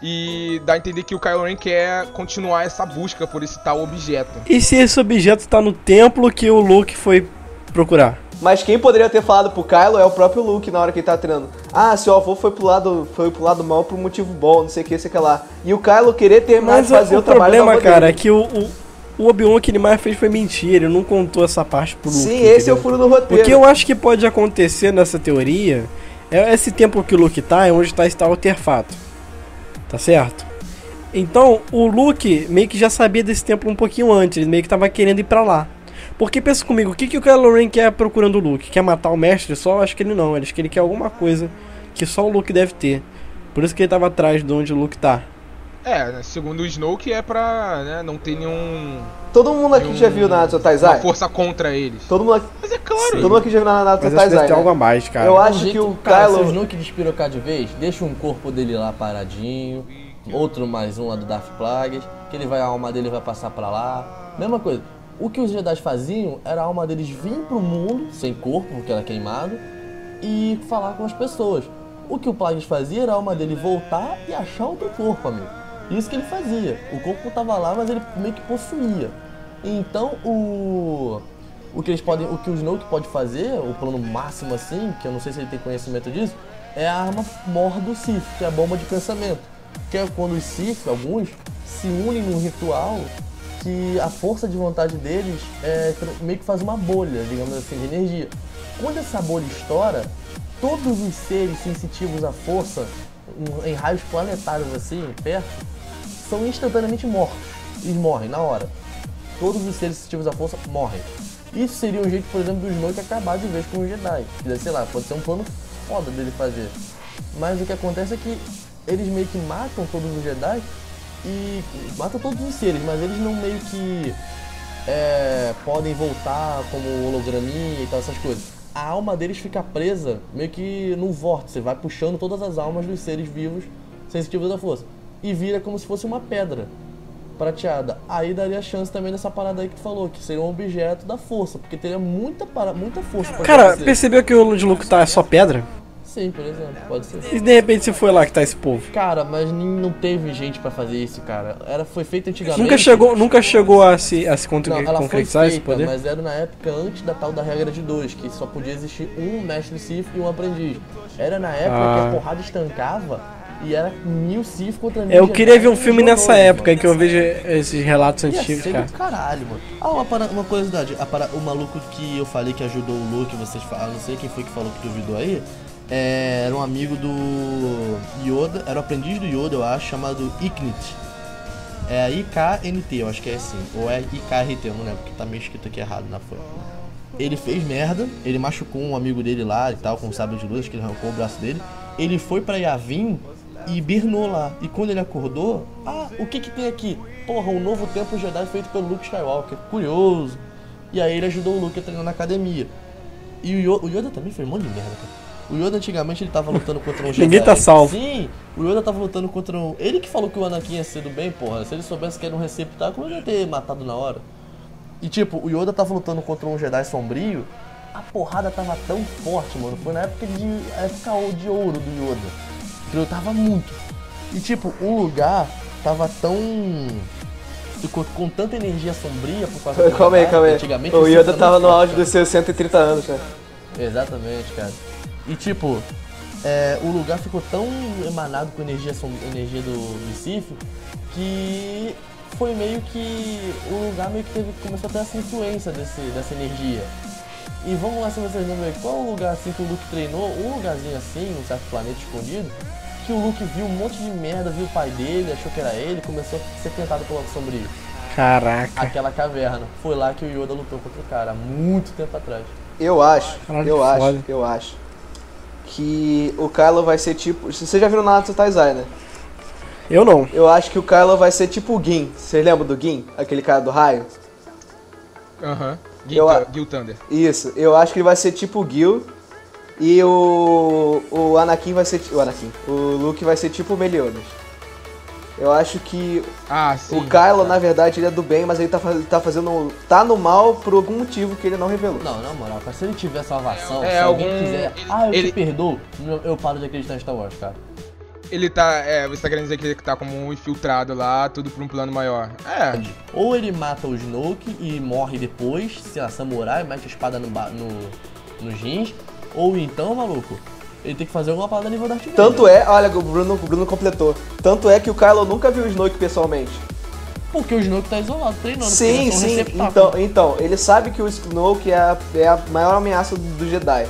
E dá a entender que o Kylo Ren quer continuar essa busca por esse tal objeto. E se esse objeto tá no templo que o Luke foi procurar? mas quem poderia ter falado pro Kylo é o próprio Luke na hora que ele tá treinando. Ah, seu avô foi pro lado, foi pro lado mal por um motivo bom, não sei o que, sei o que lá. E o Kylo querer terminar Mas de fazer o, o, trabalho problema, cara, é dele. que o, o, o Obi-Wan que ele mais fez foi mentira, ele não contou essa parte pro Luke. Sim, esse é o furo do roteiro. O que eu acho que pode acontecer nessa teoria é esse tempo que o Luke tá, é onde tá esse tal artefato. Tá certo? Então, o Luke meio que já sabia desse templo um pouquinho antes, ele meio que tava querendo ir pra lá. Porque pensa comigo, o que, que o Kylo Ren quer procurando o Luke? Quer matar o mestre só? Acho que ele não, acho que ele quer alguma coisa que só o Luke deve ter. Por isso que ele tava atrás de onde o Luke tá. É, né, segundo o Snoke é pra né, não ter nenhum. Todo mundo aqui nenhum- já viu Naruto uma Taizai? força contra eles. Todo mundo aqui, Mas é claro. todo mundo aqui já viu Naruto Mas deve Taizai, ter algo a né? mais, cara. Eu acho Do que jeito- o cara, se o Kylo... Snoke despirocar de vez, deixa um corpo dele lá paradinho, outro mais um lá do Darth Plagueis, que ele vai, a alma dele vai passar pra lá. Mesma coisa. O que os Jedi faziam era a alma deles vir pro mundo, sem corpo, porque era queimado, e falar com as pessoas. O que o Plagueis fazia era a alma dele voltar e achar outro corpo, amigo. Isso que ele fazia. O corpo tava lá, mas ele meio que possuía. Então o o que eles podem, o que o Snoke pode fazer, o plano máximo assim, que eu não sei se ele tem conhecimento disso, é a arma mor do Sith, que é a bomba de pensamento. Que é quando os Sith, alguns, se unem num ritual que a força de vontade deles é, meio que faz uma bolha, digamos assim, de energia. Quando essa bolha estoura, todos os seres sensitivos à força, em raios planetários assim, perto, são instantaneamente mortos. Eles morrem na hora. Todos os seres sensitivos à força morrem. Isso seria um jeito, por exemplo, do Snoke acabar de vez com o Jedi. Sei lá, pode ser um plano foda dele fazer. Mas o que acontece é que eles meio que matam todos os Jedi e matam todos os seres, mas eles não meio que é, podem voltar como holograminha e tal, essas coisas. A alma deles fica presa meio que num vórtice, vai puxando todas as almas dos seres vivos sensitivos à força. E vira como se fosse uma pedra prateada. Aí daria chance também dessa parada aí que tu falou, que seria um objeto da força, porque teria muita, para... muita força Cara, acontecer. percebeu que o Luke tá é só pedra? Sim, por exemplo, pode ser. E de repente se foi lá que tá esse povo? Cara, mas nem- não teve gente pra fazer isso, cara. Era, foi feito antigamente. Nunca chegou, nunca chegou a se, a se concre- Não, ela foi concretizar esse feita, poder? mas era na época antes da tal da regra de dois, que só podia existir um mestre Sith e um aprendiz. Era na época Ah. que a porrada estancava e era mil Sith contra mil Eu Jedi queria ver um filme nessa época, mano. em que eu vejo esses relatos Ia antigos, ser cara. do caralho, mano. Ah, uma, para- uma curiosidade. a para- o maluco que eu falei que ajudou o Luke, vocês falam, não sei quem foi que falou que duvidou aí. é, era um amigo do Yoda, era o aprendiz do Yoda, eu acho, chamado Iknit. É IKNT, eu acho que é assim. Ou é IKRT, eu não lembro, porque tá meio escrito aqui errado na folha. Ele fez merda, ele machucou um amigo dele lá e tal, com o sábio de luz, que ele arrancou o braço dele. Ele foi pra Yavin e hibernou lá. E quando ele acordou, ah, o que que tem aqui? Porra, um novo templo Jedi feito pelo Luke Skywalker. Curioso. E aí ele ajudou o Luke a treinar na academia. E o Yoda, o Yoda também fez um monte de merda, cara. O Yoda antigamente ele tava lutando contra um <laughs> Jedi. Ninguém tá salvo. Sim, o Yoda tava lutando contra um. Ele que falou que o Anakin ia ser do bem, porra. Se ele soubesse que era um receptáculo, ele ia ter matado na hora. E tipo, o Yoda tava lutando contra um Jedi sombrio. A porrada tava tão forte, mano. Foi na época de. a época de ouro do Yoda. Tava muito. E tipo, um lugar tava tão. Ficou com tanta energia sombria por causa do <laughs> Calma aí, calma aí. Antigamente O Yoda tava no auge dos seus 130 anos, né? Exatamente, cara. E tipo, é, o lugar ficou tão emanado com energia, som- energia do, Sif que foi meio que o lugar meio que teve, começou a ter essa influência desse, dessa energia. E vamos lá se vocês verem qual o lugar assim que o Luke treinou, um lugarzinho assim, num certo planeta escondido, que o Luke viu um monte de merda, viu o pai dele, achou que era ele, começou a ser tentado pelo lado sombrio. Caraca. Aquela caverna. Foi lá que o Yoda lutou contra o cara, há muito tempo atrás. Eu acho, Caralho, eu acho, foda. eu acho que o Kylo vai ser tipo. Vocês já viram Naruto Taizai, né? Eu não. Eu acho que o Kylo vai ser tipo o Gin. Vocês lembram do Gin? Aquele cara do raio? Aham. Gil, a- Gil Thunder. Isso, eu acho que ele vai ser tipo o Gil. E o. O Anakin vai ser. O Anakin. O Luke vai ser tipo o Meliodas. Eu acho que Ah, sim. o Kylo, na verdade, ele é do bem, mas ele tá, ele tá fazendo. tá no mal por algum motivo que ele não revelou. Não, na moral, cara, se ele tiver salvação, É, se alguém algum- quiser. ele- Ah, eu ele- te perdoo, eu- eu paro de acreditar em Star Wars, cara. Ele tá. É, você tá querendo dizer que ele tá como um infiltrado lá, tudo por um plano maior. É. Ou ele mata o Snoke e morre depois, se a samurai, mete a espada no, no, no jeans. Ou então, maluco, ele tem que fazer alguma parada a nível Darth Vader. Tanto é, olha, o Bruno, o Bruno completou. Tanto é que o Kylo nunca viu o Snoke pessoalmente. Porque o Snoke tá isolado, treinando. Sim, é um sim. Então, então, ele sabe que o Snoke é a, é a maior ameaça do, do Jedi.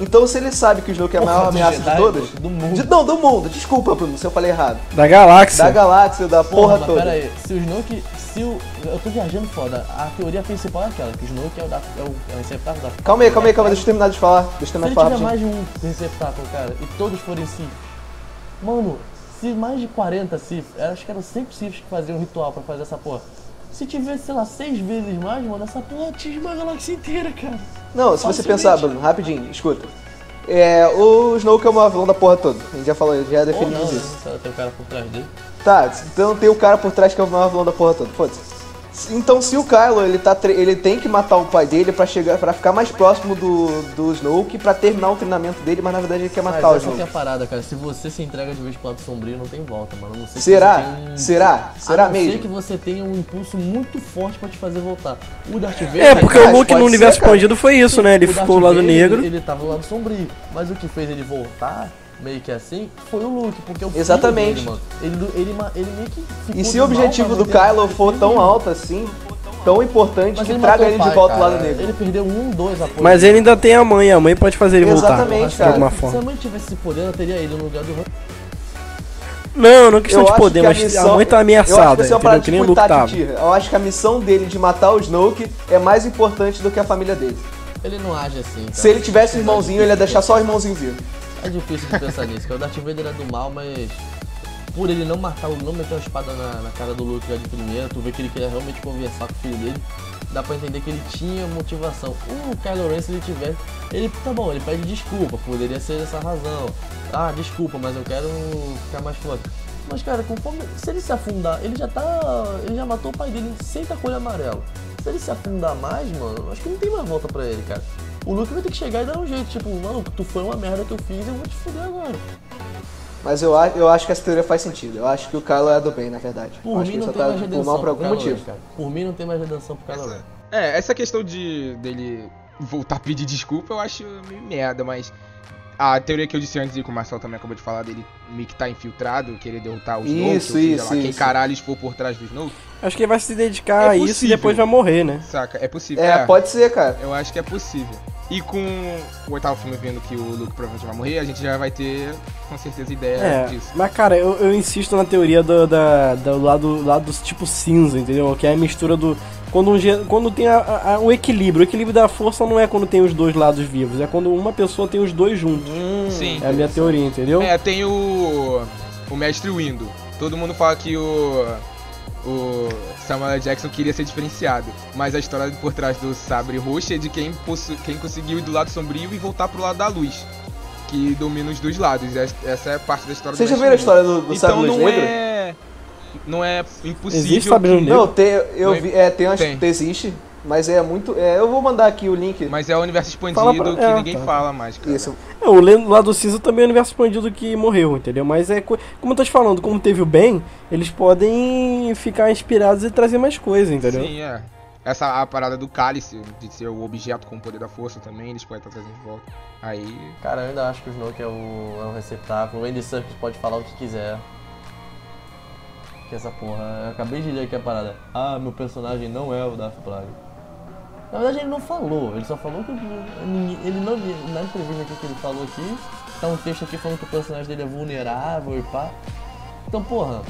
Então, se ele sabe que o Snoke é a maior ameaça Jedi, de todas. do mundo. de- não, do mundo. Desculpa, Bruno, se eu falei errado. Da galáxia. Da galáxia, da Porra, porra, mas toda. pera aí, se o Snoke. Se o. Eu tô viajando foda. A teoria principal é aquela, que o Snoke é o, da, é o, é receptáculo da. Calma aí, calma aí, calma aí, deixa eu terminar de falar. Deixa eu Se terminar ele de falar tiver rapidinho. mais de um receptáculo, cara, e todos forem Sith, mano, se mais de 40 Sith, acho que eram 100 Siths que faziam um ritual pra fazer essa porra. Se tivesse, sei lá, seis vezes mais, mano, essa porra atinge uma galáxia inteira, cara. Não, se você Facilmente. pensar, Bruno, rapidinho, escuta. É, o Snoke é o maior vilão da porra toda. A gente já falou, já né? isso. Ela tem um cara por trás dele. Tá, então tem o cara por trás que é o maior vilão da porra toda. Foda-se. Então se o Kylo, ele, tá ele tem que matar o pai dele pra, chegar, pra ficar mais próximo do, do Snoke pra terminar o treinamento dele, mas na verdade ele quer Mas matar o essa que é a Snoke. parada, cara. Se você se entrega de vez pro lado sombrio, não tem volta, mano. Não ser que Será? um- Será? Será a não mesmo? ser que você tenha um impulso muito forte pra te fazer voltar. O Darth Vader... É, porque Mas o Luke no ser, universo cara. expandido foi isso, né? Ele O Darth ficou o lado Vader, negro. Ele, ele tava no lado sombrio. Mas o que fez ele voltar, meio que assim, foi o Luke. Porque o filho Exatamente. Dele, mano, ele, ele, ele meio que E se de o objetivo do Kylo for tão dele. alto assim, tão importante, Mas que ele traga ele o de pai, volta cara. lado negro. Ele perdeu um, dois apoios. Mas ele ainda tem a mãe, a mãe pode fazer ele voltar. Exatamente, de cara. alguma Se a forma. mãe tivesse esse poder, ela teria ele no lugar do. Não, não é questão Eu de poder, que a mas a missão- mãe tá Eu acho ameaçada, que é entendeu? Que nem Eu acho que a missão dele de matar o Snoke é mais importante do que a família dele. Ele não age assim, cara. Se ele tivesse um irmãozinho, ele ia deixar só o irmãozinho vivo. É difícil de pensar nisso, cara. O Darth Vader é do mal, mas por ele não matar, o- não meter uma espada na, na cara do Luke já de primeira, tu vê que ele queria realmente conversar com o filho dele, dá pra entender que ele tinha motivação. O Kylo Ren, se ele tivesse, ele, tá bom, ele pede desculpa, poderia ser essa razão. Ah, desculpa, mas eu quero ficar mais forte. Mas, cara, conforme, se ele se afundar, ele já tá, ele já matou o pai dele sem tá com amarelo. Se ele se afundar mais, mano, acho que não tem mais volta pra ele, cara. O Luke vai ter que chegar e dar um jeito, tipo, maluco, tu foi uma merda que eu fiz, eu vou te fuder agora. Mas eu, eu acho que essa teoria faz sentido. Eu acho que o Kylo é do bem, na verdade. Eu Por acho que mim ele não só tem tá mais por redenção mal por algum motivo. Cara. Por mim não tem mais redenção pro Kylo. É, essa questão de dele voltar a pedir desculpa eu acho meio merda, mas a teoria que eu disse antes e que o Marcel também acabou de falar dele meio que tá infiltrado, querer derrotar o Snoke, Isso, ou seja isso, lá, quem isso. caralho for por trás do Snoke, Acho que ele vai se dedicar É a isso e depois vai morrer, né? saca? É possível. É, pode ser, cara. Eu acho que é possível. E com o oitavo filme vendo que o Luke provavelmente vai morrer, a gente já vai ter com certeza ideia É, disso. mas cara, eu, eu insisto na teoria do, da, do lado, lado tipo cinza, entendeu? Que é a mistura do. Quando, um, quando tem a- a- o equilíbrio. O equilíbrio da força não é quando tem os dois lados vivos, é quando uma pessoa tem os dois juntos. Sim. É a minha teoria, entendeu? É, tem o. O Mestre Windu. Todo mundo fala que o. O Samuel. Jackson queria ser diferenciado. Mas a história por trás do sabre roxo é de quem, quem conseguiu ir do lado sombrio e voltar pro lado da luz. Que domina os dois lados. Es- Essa é parte da história Vocês já viram a história do, do. Então Sabre não Negro? é. Não é impossível. Existe Sabre que- Negro? Não, tem, eu Tem. vi, é, tem, umas, Tem. existe, mas é muito, é, eu vou mandar aqui o link. Mas é o universo expandido Fala pra- que é, ninguém tá. fala mais, cara. Isso, É, o lado cinza também é o universo expandido que morreu, entendeu? Mas é. co- Como eu tô te falando, como teve o bem, eles podem ficar inspirados e trazer mais coisas, entendeu? Sim, é. Essa a parada do cálice, de ser o objeto com o poder da força também, eles podem estar trazendo de volta. Aí. Cara, eu ainda acho que o Snoke é o, é o receptáculo. O Andy Serkis pode falar o que quiser. Que essa porra. Eu acabei de ler aqui a parada. Ah, meu personagem não é o Darth Plague. Na verdade ele não falou, ele só falou que ele não. Na entrevista aqui que ele falou aqui, tá um texto aqui falando que o personagem dele é vulnerável e pá. Então, porra,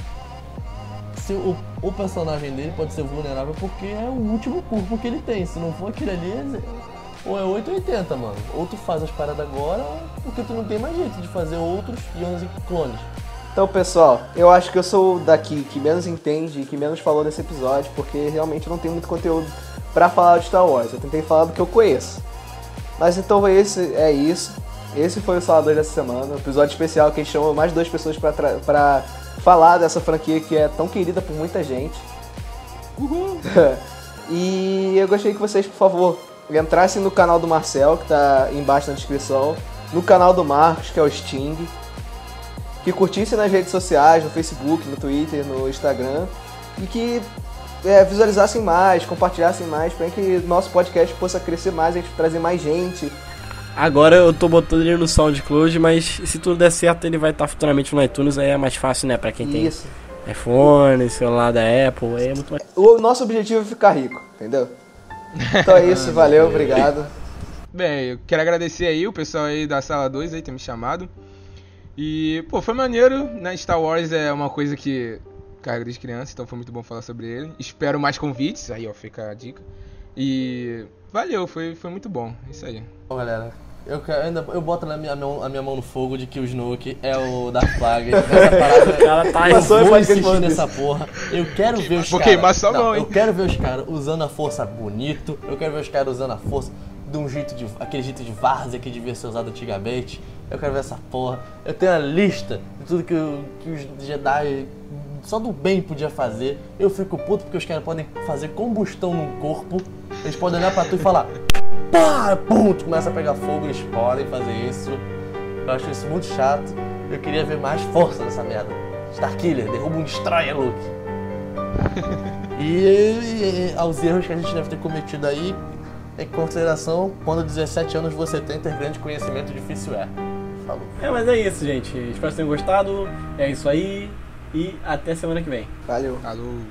se o, o personagem dele pode ser vulnerável porque é o último corpo que ele tem. Se não for aquele ali, é- ou é 880, mano. Ou tu faz as paradas agora, porque tu não tem mais jeito de fazer outros Yonas e clones. Então, pessoal, eu acho que eu sou daqui que menos entende e que menos falou nesse episódio, porque realmente não tem muito conteúdo pra falar de Star Wars. Eu tentei falar do que eu conheço. Mas então esse é isso. Esse foi o Salador dessa semana, um episódio especial que a gente chamou mais duas pessoas pra falar dessa franquia que é tão querida por muita gente. <laughs> e eu gostaria que vocês, por favor, entrassem no canal do Marcel, que tá embaixo na descrição, no canal do Marcos, que é o Sting, que curtissem nas redes sociais, no Facebook, no Twitter, no Instagram, e que é, visualizassem mais, compartilhassem mais, para que nosso podcast possa crescer mais, a gente trazer mais gente. Agora eu tô botando ele no SoundCloud, mas se tudo der certo, ele vai estar futuramente no iTunes, aí é mais fácil, né? Pra quem Isso. tem iPhone, celular da Apple, aí é muito mais. O nosso objetivo é ficar rico, entendeu? Então é isso, <laughs> valeu, obrigado. Bem, eu quero agradecer aí o pessoal aí da sala 2 aí ter me chamado. E, pô, foi maneiro, né? Star Wars é uma coisa que carrega desde criança, então foi muito bom falar sobre ele. Espero mais convites, aí ó, fica a dica. E valeu, foi, foi muito bom. É Isso aí. Bom, galera, eu, quero- ainda, eu boto na minha, mão, a minha mão no fogo de que o Snoke é o Darth Plague. <laughs> Cara tá eu vou insistir nessa porra. Eu quero ver os caras... queimar sua Não, mão, hein? Eu quero ver os caras usando a força bonito. Eu quero ver os caras usando a força de um jeito de... Aquele jeito de várzea que devia ser usado antigamente. Eu quero ver essa porra. Eu tenho a lista de tudo que, o- que os Jedi... Só do bem podia fazer. Eu fico puto porque os caras podem fazer combustão num corpo. Eles podem olhar pra tu e falar... Pá! Pum! Tu começa a pegar fogo, eles podem fazer isso. Eu acho isso muito chato. Eu queria ver mais força nessa merda. Starkiller, derruba um Destroyer, Luke. e, e aos erros que a gente deve ter cometido aí, em consideração, quando 17 anos você tem, ter grande conhecimento difícil é. Falou. É, mas é isso, gente. Espero que tenham gostado. É isso aí. E até semana que vem. Valeu. Alô.